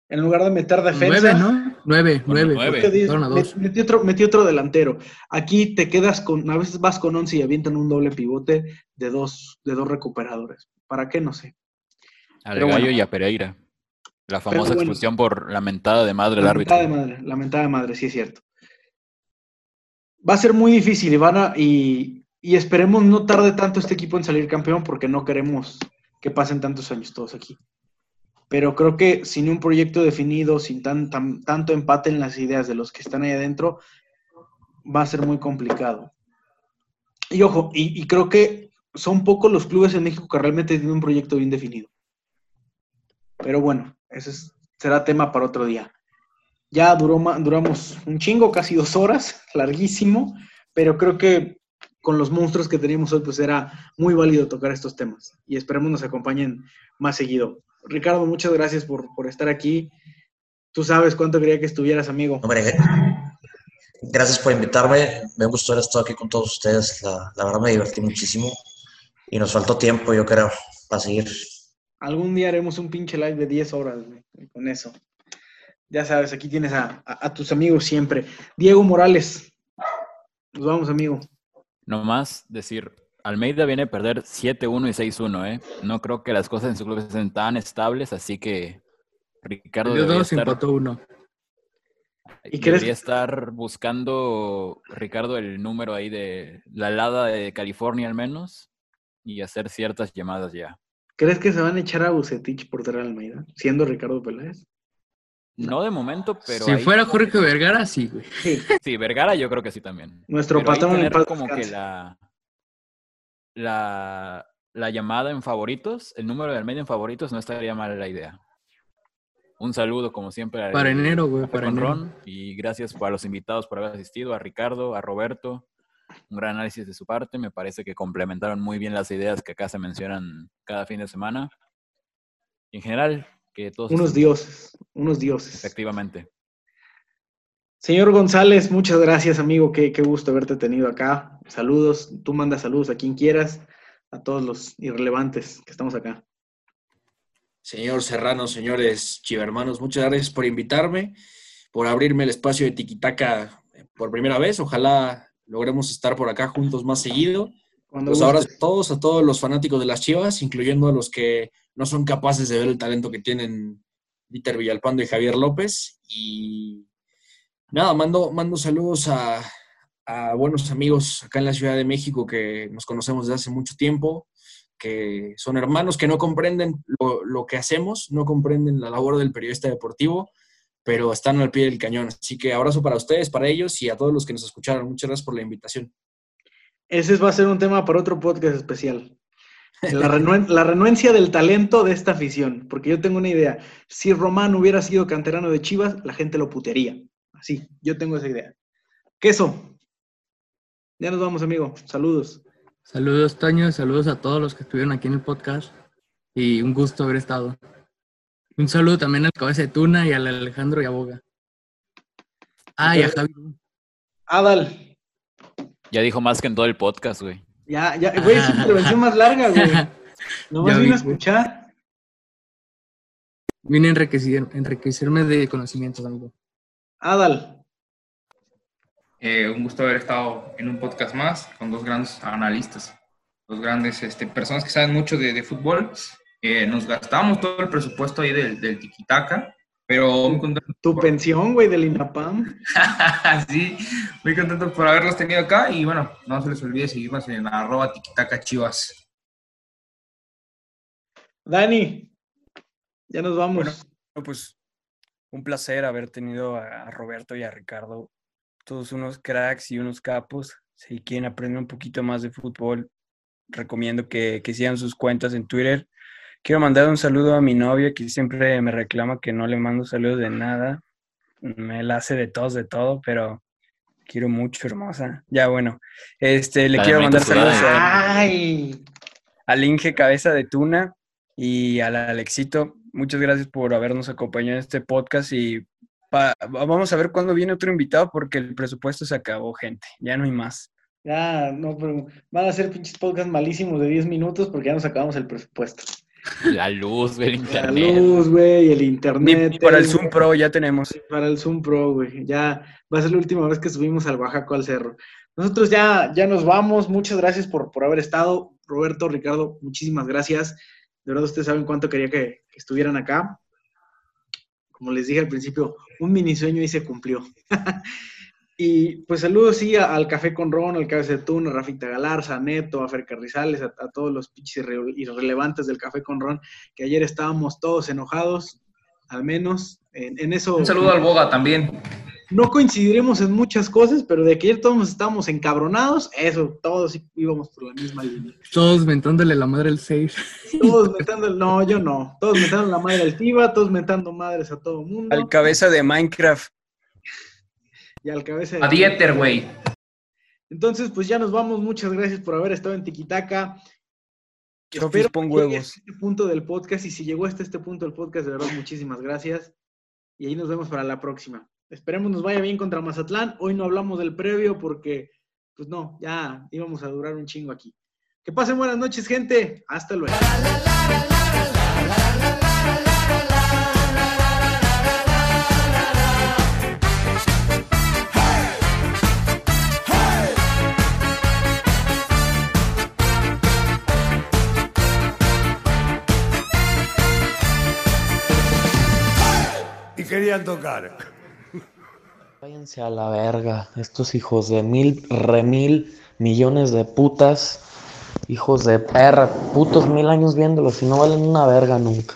Speaker 2: en lugar de meter defensa,
Speaker 5: Nueve, ¿no? Nueve,
Speaker 4: Bueno,
Speaker 5: nueve.
Speaker 4: nueve.
Speaker 2: porque diez-
Speaker 5: Fueron a dos.
Speaker 2: met- metí, otro, metí otro delantero. Aquí te quedas con, a veces vas con 11 y avientan un doble pivote de dos, de dos recuperadores. ¿Para qué? No sé.
Speaker 4: Al
Speaker 2: Pero
Speaker 4: Gallo
Speaker 2: bueno.
Speaker 4: y a Pereira. La famosa
Speaker 2: bueno.
Speaker 4: expulsión por la mentada de madre del árbitro.
Speaker 2: Lamentada de madre, lamentada de madre, sí es cierto. Va a ser muy difícil, Ivana, y, y esperemos no tarde tanto este equipo en salir campeón porque no queremos que pasen tantos años todos aquí. Pero creo que sin un proyecto definido, sin tan, tan- tanto empate en las ideas de los que están ahí adentro, va a ser muy complicado. Y ojo, y, creo que son pocos los clubes en México que realmente tienen un proyecto bien definido. Pero bueno, ese es- será tema para otro día. Ya duró, duramos un chingo, casi dos horas, <laughs> larguísimo, pero creo que con los monstruos que teníamos hoy, pues era muy válido tocar estos temas. Y esperemos nos acompañen más seguido. Ricardo, muchas gracias por, por estar aquí. Tú sabes cuánto quería que estuvieras, amigo.
Speaker 8: Hombre, gracias por invitarme. Me gustó haber estado aquí con todos ustedes. La, la verdad me divertí muchísimo. Y nos faltó tiempo, yo creo, para seguir.
Speaker 2: Algún día haremos un pinche live de 10 horas güey, con eso. Ya sabes, aquí tienes a, a- a tus amigos siempre. Diego Morales. Nos vamos, amigo.
Speaker 4: Nomás decir, Almeida viene a perder 7-1 y 6-1, ¿eh? No creo que las cosas en su club estén tan estables, así que Ricardo debería
Speaker 5: dos,
Speaker 4: estar,
Speaker 5: empató uno.
Speaker 2: ¿Y
Speaker 4: debería estar buscando, Ricardo, el número ahí de la helada de California al menos y hacer ciertas llamadas ya.
Speaker 2: ¿Crees que se van a echar a Bucetich por Terra Almeida, siendo Ricardo Peláez?
Speaker 4: No de momento, pero
Speaker 5: si
Speaker 4: ahí
Speaker 5: fuera
Speaker 4: como
Speaker 5: Jorge Vergara, sí, güey.
Speaker 2: Sí.
Speaker 4: Sí, Vergara yo creo que sí también.
Speaker 2: Nuestro
Speaker 4: Pero
Speaker 2: patrón
Speaker 4: tener como que la, la, la llamada en favoritos, el número de Almeida en favoritos, no estaría mal la idea. Un saludo, como siempre, al
Speaker 5: Para enero, güey, para
Speaker 4: con
Speaker 5: enero.
Speaker 4: Ron, y gracias a los invitados por haber asistido, a Ricardo, a Roberto. Un gran análisis de su parte. Me parece que complementaron muy bien las ideas que acá se mencionan cada fin de semana. En general, que todos
Speaker 2: Unos
Speaker 4: estén-
Speaker 2: dioses, unos dioses.
Speaker 4: Efectivamente.
Speaker 2: Señor González, muchas gracias, amigo. Qué, qué gusto haberte tenido acá. Saludos. Tú mandas saludos a quien quieras, a todos los irrelevantes que estamos acá.
Speaker 7: Señor Serrano, señores chivermanos, muchas gracias por invitarme, por abrirme el espacio de Tiquitaca por primera vez. Ojalá logremos estar por acá juntos más seguido.
Speaker 2: Cuando
Speaker 7: Pues ahora a todos, a todos los fanáticos de las Chivas, incluyendo a los que no son capaces de ver el talento que tienen Dieter Villalpando y Javier López. Y nada, mando, mando saludos a, a buenos amigos acá en la Ciudad de México que nos conocemos desde hace mucho tiempo, que son hermanos que no comprenden lo, lo que hacemos, no comprenden la labor del periodista deportivo, pero están al pie del cañón. Así que abrazo para ustedes, para ellos y a todos los que nos escucharon. Muchas gracias por la invitación.
Speaker 2: Ese va a ser un tema para otro podcast especial. La, renuen- la renuencia del talento de esta afición. Porque yo tengo una idea. Si Román hubiera sido canterano de Chivas, la gente lo putearía. Así, yo tengo esa idea. Queso. Ya nos vamos, amigo. Saludos.
Speaker 5: Saludos, Toño. Saludos a todos los que estuvieron aquí en el podcast. Y un gusto haber estado. Un saludo también al Cabeza de Tuna y al Alejandro Yaboga. Ah, y a Javi.
Speaker 2: Adal.
Speaker 4: Ya dijo más que en todo el podcast, güey.
Speaker 2: Ya, ya, güey, es su intervención más larga, güey. <laughs> Nomás
Speaker 5: Ya
Speaker 2: vine a escuchar.
Speaker 5: Vine a enriquecer, enriquecerme de conocimientos, amigo.
Speaker 2: Adal.
Speaker 3: Eh, un gusto haber estado en un podcast más con dos grandes analistas. los grandes este, personas que saben mucho de, de fútbol. Eh, nos gastamos todo el presupuesto ahí del, del Tiquitaca, pero muy contento.
Speaker 2: Tu pensión, güey, del INAPAM. <laughs>
Speaker 3: sí, muy contento por haberlos tenido acá y bueno, no se les olvide seguirnos en arroba Tiquitaca Chivas.
Speaker 2: Dani, ya nos vamos.
Speaker 6: Bueno, pues un placer haber tenido a Roberto y a Ricardo, todos unos cracks y unos capos. Si quieren aprender un poquito más de fútbol, recomiendo que, que sigan sus cuentas en Twitter. Quiero mandar un saludo a mi novia que siempre me reclama que no le mando saludos de nada. Me la hace de todos, de todo, pero quiero mucho, hermosa. Ya, bueno, este, le
Speaker 4: La
Speaker 6: quiero mandar saludos a,
Speaker 2: Ay,
Speaker 6: al Inge Cabeza de Tuna y al Alexito. Muchas gracias por habernos acompañado en este podcast y pa- vamos a ver cuándo viene otro invitado porque el presupuesto se acabó, gente. Ya no hay más.
Speaker 2: ya, no, pero van a ser pinches podcasts malísimos de 10 minutos porque ya nos acabamos el presupuesto.
Speaker 4: La luz del
Speaker 2: La
Speaker 4: internet.
Speaker 2: luz, güey, el internet.
Speaker 6: ni para el
Speaker 2: el-
Speaker 6: Zoom Pro ya tenemos.
Speaker 2: Para el Zoom Pro, güey. Ya va a ser la última vez que subimos al Oaxaca al cerro. Nosotros ya, ya nos vamos. Muchas gracias por, por haber estado. Roberto, Ricardo, muchísimas gracias. De verdad, ustedes saben cuánto quería que, que estuvieran acá. Como les dije al principio, un mini sueño y se cumplió. <laughs> y pues saludos, sí, a- al Café con Ron, al Cabeza de Tuna, a Rafita Galarza, a Neto, a Fer Carrizales, a, a todos los pinches irre- irrelevantes del Café con Ron, que ayer estábamos todos enojados, al menos. En, en eso.
Speaker 3: Un saludo al Boga también.
Speaker 2: No coincidiremos en muchas cosas, pero de que ayer todos estábamos encabronados, eso, todos íbamos por la misma línea.
Speaker 6: Todos mentándole la madre el 6.
Speaker 2: Todos metando, no, yo no. Todos metando la madre al FIBA, todos metando madres a todo mundo.
Speaker 6: Al cabeza de Minecraft.
Speaker 2: Y al cabeza de-
Speaker 3: A Dieter, güey.
Speaker 2: Entonces, pues ya nos vamos. Muchas gracias por haber estado en Tiquitaca. Espero
Speaker 6: pon
Speaker 2: que llegue hasta este punto del podcast. Y si llegó hasta este punto del podcast, de verdad, muchísimas gracias. Y ahí nos vemos para la próxima. Esperemos nos vaya bien contra Mazatlán. Hoy no hablamos del previo porque, pues no, ya íbamos a durar un chingo aquí. Que pasen buenas noches, gente. Hasta luego.
Speaker 1: Tocar.
Speaker 9: Váyanse a la verga, estos hijos de mil, remil, millones de putas, hijos de perra, putos mil años viéndolos y no valen una verga nunca.